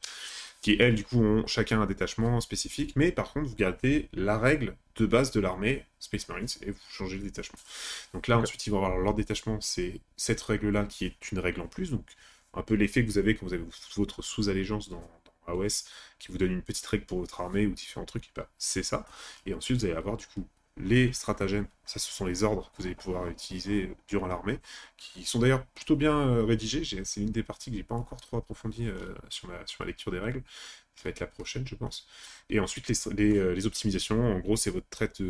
Qui elles du coup ont chacun un détachement spécifique, mais par contre vous gardez la règle de base de l'armée Space Marines et vous changez le détachement. Donc là ensuite ils vont avoir leur détachement, c'est cette règle là qui est une règle en plus, donc un peu l'effet que vous avez quand vous avez votre sous-allégeance dans, dans AOS qui vous donne une petite règle pour votre armée ou différents trucs, bah, c'est ça. Et ensuite, vous allez avoir du coup les stratagèmes, ça ce sont les ordres que vous allez pouvoir utiliser durant l'armée, qui sont d'ailleurs plutôt bien euh, rédigés. C'est une des parties que j'ai pas encore trop approfondie euh, sur, ma, sur ma lecture des règles. Ça va être la prochaine, je pense. Et ensuite, les, les, euh, les optimisations, en gros, c'est votre traite,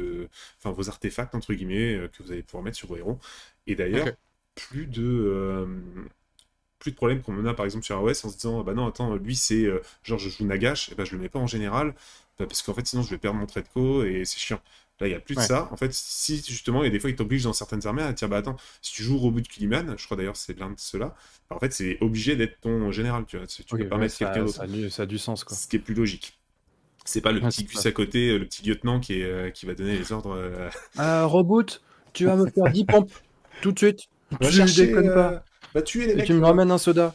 enfin vos artefacts, entre guillemets, que vous allez pouvoir mettre sur vos héros. Et d'ailleurs, plus de. euh, plus de problèmes qu'on en a par exemple sur AOS en se disant ah bah non attends lui c'est euh, genre je joue Nagash et bah je le mets pas en général bah, parce qu'en fait sinon je vais perdre mon trait de co et c'est chiant là il y a plus de Ouais. ça en fait si justement il y a des fois ils t'obligent dans certaines armées à dire bah attends si tu joues Robot de Kuliman je crois d'ailleurs c'est l'un de ceux-là bah, en fait c'est obligé d'être ton général tu vois tu Ok, peux pas ouais, mettre ça, quelqu'un d'autre ça a du- ça a du sens, quoi. ce qui est plus logique c'est pas le Ouais, petit gus à côté euh, le petit lieutenant qui est euh, qui va donner les ordres euh, reboot, tu vas me faire 10 pompes tout de suite. tu déconnes euh, pas. Va tuer les Et mecs tu me ramènes un soda.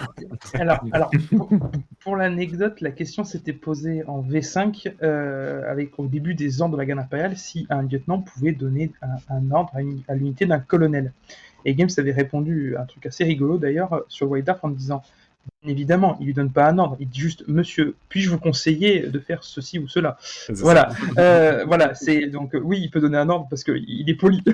Alors, alors pour, pour l'anecdote, la question s'était posée en V5 euh, avec au début des ordres de la garde impériale si un lieutenant pouvait donner un, un ordre à, l'unité d'un colonel. Et Games avait répondu un truc assez rigolo d'ailleurs sur White Dwarf en disant Bien évidemment, il lui donne pas un ordre, il dit juste Monsieur, puis-je vous conseiller de faire ceci ou cela? Voilà, euh, voilà, c'est donc oui, il peut donner un ordre parce qu'il est poli.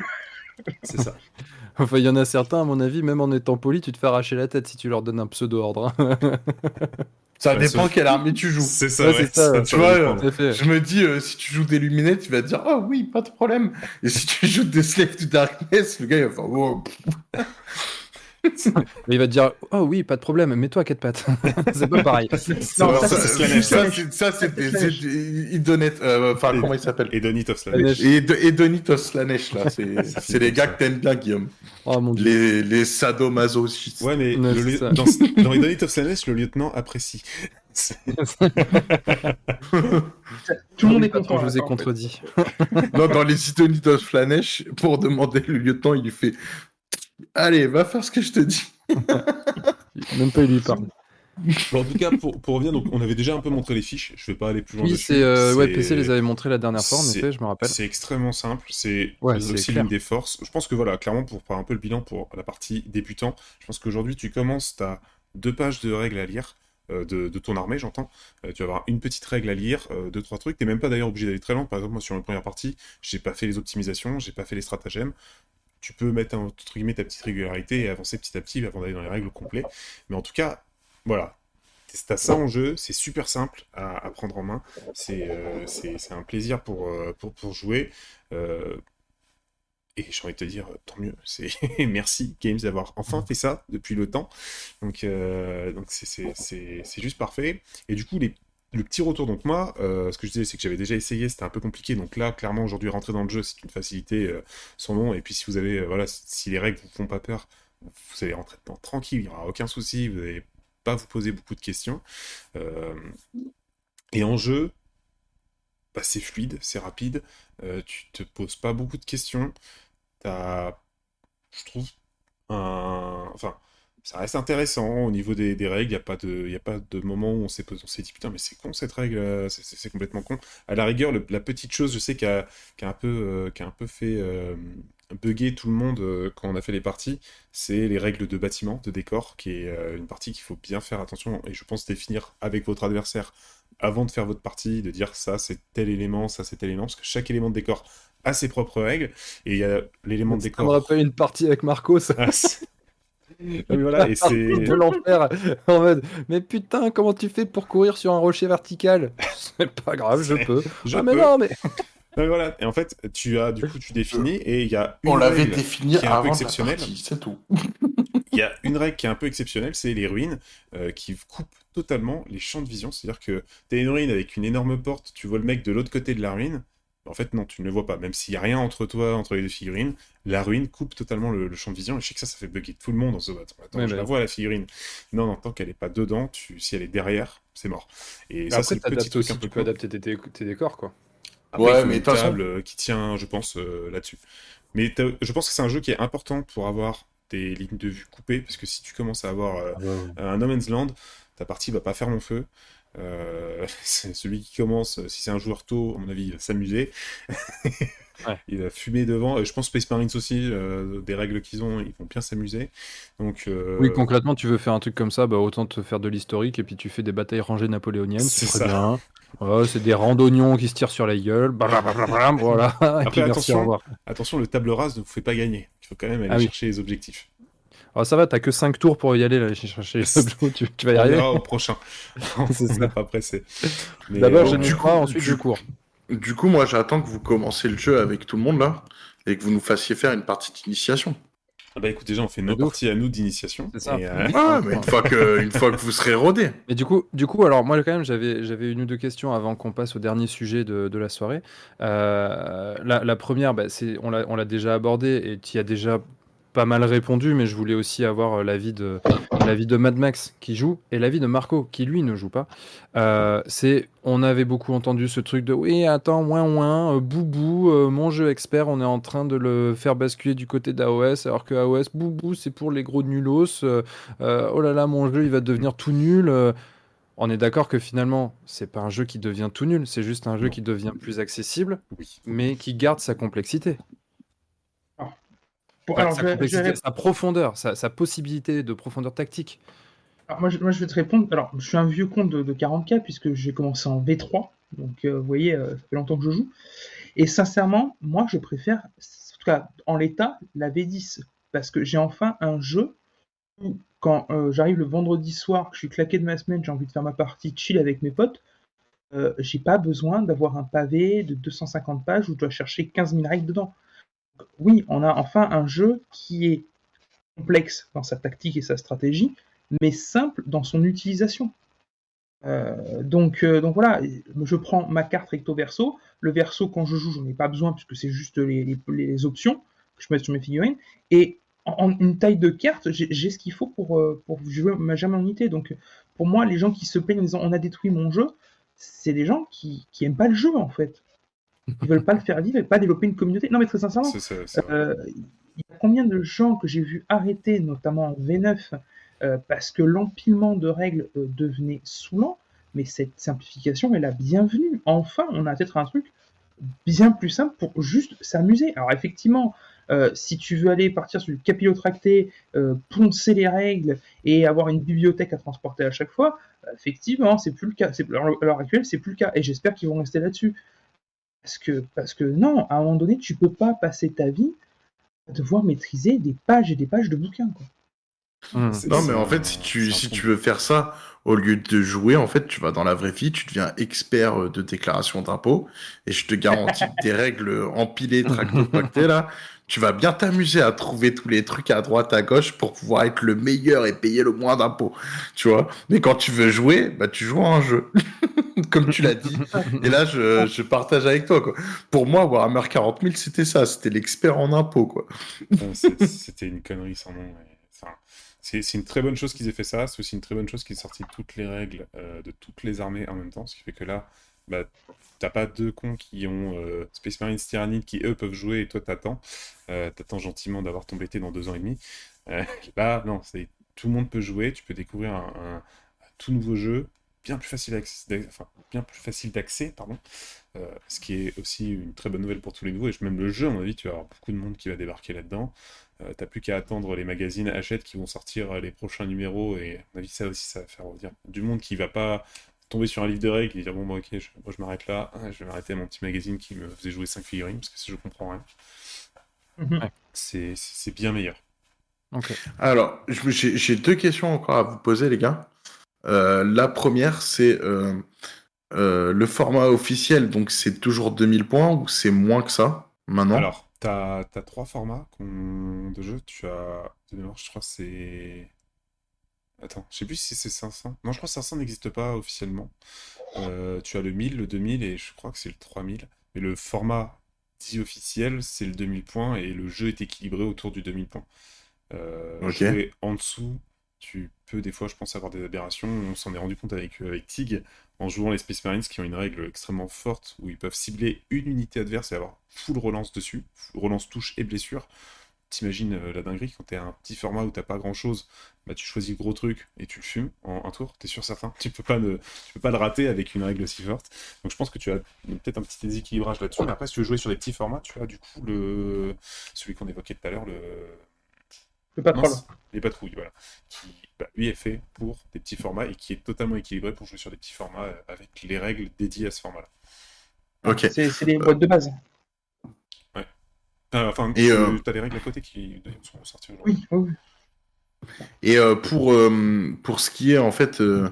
c'est ça Enfin, il y en a certains, à mon avis, même en étant poli, tu te fais arracher la tête si tu leur donnes un pseudo-ordre. hein. Ça Ouais, dépend quelle armée tu joues. c'est ça Ouais, ouais, tu vois, euh. Je me dis, euh, si tu joues des luminettes, il va te dire, ah oui, pas de problème. Et si tu joues des Slave to Darkness, le gars, il va faire, oh, il va te dire Oh oui, pas de problème, mets-toi à quatre pattes. c'est pas pareil. Non, Alors, ça, ça, c'est- ça, c'est- ça, c'est des, c'est des- Idonet, euh, enfin, comment il s'appelle? Et Donny of Slanesh. De, et Donitos Slanesh, là, c'est c'est les gars que t'aimes bien, Guillaume. Oh mon dieu. Les, les sadomasochistes. Ouais, mais Ouais, le c'est lieu- ça. dans, dans of Slanesh, le lieutenant apprécie. C'est- Tout le monde est Patron, content. Je vous ai contredit. Non, dans les Idonitos Slanesh, pour demander le lieutenant, il lui fait Allez, va faire ce que je te dis. Même pas il lui parle. en tout cas, pour, pour revenir, donc, on avait déjà un peu montré les fiches. Je vais pas aller plus loin Oui, c'est euh, ouais, PC les avait montré la dernière fois, en effet, je me rappelle. C'est extrêmement simple. C'est Ouais, aussi l'une des forces. Je pense que voilà, clairement, pour faire un peu le bilan pour la partie débutant, je pense qu'aujourd'hui, tu commences, tu as deux pages de règles à lire. euh, De, de ton armée, j'entends. Euh, tu vas avoir une petite règle à lire, euh, deux, trois trucs. T'es même pas d'ailleurs obligé d'aller très loin. Par exemple, moi, sur la première partie, j'ai pas fait les optimisations, j'ai pas fait les stratagèmes. Tu peux mettre entre guillemets ta petite régularité et avancer petit à petit avant d'aller dans les règles complètes. Mais en tout cas, voilà. T'as ça en jeu, c'est super simple à, prendre en main. C'est euh, un plaisir pour, euh, pour, pour jouer. Euh, et j'ai envie de te dire, euh, tant mieux. C'est merci Games d'avoir enfin fait ça depuis le temps. Donc euh, donc c'est juste parfait. Et du coup, les, le petit retour, donc moi, euh, ce que je disais, c'est que j'avais déjà essayé, c'était un peu compliqué. Donc là, clairement, aujourd'hui, rentrer dans le jeu, c'est une facilité euh, sans nom. Et puis si vous avez, euh, voilà, si les règles vous font pas peur, vous allez rentrer dedans tranquille, il n'y aura aucun souci, vous n'allez pas vous poser beaucoup de questions. Et en jeu, bah, c'est fluide, c'est rapide, tu te poses pas beaucoup de questions. T'as, je trouve, un... Enfin, ça reste intéressant au niveau des, des règles. Il n'y a, pas de- y a pas de moment où on s'est on dit putain, mais c'est con cette règle, euh, c'est- complètement con. À la rigueur, le- la petite chose, je sais, qui a, a un peu, euh, a un peu fait euh, bugger tout le monde euh, quand on a fait les parties, c'est les règles de bâtiment, de décor, qui est une partie qu'il faut bien faire attention et je pense définir avec votre adversaire avant de faire votre partie, de dire ça c'est tel élément, ça c'est tel élément, parce que chaque élément de décor a ses propres règles et il y a l'élément de Ça me décor. rappelle une partie avec Marcos. Ah, c'est- Ah voilà, et c'est. de l'enfer en mode mais putain comment tu fais pour courir sur un rocher vertical? C'est pas grave je peux Je ah mais peux. non mais voilà. Et en fait, tu as du coup tu définis et il y a une On l'avait règle défini qui est un peu exceptionnelle. partie, c'est tout. Il y a une règle qui est un peu exceptionnelle, c'est les ruines euh, qui coupent totalement les champs de vision. C'est-à-dire que tu as une ruine avec une énorme porte, tu vois le mec de l'autre côté de la ruine. En fait, non, tu ne le vois pas. Même s'il n'y a rien entre toi, entre les deux figurines, la ruine coupe totalement le, le champ de vision. Et je sais que ça, ça fait bugger tout le monde en se battant. Attends, Ouais, je bah. la vois, la figurine. Non, non, tant qu'elle n'est pas dedans, tu... si elle est derrière, c'est mort. Et ça, c'est le petit truc aussi un peu tu peux cool. adapter tes, décors quoi Après, Ouais, il faut mais une façon- table euh, qui tient, je pense, euh, là-dessus. Mais je pense que c'est un jeu qui est important pour avoir des lignes de vue coupées, parce que si tu commences à avoir euh, un No Man's Land, ta partie va pas faire long feu. Euh, c'est celui qui commence, si c'est un joueur tôt, à mon avis, il va s'amuser. Ouais. Il va fumer devant. Euh, Je pense Space Marines aussi, euh, des règles qu'ils ont, ils vont bien s'amuser. Donc, euh, oui concrètement tu veux faire un truc comme ça bah autant te faire de l'historique et puis tu fais des batailles rangées napoléoniennes C'est très ça. bien c'est des randonnions qui se tirent sur la gueule blablabla, voilà et puis merci attention. au revoir attention, le table rase ne vous fait pas gagner. Il faut quand même aller Ah oui. chercher les objectifs. Alors ça va t'as que 5 tours pour y aller là chercher tu, tu vas y arriver au prochain. C'est pas pressé. D'abord j'ai du coup, ensuite du- je cours Du coup, moi, j'attends que vous commenciez le jeu avec tout le monde là et que vous nous fassiez faire une partie d'initiation. Ah bah écoute, déjà, on fait nos parties à nous d'initiation. C'est ça. Et, euh, Ah, mais une fois que, une fois que vous serez rodés. Mais du coup, du coup, alors moi quand même j'avais j'avais une ou deux questions avant qu'on passe au dernier sujet de, de la soirée. Euh, la, la première, bah, c'est on l'a on l'a déjà abordé et tu y as déjà pas mal répondu, mais je voulais aussi avoir euh, l'avis de l'avis de Mad Max qui joue et l'avis de Marco qui lui ne joue pas. Euh, c'est on avait beaucoup entendu ce truc de oui attends ouin ouin euh, boubou euh, mon jeu expert on est en train de le faire basculer du côté d'AOS alors que AOS boubou c'est pour les gros nulos oh là là mon jeu il va devenir tout nul on est d'accord que finalement, c'est pas un jeu qui devient tout nul, c'est juste un jeu qui devient plus accessible, mais qui garde sa complexité. Alors, sa, je je complexité, répondre. sa profondeur, sa, sa possibilité de profondeur tactique. Alors, moi, je, moi, je vais te répondre. Alors, je suis un vieux compte de, de 40K puisque j'ai commencé en V3. Donc, euh, vous voyez, euh, ça fait longtemps que je joue. Et sincèrement, moi, je préfère, en tout cas, en l'état, la V10. Parce que j'ai enfin un jeu où, quand euh, j'arrive le vendredi soir, que je suis claqué de ma semaine, j'ai envie de faire ma partie chill avec mes potes, j'ai pas besoin d'avoir un pavé de 250 pages où je dois chercher 15 000 règles dedans. Oui, on a enfin un jeu qui est complexe dans sa tactique et sa stratégie, mais simple dans son utilisation. Euh, donc, euh, donc voilà, je prends ma carte recto verso. Le verso, quand je joue, j'en ai pas besoin puisque c'est juste les, options que je mets sur mes figurines. Et en, une taille de carte, j'ai ce qu'il faut pour, euh, pour jouer ma jamais en unité. Donc pour moi, les gens qui se plaignent en disant on a détruit mon jeu, c'est des gens qui, qui aiment pas le jeu en fait. Ils veulent pas le faire vivre et pas développer une communauté. Non mais très sincèrement, euh, il y a combien de gens que j'ai vu arrêter, notamment en V9, euh, parce que l'empilement de règles euh, devenait saoulant, mais cette simplification est la bienvenue. Enfin, on a peut-être un truc bien plus simple pour juste s'amuser. Alors effectivement, euh, si tu veux aller partir sur du capillotracté, euh, poncer les règles et avoir une bibliothèque à transporter à chaque fois, effectivement, c'est plus le cas. À l'heure actuelle, c'est plus le cas. Et j'espère qu'ils vont rester là-dessus. Parce que, non, à un moment donné, tu peux pas passer ta vie à devoir maîtriser des pages et des pages de bouquins. Quoi. Mmh. Non, mais en fait, si tu, si tu veux faire ça, au lieu de jouer, en fait, tu vas dans la vraie vie, tu deviens expert euh, de déclaration d'impôt, et je te garantis que tes règles empilées, tractopactées, là, tu vas bien t'amuser à trouver tous les trucs à droite, à gauche pour pouvoir être le meilleur et payer le moins d'impôts, tu vois. Mais quand tu veux jouer, bah, tu joues à un jeu, comme tu l'as dit. Et là, je, je, partage avec toi, quoi. Pour moi, Warhammer 40 000, c'était ça, c'était l'expert en impôts, quoi. c'était une connerie sans nom. C'est une très bonne chose qu'ils aient fait ça. C'est aussi une très bonne chose qu'ils aient sorti toutes les règles euh, de toutes les armées en même temps. Ce qui fait que là, bah, t'as pas deux cons qui ont euh, Space Marines Tyrannide qui eux peuvent jouer et toi t'attends. Euh, t'attends gentiment d'avoir ton BT dans deux ans et demi. Là, non, tout le monde peut jouer. Tu peux découvrir un, tout nouveau jeu bien plus facile d'accès, bien plus facile pardon. Ce qui est aussi une très bonne nouvelle pour tous les nouveaux. Et même le jeu, à mon avis, tu vas avoir beaucoup de monde qui va débarquer là-dedans. Euh, T'as plus qu'à attendre les magazines Hachette qui vont sortir les prochains numéros. Et à mon avis, ça aussi, ça va faire dire du monde qui va pas tomber sur un livre de règles et dire bon, bah, ok, je, moi je m'arrête là. Je vais m'arrêter à mon petit magazine qui me faisait jouer 5 figurines parce que si je comprends rien. -hmm. C'est bien meilleur. Okay. Alors, j'ai deux questions encore à vous poser, les gars. Euh, la première, c'est euh, euh, le format officiel, donc c'est toujours 2000 points ou c'est moins que ça maintenant? Alors, tu as, as, trois formats de jeu. Tu as, je crois c'est. Attends, je sais plus si c'est 500. Non, je crois que 500 n'existe pas officiellement. Euh, tu as le 1000, le 2000 et je crois que c'est le 3000. Mais le format dit officiel, c'est le 2000 points et le jeu est équilibré autour du 2000 points. Euh, okay. en dessous, tu peux des fois, je pense, avoir des aberrations. On s'en est rendu compte avec, avec Tig en jouant les Space Marines qui ont une règle extrêmement forte où ils peuvent cibler une unité adverse et avoir full relance dessus, relance touche et blessure. T'imagines euh, la dinguerie quand t'es un petit format où t'as pas grand chose, bah tu choisis le gros truc et tu le fumes en un tour, t'es sûr certain. Tu peux pas ne, tu peux pas le rater avec une règle aussi forte. Donc je pense que tu as peut-être un petit déséquilibrage là-dessus. Mais après, si tu veux jouer sur des petits formats, tu as du coup le celui qu'on évoquait tout à l'heure, le le patrouille. Les patrouilles, voilà. Qui, bah, lui, est fait pour des petits formats et qui est totalement équilibré pour jouer sur des petits formats euh, avec les règles dédiées à ce format-là. Ok. C'est les boîtes de base. Ouais. Euh, enfin, et tu euh... as les règles à côté qui sont sorties aujourd'hui. Oui, oui. Et euh, pour, euh, pour ce qui est en fait euh,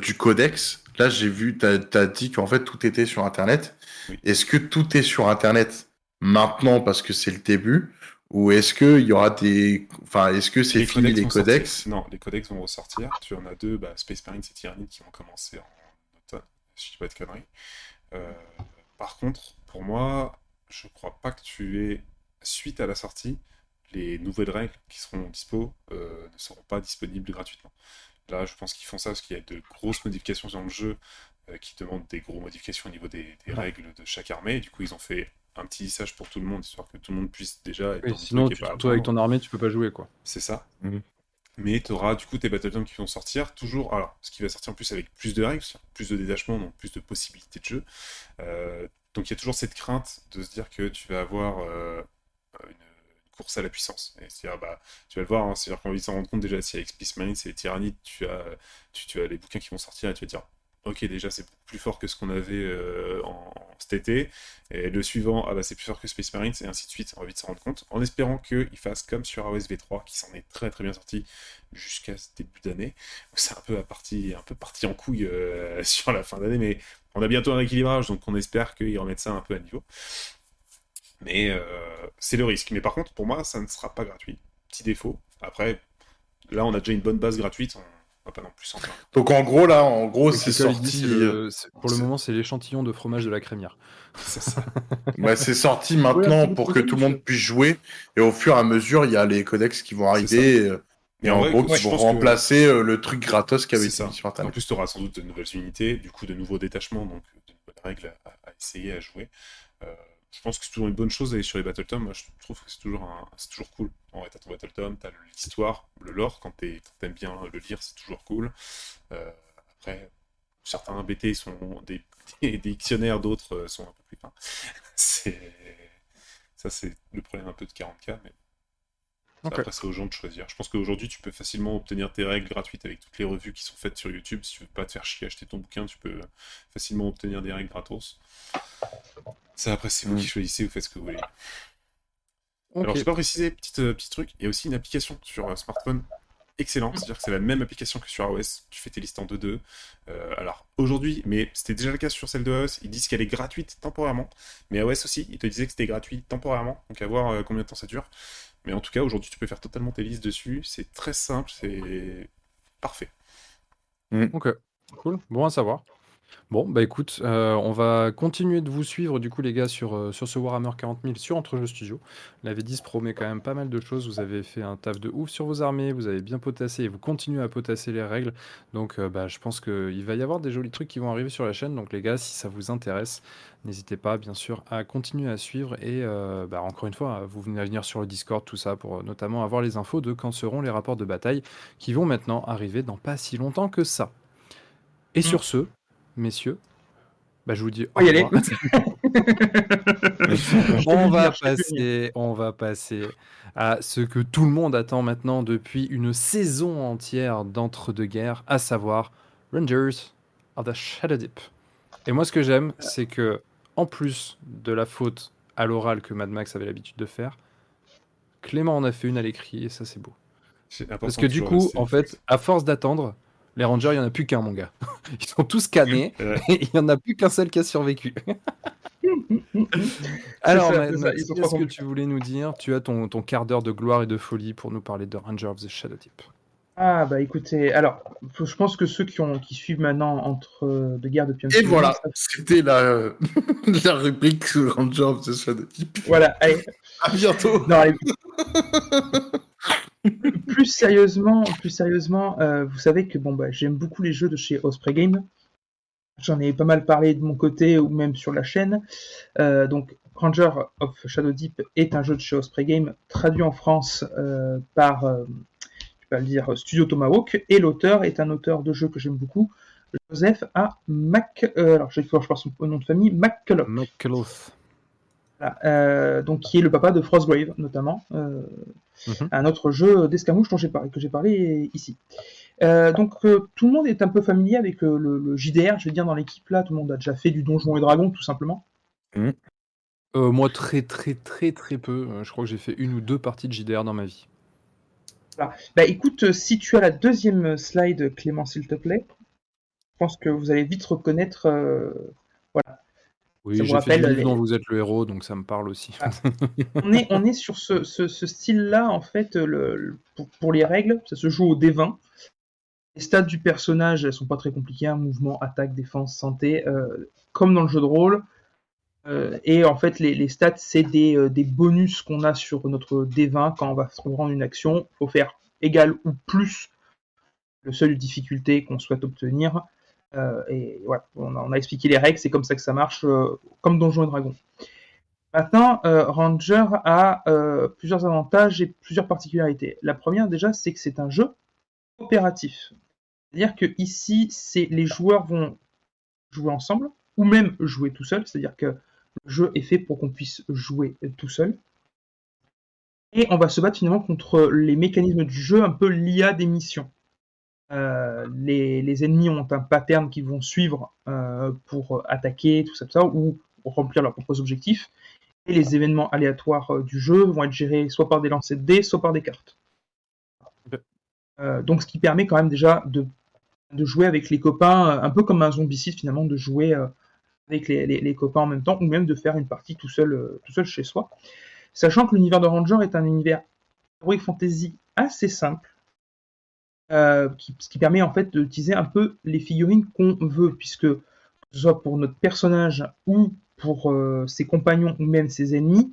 du codex, là j'ai vu, tu as, as, dit qu'en fait tout était sur Internet. Oui. Est-ce que tout est sur Internet maintenant parce que c'est le début ou est-ce qu'il y aura des. Enfin, est-ce que c'est fini les codex? Non, les codex vont ressortir. Tu en as deux, bah, Space Marine et Tyrannide qui vont commencer en automne, si je dis pas de conneries. Euh, par contre, pour moi, je crois pas que tu aies, suite à la sortie, les nouvelles règles qui seront dispo euh, ne seront pas disponibles gratuitement. Là, je pense qu'ils font ça parce qu'il y a de grosses modifications dans le jeu euh, qui demandent des grosses modifications au niveau des, des règles de chaque armée. Du coup, ils ont fait un petit lissage pour tout le monde, histoire que tout le monde puisse déjà. Oui, sinon, tu, toi avec ton armée, tu peux pas jouer, quoi. C'est ça. Mmh. Mais tu auras du coup tes bataillons qui vont sortir toujours. Alors, ce qui va sortir en plus avec plus de règles, plus de détachement, donc plus de possibilités de jeu. Euh, donc il y a toujours cette crainte de se dire que tu vas avoir euh, une, course à la puissance. Et c'est-à-dire, bah, tu vas le voir, hein, c'est-à-dire qu'on va s'en rendre compte déjà si avec Space Marine, c'est les tyrannides, tu as, tu, tu as les bouquins qui vont sortir et tu vas dire ok, déjà c'est plus fort que ce qu'on avait euh, en, cet été, et le suivant, ah bah c'est plus fort que Space Marines, et ainsi de suite, on va vite s'en rendre compte, en espérant qu'il fasse comme sur AOS V3, qui s'en est très très bien sorti jusqu'à ce début d'année, c'est un peu, parti, un peu parti en couille euh, sur la fin d'année, mais on a bientôt un équilibrage, donc on espère qu'ils remettent ça un peu à niveau. Mais euh, c'est le risque. Mais par contre, pour moi, ça ne sera pas gratuit. Petit défaut. Après, là, on a déjà une bonne base gratuite. Pas non plus en Donc en gros là, en gros c'est sorti. Le, pour le moment c'est l'échantillon de fromage de la crémière. C'est ça. ouais, c'est sorti maintenant pour que tout le monde puisse jouer et au fur et à mesure il y a les codex qui vont arriver. Et en, en vrai, gros, qui vont remplacer que... le truc gratos qui avait été mis sur Internet. En plus, tu auras sans doute de nouvelles unités, du coup, de nouveaux détachements, donc de nouvelles règles à, à essayer à jouer. Euh, je pense que c'est toujours une bonne chose d'aller sur les Battletom. Moi, je trouve que c'est toujours, un... c'est toujours cool. En vrai, t'as ton Battletom, t'as l'histoire, le lore. Quand t'aimes bien le lire, c'est toujours cool. Euh, après, certains BT sont des, des, dictionnaires, d'autres sont un peu plus fins. c'est... Ça, c'est le problème un peu de 40K, mais après, c'est aux gens de choisir. Je pense qu'aujourd'hui, tu peux facilement obtenir tes règles gratuites avec toutes les revues qui sont faites sur YouTube. Si tu veux pas te faire chier acheter ton bouquin, tu peux facilement obtenir des règles gratos. Ça, après, c'est vous qui mm. choisissez, vous faites ce que vous voulez. Alors, je pas précisé, petit, euh, petit truc, il y a aussi une application sur euh, smartphone excellente, c'est-à-dire que c'est la même application que sur iOS, tu fais tes listes en 2-2. Euh, alors aujourd'hui, mais c'était déjà le cas sur celle de iOS, ils disent qu'elle est gratuite temporairement, mais iOS aussi, ils te disaient que c'était gratuit temporairement, donc à voir combien de temps ça dure. Mais en tout cas, aujourd'hui, tu peux faire totalement tes listes dessus. C'est très simple, c'est parfait. Mm. Ok, cool. Bon à savoir. Bon, bah écoute, euh, on va continuer de vous suivre du coup les gars sur, euh, sur ce Warhammer 40 000 sur Entrejeux Studio. La V10 promet quand même pas mal de choses, vous avez fait un taf de ouf sur vos armées, vous avez bien potassé et vous continuez à potasser les règles. Donc euh, bah, je pense qu'il va y avoir des jolis trucs qui vont arriver sur la chaîne. Donc les gars, si ça vous intéresse, n'hésitez pas bien sûr à continuer à suivre et bah, encore une fois, vous venez à venir sur le Discord, tout ça, pour notamment avoir les infos de quand seront les rapports de bataille qui vont maintenant arriver dans pas si longtemps que ça. Et mm. sur ce, messieurs, bah, je vous dis. Oh, y aller. on va passer, on va passer à ce que tout le monde attend maintenant depuis une saison entière d'entre-deux-guerres, à savoir Rangers of the Shadow Deep. Et moi, ce que j'aime, c'est que, en plus de la faute à l'oral que Mad Max avait l'habitude de faire, Clément en a fait une à l'écrit, et ça, c'est beau. Parce que du coup, en fait, à force d'attendre, les Rangers, il n'y en a plus qu'un, mon gars. Ils sont tous canés et il n'y en a plus qu'un seul qui a survécu. Alors, qu'est-ce que tu voulais nous dire? Tu as ton, ton quart d'heure de gloire et de folie pour nous parler de Ranger of the Shadow Deep. Ah bah écoutez, alors je pense que ceux qui, ont, qui suivent maintenant entre euh, de guerre depuis un Et voilà, c'était la, la rubrique Ranger of the Shadow Deep. Voilà, allez. À bientôt. Plus sérieusement, plus sérieusement, euh, vous savez que bon bah j'aime beaucoup les jeux de chez Osprey Game. J'en ai pas mal parlé de mon côté ou même sur la chaîne. Euh, donc Ranger of Shadow Deep est un jeu de chez Osprey Game traduit en France euh, par, le dire, Studio Tomahawk et l'auteur est un auteur de jeux que j'aime beaucoup, Joseph A. Mac, alors je son nom de famille, McCullough. Euh, donc qui est le papa de Frostgrave notamment, euh, mhm. un autre jeu d'escamouche dont j'ai parlé, que j'ai parlé ici. Euh, donc tout le monde est un peu familier avec le, JDR, je vais dire dans l'équipe là, tout le monde a déjà fait du Donjon et Dragon tout simplement. Mhm. moi très très très très peu, je crois que j'ai fait une ou deux parties de JDR dans ma vie. Bah écoute, si tu as la deuxième slide Clément s'il te plaît, je pense que vous allez vite reconnaître voilà, oui, les... dont vous êtes le héros, donc ça me parle aussi. Ah. on, est, on est sur ce, style-là, en fait, le, pour, les règles, ça se joue au D20. Les stats du personnage, elles sont pas très compliquées, hein, mouvement, attaque, défense, santé, euh, comme dans le jeu de rôle. Euh, et en fait, les, stats, c'est euh, des, bonus qu'on a sur notre D20 quand on va se rendre une action. Il faut faire égal ou plus le seuil de difficulté qu'on souhaite obtenir. Euh, et ouais, on a, expliqué les règles, c'est comme ça que ça marche, euh, comme Donjons et Dragons. Maintenant, euh, Ranger a plusieurs avantages et plusieurs particularités. La première, déjà, c'est que c'est un jeu coopératif. C'est-à-dire que ici, les joueurs vont jouer ensemble, ou même jouer tout seul. C'est-à-dire que le jeu est fait pour qu'on puisse jouer tout seul. Et on va se battre finalement contre les mécanismes du jeu, un peu l'IA des missions. Euh, les, ennemis ont un pattern qu'ils vont suivre euh, pour attaquer, tout ça, tout ça, ou remplir leurs propres objectifs. Et les événements aléatoires euh, du jeu vont être gérés soit par des lancers de dés, soit par des cartes. donc ce qui permet quand même déjà de, jouer avec les copains, un peu comme un zombicide finalement, de jouer avec les, copains en même temps, ou même de faire une partie tout seul, tout seul chez soi. Sachant que l'univers de Ranger est un univers heroic fantasy assez simple, euh, ce qui permet en fait d'utiliser un peu les figurines qu'on veut, puisque que ce soit pour notre personnage ou pour euh, ses compagnons ou même ses ennemis,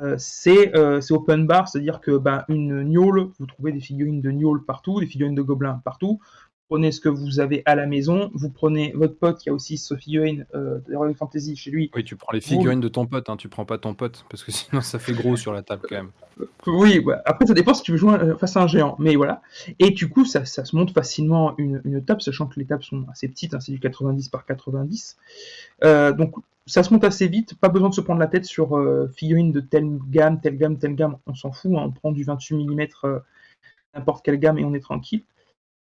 euh, c'est open bar, c'est-à-dire que ben, une gnôle, vous trouvez des figurines de gnôle partout, des figurines de gobelins partout, prenez ce que vous avez à la maison, vous prenez votre pote qui a aussi ce figurine euh, de Royal Fantasy chez lui. Oui, tu prends les figurines de ton pote, hein, tu prends pas ton pote, parce que sinon ça fait gros sur la table quand même. Oui, ouais. après ça dépend si tu veux jouer euh, face à un géant, mais voilà. Et du coup, ça, ça se monte facilement une, une table, sachant que les tables sont assez petites, hein, c'est du 90 par 90. Euh, donc ça se monte assez vite, pas besoin de se prendre la tête sur euh, figurines de telle gamme, telle gamme, telle gamme, on s'en fout, hein, on prend du 28 mm, euh, n'importe quelle gamme et on est tranquille.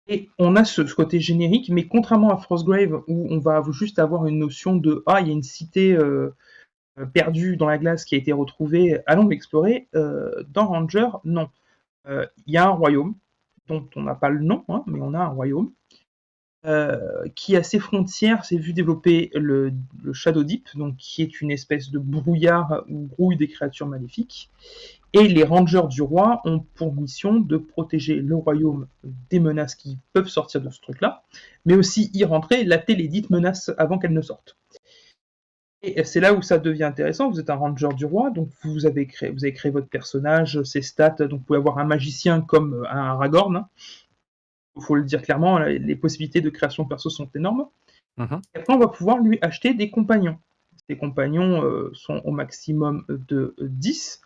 Et on a ce, côté générique, mais contrairement à Frostgrave, où on va juste avoir une notion de Ah, il y a une cité euh, perdue dans la glace qui a été retrouvée, allons l'explorer. Euh, dans Ranger, non. Euh, Il y a un royaume, dont on n'a pas le nom, hein, mais on a un royaume, qui à ses frontières s'est vu développer le, le Shadow Deep, donc qui est une espèce de brouillard où grouillent des créatures maléfiques. Et les rangers du roi ont pour mission de protéger le royaume des menaces qui peuvent sortir de ce truc-là, mais aussi y rentrer, latter les dites menaces avant qu'elles ne sortent. Et c'est là où ça devient intéressant. Vous êtes un ranger du roi, donc vous avez créé, vous avez créé votre personnage, ses stats. Donc vous pouvez avoir un magicien comme un Aragorn. Il faut le dire clairement, les possibilités de création de perso sont énormes. Mhm. Et après, on va pouvoir lui acheter des compagnons. Ces compagnons euh, sont au maximum de euh, 10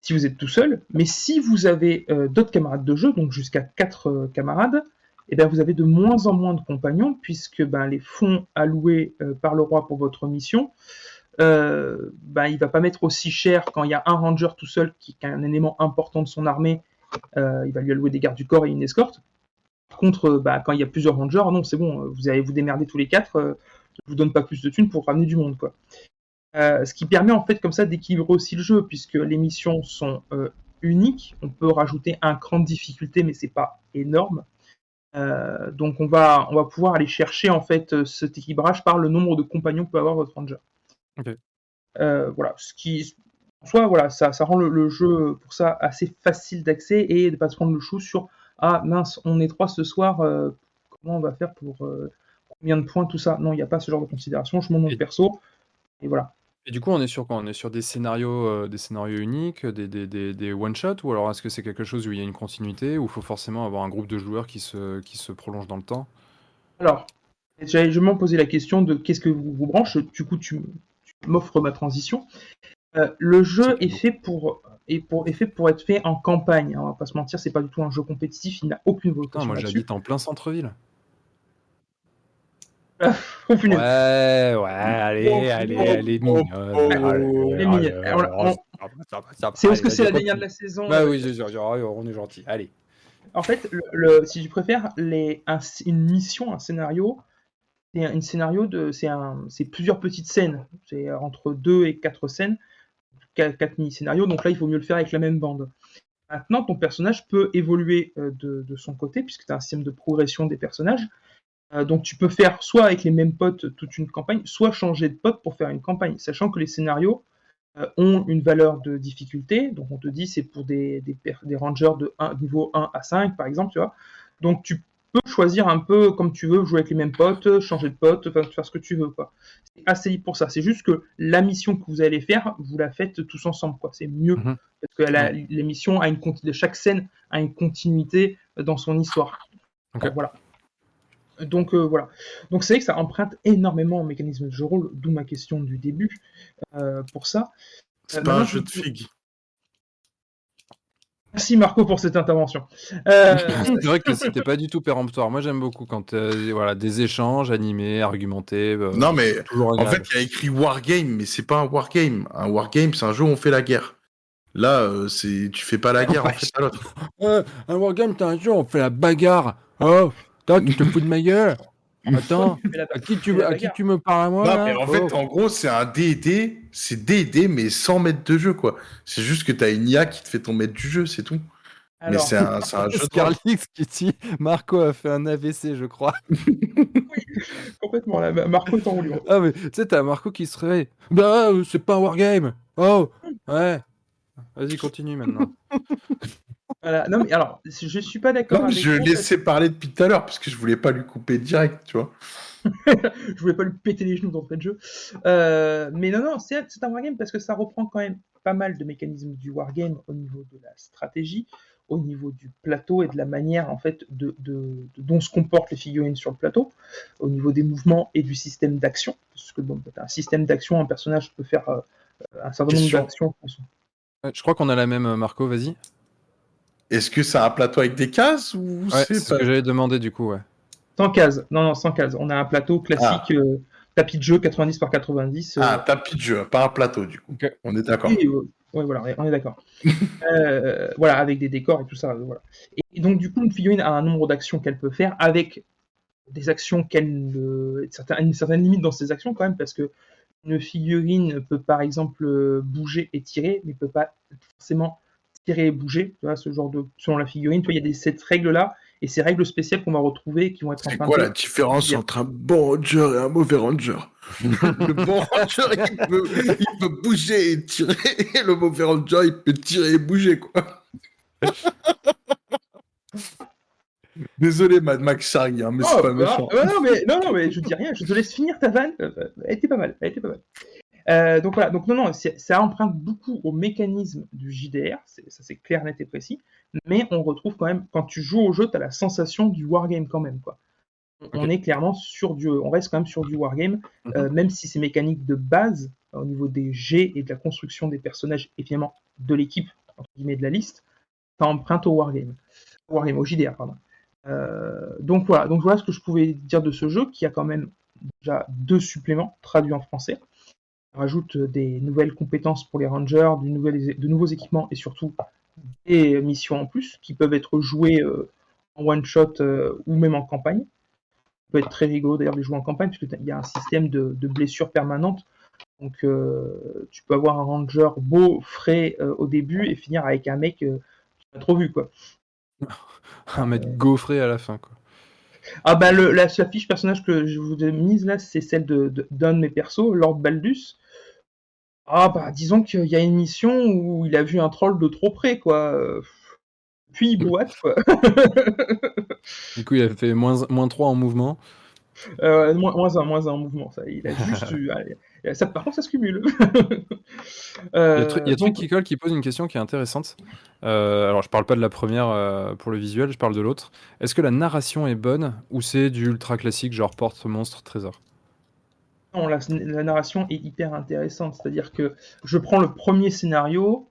si vous êtes tout seul. Mais si vous avez euh, d'autres camarades de jeu, donc jusqu'à 4 euh, camarades, eh bien, vous avez de moins en moins de compagnons, puisque ben, les fonds alloués euh, par le roi pour votre mission, euh, ben, il va pas mettre aussi cher quand il y a un ranger tout seul qui est un élément important de son armée. il va lui allouer des gardes du corps et une escorte. Par contre, bah, quand il y a plusieurs rangers, non, c'est bon, vous allez vous démerder tous les quatre. euh, je vous donne pas plus de thunes pour ramener du monde, quoi. Euh, ce qui permet en fait comme ça d'équilibrer aussi le jeu, puisque les missions sont euh, uniques. On peut rajouter un cran de difficulté, mais c'est pas énorme. Euh, donc on va, on va pouvoir aller chercher en fait cet équilibrage par le nombre de compagnons que peut avoir votre ranger. Voilà, ce qui, en soi, voilà, ça, ça rend le, le jeu pour ça assez facile d'accès et de pas se prendre le chou sur ah mince, on est trois ce soir, comment on va faire pour combien de points tout ça? Non, il n'y a pas ce genre de considération. Je monte mon perso et voilà. Et du coup, on est sur quoi? On est sur des scénarios, euh, des scénarios uniques, des, des, des, des one-shots, ou alors est-ce que c'est quelque chose où il y a une continuité, où il faut forcément avoir un groupe de joueurs qui se, qui se prolonge dans le temps? Alors, j'allais justement poser la question de qu'est-ce que vous, vous branche? Du coup, tu, tu m'offres ma transition. Euh, le jeu est fait pour est pour est fait pour être fait en campagne. hein, on va pas se mentir, c'est pas du tout un jeu compétitif. Il n'a aucune Putain, vocation moi là-dessus. j'habite en plein centre-ville. Oh, punaise. Ouais, ouais, allez, Oh, allez, oh, allez, mignonne. On- on- C'est parce que c'est la dernière de la saison. Bah euh, oui, on est gentil, allez. En fait, le, le- si tu préfères, les, un- une mission, un scénario, c'est un, une scénario de, c'est un, c'est plusieurs petites scènes. C'est entre deux et quatre scènes, quatre, quatre mini-scénarios. Donc là, il vaut mieux le faire avec la même bande. Maintenant, ton personnage peut évoluer euh, de, de son côté, puisque tu as un système de progression des personnages. Euh, donc tu peux faire soit avec les mêmes potes toute une campagne, soit changer de pote pour faire une campagne, sachant que les scénarios euh, ont une valeur de difficulté. Donc on te dit c'est pour des, des, rangers de 1, niveau 1 à 5 par exemple, tu vois. Donc tu peux choisir un peu comme tu veux, jouer avec les mêmes potes, changer de pote, faire ce que tu veux quoi. C'est assez pour ça. C'est juste que la mission que vous allez faire, vous la faites tous ensemble quoi. C'est mieux Mhm. parce que la, l'émission a une chaque scène a une continuité dans son histoire. Voilà. Donc euh, voilà. Donc c'est vrai que ça emprunte énormément au mécanisme de jeu rôle, d'où ma question du début euh, pour ça. C'est Euh, pas un jeu de figue. Merci Marco pour cette intervention. Euh, C'est vrai que c'était pas du tout péremptoire. Moi j'aime beaucoup quand euh, voilà, des échanges animés, argumentés. euh, Non, mais toujours en fait, il y a écrit Wargame, mais c'est pas un Wargame. Un Wargame, c'est un jeu où on fait la guerre. Là, euh, c'est tu fais pas la guerre en fait à l'autre. Ouais, un wargame, t'as un jeu, on fait la bagarre. Oh, toi, tu te fous de ma gueule. Attends, à qui tu, la à qui bagarre. tu me parles à moi Non, là mais en Oh. fait, en gros, c'est un D&D, c'est D&D, mais sans maître de jeu, quoi. C'est juste que t'as une IA qui te fait ton maître du jeu, c'est tout. mais c'est un, c'est un jeu de qui dit Marco a fait un AVC, je crois. complètement. Là, Marco est en. Ah, mais tu sais, t'as Marco qui se réveille. Bah, euh, c'est pas un wargame. Oh, ouais. Vas-y, continue maintenant. Voilà. Non, mais alors, je suis pas d'accord Non, avec je vous, laissais parler depuis tout à l'heure, parce que je voulais pas lui couper direct, tu vois. je voulais pas lui péter les genoux d'entrée de jeu. Euh, mais non, non, c'est c'est un wargame parce que ça reprend quand même pas mal de mécanismes du wargame au niveau de la stratégie, au niveau du plateau et de la manière en fait de, de- de- dont se comportent les figurines sur le plateau, au niveau des mouvements et du système d'action. Parce que bon, t'as un système d'action, un personnage peut faire euh, un certain nombre d'actions. Ouais, Je crois qu'on a la même, euh, Marco, vas-y. Est-ce que c'est un plateau avec des cases ou Ouais, c'est c'est ce que j'allais demander du coup, ouais. Sans case, non, non, sans case. On a un plateau classique, euh, tapis de jeu 90 par 90. euh, Ah, tapis de jeu, pas un plateau du coup. On est d'accord. Oui, euh, ouais, voilà, on est d'accord. Euh, voilà, avec des décors et tout ça. voilà. Et, donc, du coup, une figurine a un nombre d'actions qu'elle peut faire avec des actions qu'elle. euh, une certaine limite dans ses actions quand même, parce que une figurine peut par exemple bouger et tirer, mais peut pas forcément tirer et bouger. Tu vois, ce genre de. Selon la figurine, tu vois, il y a des, cette règle-là et ces règles spéciales qu'on va retrouver qui vont être C'est quoi la différence entre un bon ranger et un mauvais ranger? Le bon ranger, il peut, il peut bouger et tirer, et le mauvais ranger, il peut tirer et bouger, quoi. Désolé, Mad Max Charlie, hein, mais c'est Oh, pas bah, méchant. ouais, non, mais, non, non, mais je dis rien, je te laisse finir ta vanne. Euh, euh, elle était pas mal, elle était pas mal. Euh, donc voilà, donc non, non, ça emprunte beaucoup au mécanisme du JDR, ça c'est clair, net et précis, mais on retrouve quand même, quand tu joues au jeu, tu as la sensation du wargame quand même, quoi. On- On est clairement sur du, on reste quand même sur du wargame, euh, même si c'est mécanique de base, au niveau des jets et de la construction des personnages, et finalement de l'équipe, entre guillemets, de la liste, ça emprunte au wargame. Au wargame, au JDR, pardon. Euh, donc voilà, donc voilà ce que je pouvais dire de ce jeu qui a quand même déjà deux suppléments traduits en français. Rajoute des nouvelles compétences pour les rangers, de, nouvelles, de nouveaux équipements et surtout des missions en plus qui peuvent être jouées euh, en one shot euh, ou même en campagne. Ça peut être très rigolo d'ailleurs de les jouer en campagne puisqu'il y a un système de, de blessures permanentes. Donc euh, tu peux avoir un ranger beau, frais euh, au début et finir avec un mec euh, qui n'a trop vu quoi. Un mec gaufré à la fin, quoi. Ah bah le, la, la fiche personnage que je vous ai mise là, c'est celle de- d'un de mes persos, Lord Baldus. Ah bah disons qu'il y a une mission où il a vu un troll de trop près quoi. Puis il boite quoi. Du coup, il a fait moins, moins 3 en mouvement. Euh, moins, moins un, moins un en mouvement. Ça, il a juste eu. allez, ça, par contre ça se cumule. Il y a, Euh, il y a Truc qui colle qui pose une question qui est intéressante. Euh, alors, je parle pas de la première pour le visuel, je parle de l'autre. Est-ce que la narration est bonne ou c'est du ultra classique, genre porte, monstre, trésor? Non, la, la narration est hyper intéressante. C'est-à-dire que je prends le premier scénario.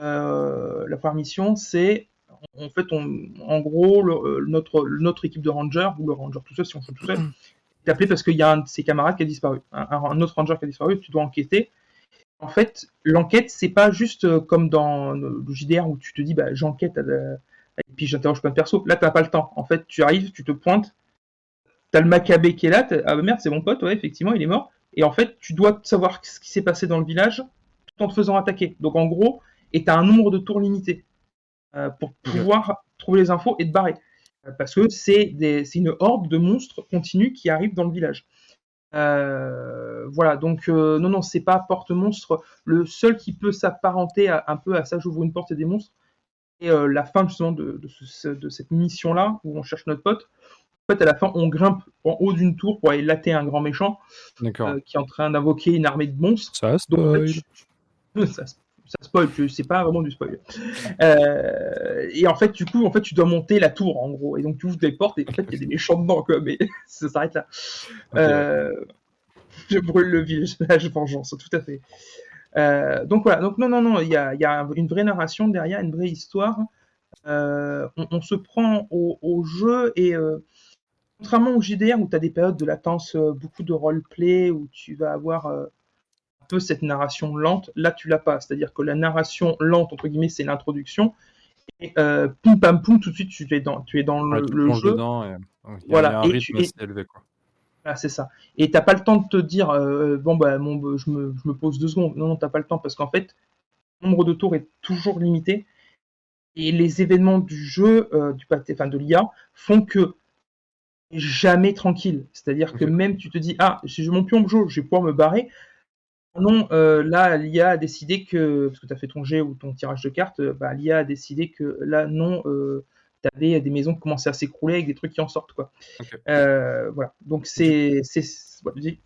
euh, la première mission, c'est en fait, on, en gros, le- euh, notre, notre équipe de rangers, ou le ranger tout seul, si on joue tout seul, est appelé parce qu'il y a un de ses camarades qui a disparu. Un, autre ranger qui a disparu, tu dois enquêter. En fait, l'enquête, c'est pas juste euh, comme dans le JDR où tu te dis, bah, j'enquête et puis j'interroge plein de persos. Là, t'as pas le temps. En fait, tu arrives, tu te pointes, t'as le Maccabée qui est là, ah merde, c'est mon pote, ouais, effectivement, il est mort. Et en fait, tu dois savoir ce qui s'est passé dans le village tout en te faisant attaquer. Donc en gros, et t'as un nombre de tours limité euh, pour pouvoir trouver les infos et te barrer. Euh, Parce que c'est une horde de monstres continus qui arrivent dans le village. Euh, voilà, donc euh, non, non, c'est pas porte-monstre. Le seul qui peut s'apparenter un peu à ça, j'ouvre une porte et des monstres, et euh, la fin justement de, de ce- de cette mission-là, où on cherche notre pote. En fait, à la fin, on grimpe en haut d'une tour pour aller latter un grand méchant euh, qui est en train d'invoquer une armée de monstres. Ça Donc, en fait, spoil. tu- ça, ça spoil, c'est pas vraiment du spoil. Euh, et en fait, du coup, en fait, tu dois monter la tour, en gros. Et donc, tu ouvres des portes et en fait, il y a des méchants dedans, quoi. Mais ça s'arrête là. Euh, je brûle le village, vengeance, tout à fait. Donc voilà, donc non, non, non, il y a, il y a une vraie narration derrière, une vraie histoire. On, on se prend au, au jeu et contrairement au JDR où tu as des périodes de latence, euh, beaucoup de roleplay, où tu vas avoir euh, un peu cette narration lente, là tu l'as pas. C'est-à-dire que la narration lente, entre guillemets, c'est l'introduction. Et euh, poum pam poum, tout de suite tu es dans, tu es dans le, Ouais, jeu. dedans et- il y a- Voilà, il y a un et rythme tu- élevé, quoi. Ah, c'est ça. Et t'as pas le temps de te dire, euh, bon, bah, mon, je, me, je me pose deux secondes. Non, non, t'as pas le temps parce qu'en fait, le nombre de tours est toujours limité. Et les événements du jeu, euh, du enfin de l'IA, font que jamais tranquille. C'est-à-dire que même tu te dis, ah, si j'ai mon pion jeu, je vais pouvoir me barrer. Non, euh, là, l'IA a décidé que, parce que tu as fait ton jet ou ton tirage de cartes, euh, bah, l'IA a décidé que là, non, euh, tu avais des maisons qui commençaient à s'écrouler avec des trucs qui en sortent. Quoi. Euh, voilà. Donc, c'est. vas-y.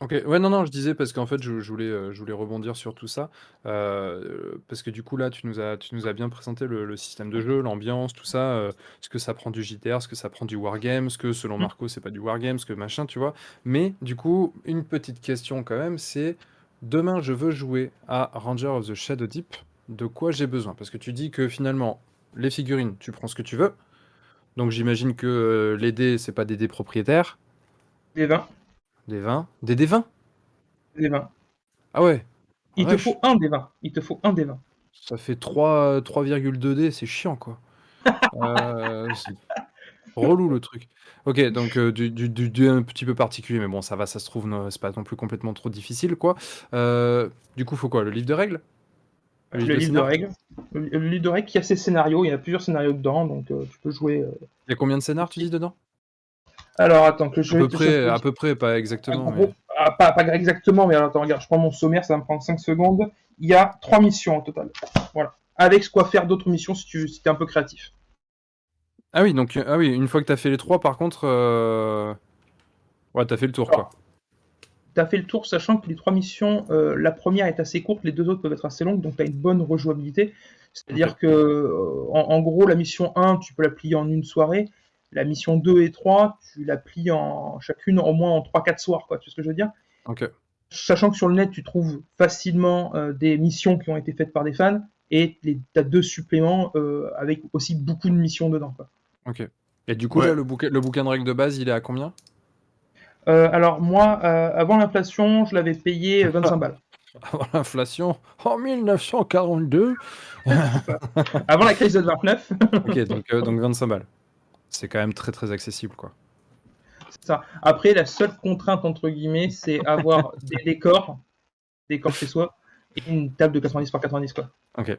OK. Ouais, non, non, je disais parce qu'en fait, je je voulais, heu, je voulais rebondir sur tout ça, heu, parce que du coup, là, tu nous as tu nous as bien présenté le le système de jeu, l'ambiance, tout ça, heu, ce que ça prend du JDR, ce que ça prend du wargame, ce que selon Mmh. Marco, c'est pas du wargame, ce que machin, tu vois? Mais du coup, une petite question quand même, c'est demain, je veux jouer à Ranger of the Shadow Deep, de quoi j'ai besoin? Parce que tu dis que finalement, les figurines, tu prends ce que tu veux, donc j'imagine que, heu, les dés, c'est pas des dés propriétaires, Des 20. Des 20, des dés 20? Des 20. Ah ouais! Il te faut un des 20. Il te faut un des 20. Ça fait 3, 3,2 D, c'est chiant quoi. Euh, relou le truc. Ok, donc euh, du, du, du- un petit peu particulier, mais bon, ça va, ça se trouve, c'est pas non plus complètement trop difficile quoi. Euh, du coup, faut quoi Le livre de règles? Le, livre de règles. Le, livre de règles qui a ses scénarios. Il y a plusieurs scénarios dedans, donc euh, tu peux jouer. euh. Il y a combien de scénars tu dis dedans? Alors attends que je à peu, près, chercher. à peu près, pas exactement. gros- mais- ah, pas, pas exactement, mais attends, regarde, je prends mon sommaire, ça va me prendre 5 secondes. Il y a trois missions au total. Voilà. Avec ce quoi faire d'autres missions si tu si es un peu créatif. Ah oui, donc ah oui, une fois que t'as fait les trois, par contre, euh... ouais, t'as fait le tour quoi. Tu as fait le tour, sachant que les trois missions, euh, la première est assez courte, les deux autres peuvent être assez longues, donc tu as une bonne rejouabilité. C'est-à-dire que, euh, en, en gros, la mission 1, tu peux la plier en une soirée. La mission 2 et 3, tu la plies en chacune au moins en 3-4 soirs, quoi. Tu vois ce que je veux dire? Ok. Sachant que sur le net, tu trouves facilement euh, des missions qui ont été faites par des fans, et tu as deux suppléments euh, avec aussi beaucoup de missions dedans, quoi. Ok. Et du coup, Ouais. là, le bouquin, le bouquin de règles de base, il est à combien? Euh, alors moi, euh, avant l'inflation, je l'avais payé 25 balles. Avant l'inflation, en 1942. Avant la crise de 29, Ok, donc, euh, donc 25 balles. C'est quand même très très accessible quoi. c'est ça. Après, la seule contrainte, entre guillemets, c'est avoir des décors, des décors chez soi, et une table de 90 par 90, quoi. Ok.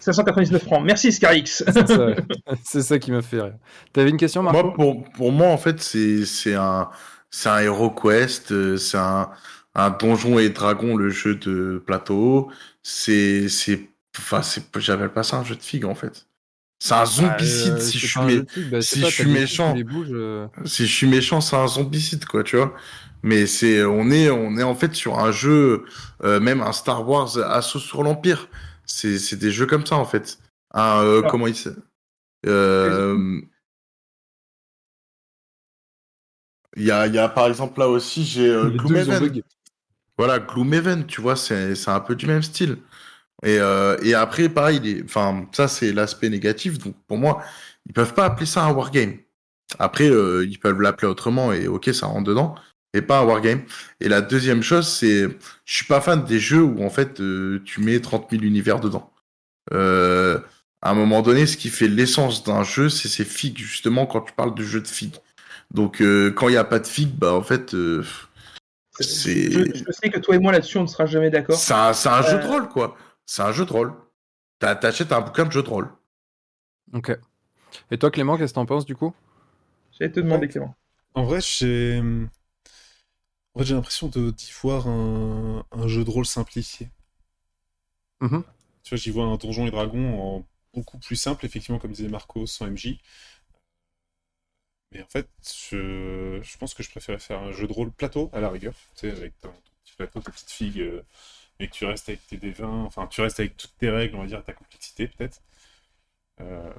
599 francs. Merci, Scarix. C'est ça, c'est ça qui m'a fait rire. T'avais une question, Marco? Moi, pour, pour moi, en fait, c'est c'est un c'est un Hero Quest, euh, c'est un un Donjon et Dragon, le jeu de plateau. C'est c'est enfin c'est j'appelle pas ça un jeu de figue en fait. C'est un zombicide Bah, euh, si c'est je suis pas un mé- jeu de truc, bah, si c'est pas, je suis méchant. euh, si je suis méchant, c'est un zombicide quoi, tu vois. Mais c'est on est on est en fait sur un jeu euh, même un Star Wars Assaut sur l'Empire. C'est c'est des jeux comme ça en fait. Un euh, Ah. comment il s'appelle euh, Il y a, il y a par exemple là aussi, j'ai euh, Gloomhaven. Voilà, Gloomhaven, tu vois, c'est c'est un peu du même style. Et, euh, et après, pareil, les- enfin, ça c'est l'aspect négatif. Donc pour moi, ils peuvent pas appeler ça un wargame. Après, euh, ils peuvent l'appeler autrement et ok, ça rentre dedans, et pas un wargame. Et la deuxième chose, c'est, je suis pas fan des jeux où en fait euh, tu mets 30 000 univers dedans. Euh, à un moment donné, ce qui fait l'essence d'un jeu, c'est ses figues, justement, quand tu parles de jeu de figues. Donc quand il n'y a pas de figues, bah en fait, c'est Je, je sais que toi et moi là-dessus, on ne sera jamais d'accord. c'est un, jeu de rôle, quoi. C'est un jeu de rôle. T'as- T'achètes un bouquin de jeu de rôle. Ok. Et toi, Clément, qu'est-ce que t'en penses du coup? J'allais te demander, Clément. En vrai, j'ai. En fait, j'ai l'impression de- d'y voir un... un jeu de rôle simplifié. Mhm. Tu vois, j'y vois un donjon et dragon en beaucoup plus simple, effectivement, comme disait Marco, sans MJ. Mais en fait, je, je pense que je préférais faire un jeu de rôle plateau, à la rigueur, tu sais, avec ton, ton petit plateau, ta petite figue, euh, et que tu restes avec tes D20, enfin, tu restes avec toutes tes règles, on va dire, ta complexité, peut-être. Euh,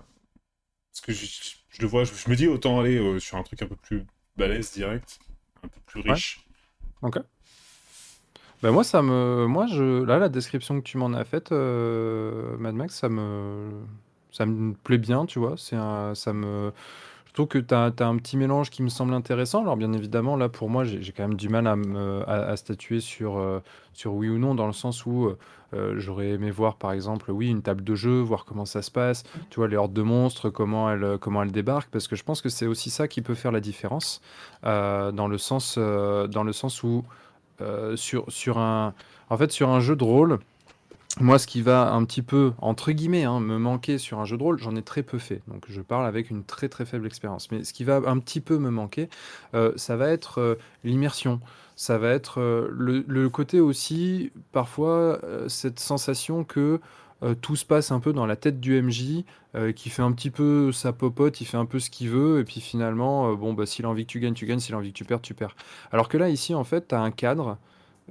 parce que je, le vois, je, me dis, autant aller euh, sur un truc un peu plus balèze, direct, un peu plus riche. Bah moi, ça me, moi, je, là, la description que tu m'en as faite, euh, Mad Max, ça me, ça me plaît bien, tu vois. Un, ça me, trouve que tu as, un petit mélange qui me semble intéressant. Alors bien évidemment, là, pour moi, j'ai quand même du mal à, statuer sur, euh, sur oui ou non, dans le sens où euh, j'aurais aimé voir, par exemple, oui, une table de jeu, voir comment ça se passe, tu vois, les hordes de monstres, comment elles, comment débarquent, parce que je pense que c'est aussi ça qui peut faire la différence, euh, dans le sens, euh, dans le sens où euh, sur, sur un, en fait, sur un jeu de rôle, moi, ce qui va un petit peu, entre guillemets, hein, me manquer sur un jeu de rôle, j'en ai très peu fait. Donc, je parle avec une très très faible expérience. Mais ce qui va un petit peu me manquer, euh, ça va être euh, l'immersion. Ça va être euh, le, côté aussi, parfois, cette sensation que tout se passe un peu dans la tête du MJ, qui fait un petit peu sa popote, il fait un peu ce qu'il veut, et puis finalement, bon, bah, s'il a envie que tu gagnes, tu gagnes, s'il a envie que tu perds, tu perds. Alors que là, ici, en fait, tu as un cadre,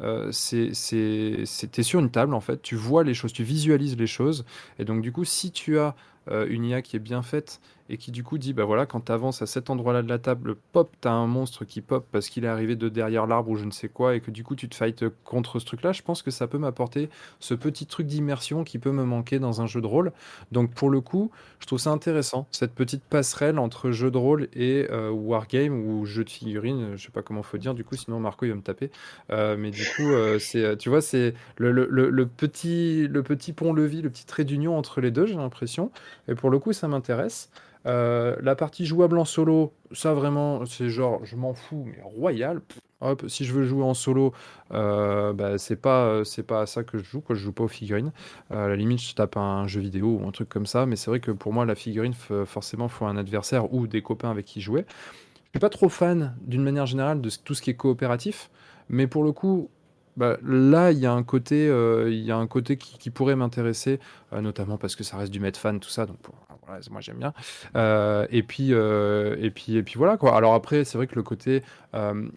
euh, c'est, sur une table, en fait, tu vois les choses, tu visualises les choses, et donc du coup, si tu as euh, une IA qui est bien faite, et qui du coup dit, bah voilà, quand tu avances à cet endroit-là de la table, pop, tu as un monstre qui pop parce qu'il est arrivé de derrière l'arbre ou je ne sais quoi, et que du coup tu te fights contre ce truc-là, je pense que ça peut m'apporter ce petit truc d'immersion qui peut me manquer dans un jeu de rôle. Donc pour le coup, je trouve ça intéressant, cette petite passerelle entre jeu de rôle et euh, wargame ou jeu de figurines, je sais pas comment faut dire, du coup sinon Marco il va me taper. Euh, mais du coup, euh, c'est, tu vois, c'est le- le- le petit, le petit pont-levis, le petit trait d'union entre les deux, j'ai l'impression. Et pour le coup, ça m'intéresse. Euh, la partie jouable en solo, ça vraiment, c'est genre, je m'en fous, mais royal. Hop, si je veux jouer en solo, euh, bah, c'est pas, c'est pas à ça que je joue, quoi. Je joue pas aux figurines. Euh, à la limite, je tape un jeu vidéo ou un truc comme ça, mais c'est vrai que pour moi, la figurine, forcément, faut un adversaire ou des copains avec qui jouer. Je suis pas trop fan, d'une manière générale, de tout ce qui est coopératif, mais pour le coup, bah, là, il y a un côté, euh, qui, pourrait m'intéresser, euh, notamment parce que ça reste du Medfan, tout ça, donc moi j'aime bien. Euh, et puis, et puis, et puis voilà quoi. Alors après, c'est vrai que le côté,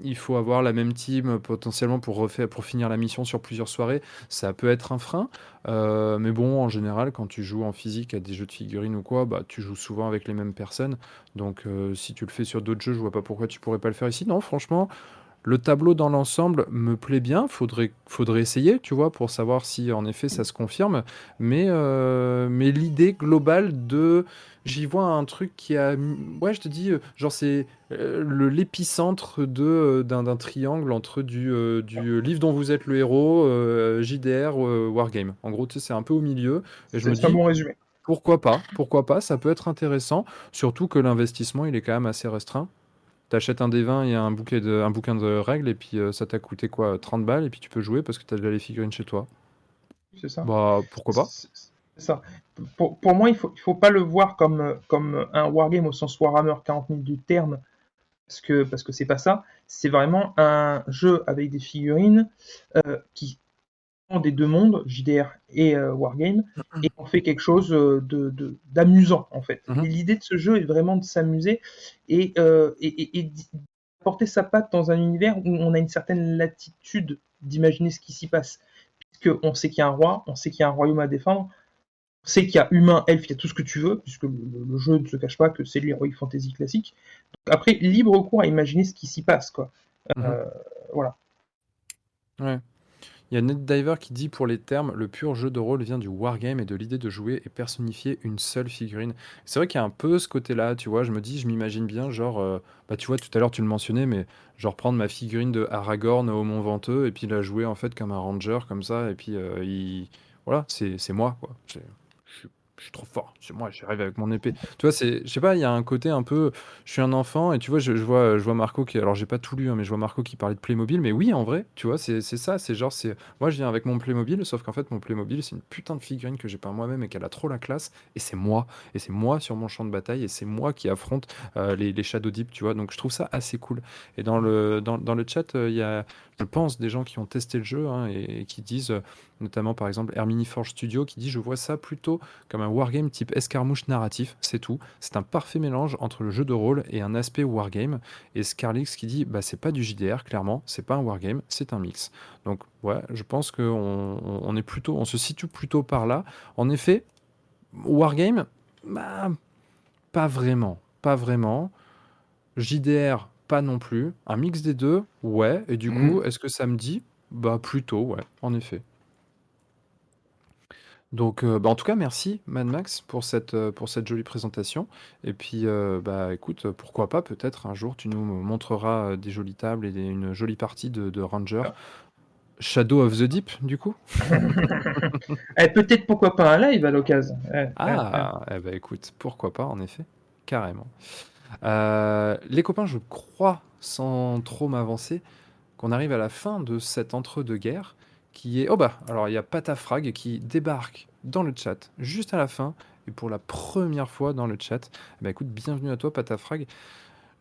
il faut avoir la même team potentiellement pour finir la mission sur plusieurs soirées, ça peut être un frein. Mais bon, en général, quand tu joues en physique à des jeux de figurines ou quoi, bah tu joues souvent avec les mêmes personnes. Donc si tu le fais sur d'autres jeux, je vois pas pourquoi tu pourrais pas le faire ici. Non, franchement. Le tableau dans l'ensemble me plaît bien, faudrait, faudrait essayer, tu vois, pour savoir si en effet ça se confirme. Mais, euh, mais l'idée globale de. J'y vois un truc qui a. Ouais, je te dis, euh, genre c'est euh, le- l'épicentre de, d'un, triangle entre du, euh, du livre dont vous êtes le héros, JDR, Wargame. En gros, tu sais, c'est un peu au milieu. Et je me dis, bon résumé. pourquoi pas, pourquoi pas, ça peut être intéressant, surtout que l'investissement, il est quand même assez restreint. T'achètes un des 20 et un, bouquet de, un bouquin de règles, et puis euh, ça t'a coûté quoi, 30 balles, et puis tu peux jouer parce que t'as déjà les figurines chez toi. C'est ça. Bah, pourquoi pas C'est ça. Pour, pour moi, il faut, il faut pas le voir comme, euh, comme un wargame au sens Warhammer 40 000 du terme, parce que parce que c'est pas ça. C'est vraiment un jeu avec des figurines euh, qui des deux mondes, JDR et euh, wargame, et on fait quelque chose euh, de de- d'amusant en fait. Et l'idée de ce jeu est vraiment de s'amuser et, euh, et, et, d'apporter sa patte dans un univers où on a une certaine latitude d'imaginer ce qui s'y passe. Puisque on sait qu'il y a un roi, on sait qu'il y a un royaume à défendre, on sait qu'il y a humain, elfe, il y a tout ce que tu veux, puisque le, jeu ne se cache pas que c'est l'heroic fantasy classique. Donc après, libre cours à imaginer ce qui s'y passe, quoi. Euh, voilà. Ouais. Il y a NetDiver qui dit pour les termes, le pur jeu de rôle vient du wargame et de l'idée de jouer et personnifier une seule figurine. C'est vrai qu'il y a un peu ce côté-là, tu vois, je me dis, je m'imagine bien, genre, euh, bah tu vois, tout à l'heure tu le mentionnais, mais genre prendre ma figurine de Aragorn au Mont Venteux et puis la jouer en fait comme un ranger, comme ça, et puis euh, il... voilà, c'est moi, quoi. Je suis trop fort, c'est moi, j'arrive avec mon épée. Tu vois, c'est, je sais pas, il y a un côté un peu, je suis un enfant et tu vois, je, vois, je Marco qui, alors j'ai pas tout lu, hein, mais je vois Marco qui parlait de Playmobil, mais oui, en vrai, tu vois, c'est c'est ça, c'est genre, c'est, moi je viens avec mon Playmobil, sauf qu'en fait mon Playmobil c'est une putain de figurine que j'ai pas moi-même et qu'elle a trop la classe, et c'est moi, et c'est moi sur mon champ de bataille, et c'est moi qui affronte euh, les, Shadow Deep, tu vois, donc je trouve ça assez cool. Et dans le, dans, dans le chat, euh, il y a, je pense, des gens qui ont testé le jeu hein, et, qui disent, euh, notamment par exemple Hermini Forge Studio, qui dit, je vois ça plutôt comme un wargame type escarmouche narratif, c'est tout. C'est un parfait mélange entre le jeu de rôle et un aspect wargame. Et Scarlix qui dit, bah c'est pas du JDR, clairement, c'est pas un wargame, c'est un mix. Donc ouais, je pense qu'on on, on est plutôt, on se situe plutôt par là. En effet, wargame, bah pas vraiment, pas vraiment. JDR, pas non plus. Un mix des deux, ouais. Et du Mhm. coup, est-ce que ça me dit? Bah plutôt, ouais, en effet. Donc, euh, bah, en tout cas, merci Mad Max pour cette, euh, pour cette jolie présentation. Et puis, euh, bah, écoute, euh, pourquoi pas, peut-être un jour, tu nous montreras euh, des jolies tables et des- une jolie partie de, de Ranger. Shadow of the Deep, du coup? Eh, Peut-être pourquoi pas un live à l'occasion. Eh, eh, Ah, eh ben, écoute, pourquoi pas, en effet, carrément. Euh, les copains, je crois, sans trop m'avancer, qu'on arrive à la fin de cet entre-deux-guerres qui est... Oh bah, alors il y a Patafrag qui débarque dans le chat juste à la fin et pour la première fois dans le chat. Ben, écoute, bienvenue à toi Patafrag.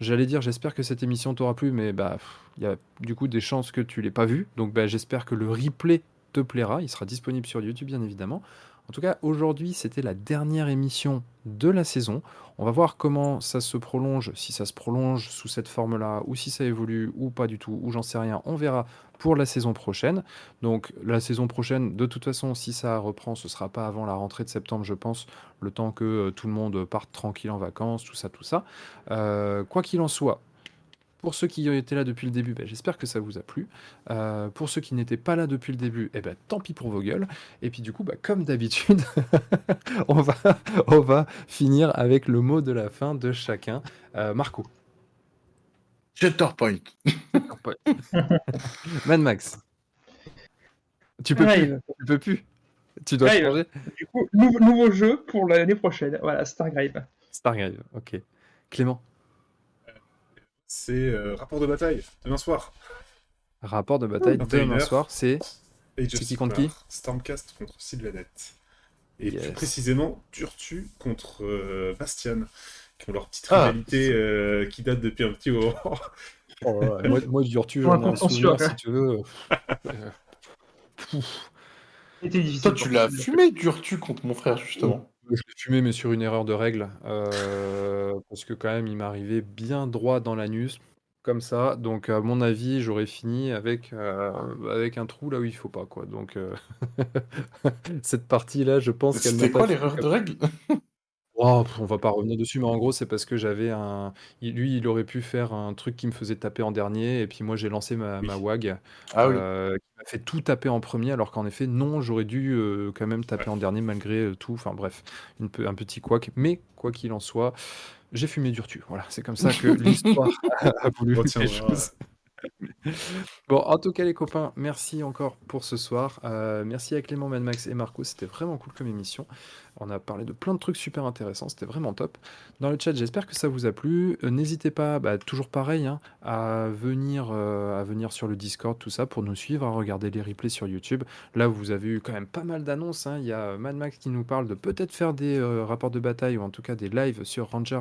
J'allais dire, j'espère que cette émission t'aura plu, mais bah, il y a du coup des chances que tu l'aies pas vue. Donc bah, j'espère que le replay te plaira. Il sera disponible sur YouTube, bien évidemment. En tout cas, aujourd'hui, c'était la dernière émission de la saison. On va voir comment ça se prolonge, si ça se prolonge sous cette forme-là, ou si ça évolue, ou pas du tout, ou j'en sais rien. On verra pour la saison prochaine. Donc, la saison prochaine, de toute façon, si ça reprend, ce sera pas avant la rentrée de septembre, je pense, le temps que euh, tout le monde parte tranquille en vacances, tout ça, tout ça. Euh, quoi qu'il en soit, pour ceux qui étaient là depuis le début, ben, j'espère que ça vous a plu. Euh, pour ceux qui n'étaient pas là depuis le début, eh ben, tant pis pour vos gueules. Et puis du coup, bah, comme d'habitude, on, va, on va finir avec le mot de la fin de chacun. Euh, Marco. Shatterpoint. Mad Max. Tu peux plus. Tu peux plus. Tu dois changer. Du coup, nouveau, nouveau jeu pour l'année prochaine. Voilà, Stargrave. Stargrave, ok. Clément. C'est euh, rapport de bataille, demain soir. Rapport de bataille demain soir, c'est. Et qui contre qui Stormcast contre Sylvanet. Et plus précisément, Turtu contre euh, Bastian, qui ont leur petite ah. rivalité euh, qui date depuis un petit moment. Oh, moi, moi, Turtu, j'en ai un souvenir, si tu veux. Toi, tu l'as fumé, Durtu, contre mon frère, justement. Je l'ai fumé, mais sur une erreur de règle. Euh, parce que quand même, il m'arrivait bien droit dans l'anus, comme ça. Donc, à mon avis, j'aurais fini avec, euh, avec un trou là où il faut pas, quoi. Donc, euh, cette partie-là, je pense qu'elle C'était quoi l'erreur de règle? Oh, on va pas revenir dessus, mais en gros, c'est parce que j'avais un. Lui, il aurait pu faire un truc qui me faisait taper en dernier, et puis moi, j'ai lancé ma, ma WAG, ah, oui. qui m'a fait tout taper en premier, alors qu'en effet, non, j'aurais dû quand même taper en dernier malgré tout. Enfin bref, une, un petit couac. Mais quoi qu'il en soit, j'ai fumé du rtu. Voilà, c'est comme ça que l'histoire a voulu les choses. Bon, en tout cas, les copains, merci encore pour ce soir. merci à Clément, Mad Max et Marco. C'était vraiment cool comme émission. On a parlé de plein de trucs super intéressants, c'était vraiment top. Dans le chat, j'espère que ça vous a plu. Euh, n'hésitez pas, bah, toujours pareil, hein, à, venir, euh, à venir sur le Discord, tout ça, pour nous suivre, à regarder les replays sur YouTube. Là, vous avez eu quand même pas mal d'annonces. Hein. Il y a Mad Max qui nous parle de peut-être faire des euh, rapports de bataille, ou en tout cas des lives sur Ranger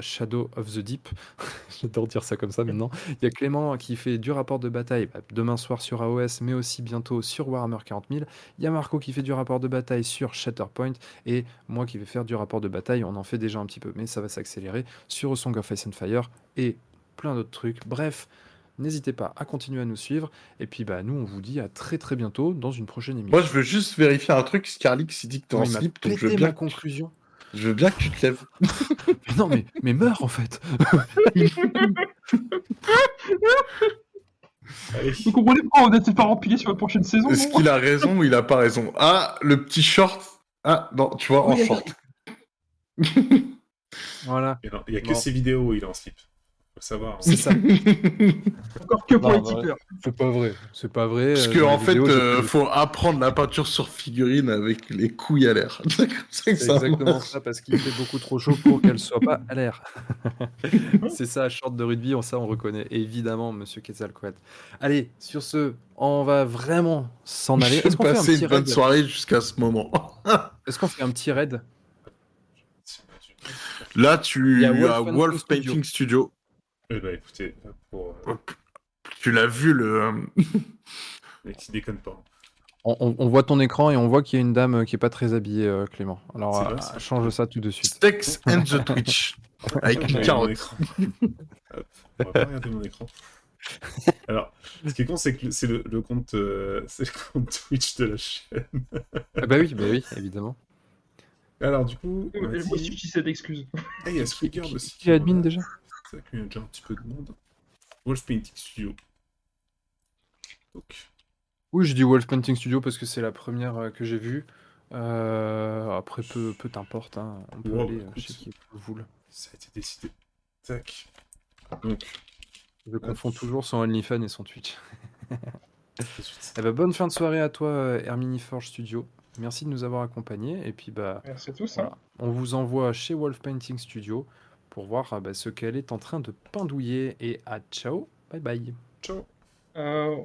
Shadow of the Deep. J'adore dire ça comme ça maintenant. Il y a Clément qui fait du rapport de bataille bah, demain soir sur AOS, mais aussi bientôt sur Warhammer 40 000. Il y a Marco qui fait du rapport de bataille sur Shatterpoint. Et moi qui vais faire du rapport de bataille, on en fait déjà un petit peu, mais ça va s'accélérer sur Song of Ice and Fire et plein d'autres trucs. Bref, n'hésitez pas à continuer à nous suivre. Et puis, bah, nous, on vous dit à très très bientôt dans une prochaine émission. Moi, je veux juste vérifier un truc. Scarlix, il dit que t'es en slip, donc je veux bien. conclusion. Je veux bien que tu te lèves. mais non, mais, mais meurs en fait. Vous comprenez pas, on n'était pas rempli sur la prochaine saison. Est-ce qu'il a raison ou il a pas raison? Ah, le petit short ah, non, tu vois, en short. voilà. Il n'y a que ces vidéos où il est en slip. Faut savoir. Hein. C'est ça. Encore que pour les tipeurs. C'est pas vrai. C'est pas vrai. Parce qu'en en fait, il euh, faut apprendre la peinture sur figurine avec les couilles à l'air. c'est exactement ça, parce qu'il fait beaucoup trop chaud pour qu'elle soit pas à l'air. c'est ça, short de rugby, on, ça on reconnaît. Évidemment, monsieur Quetzalcoatl. Allez, sur ce, on va vraiment s'en aller. Est-ce qu'on fait un petit une bonne soirée jusqu'à ce moment Est-ce qu'on fait un petit raid? Là, tu as Wolf, Wolf Painting Studio. Eh ben, écoutez, pour. Euh, tu l'as vu le. Euh, Mais qui déconne pas. On, voit ton écran et on voit qu'il y a une dame qui est pas très habillée, euh, Clément. Alors, change ça tout de suite. Stex and the Twitch. avec une carotte. on va pas regarder mon écran. Alors, ce qui est con, c'est que c'est le, compte, c'est le compte Twitch de la chaîne. ah bah oui, bah oui, évidemment. Alors, du coup. Cette excuse. Ah, il y a Squigger aussi. Qui est admin déjà? Qu'il y a déjà un petit peu de monde. Wolf Painting Studio. Donc. Oui, je dis Wolf Painting Studio parce que c'est la première euh, que j'ai vue. Euh, après, peu, peu t'importe, hein. on peut aller euh, chez qui vous Ça a été décidé. Tac. Donc. Je confonds toujours son OnlyFans et son Twitch. eh ben, bonne fin de soirée à toi, Hermini Forge Studio. Merci de nous avoir accompagnés. Et puis, bah, Merci à tous. Hein. On vous envoie chez Wolf Painting Studio pour voir ah bah, ce qu'elle est en train de pendouiller. Et à ciao, bye bye. Ciao. Euh...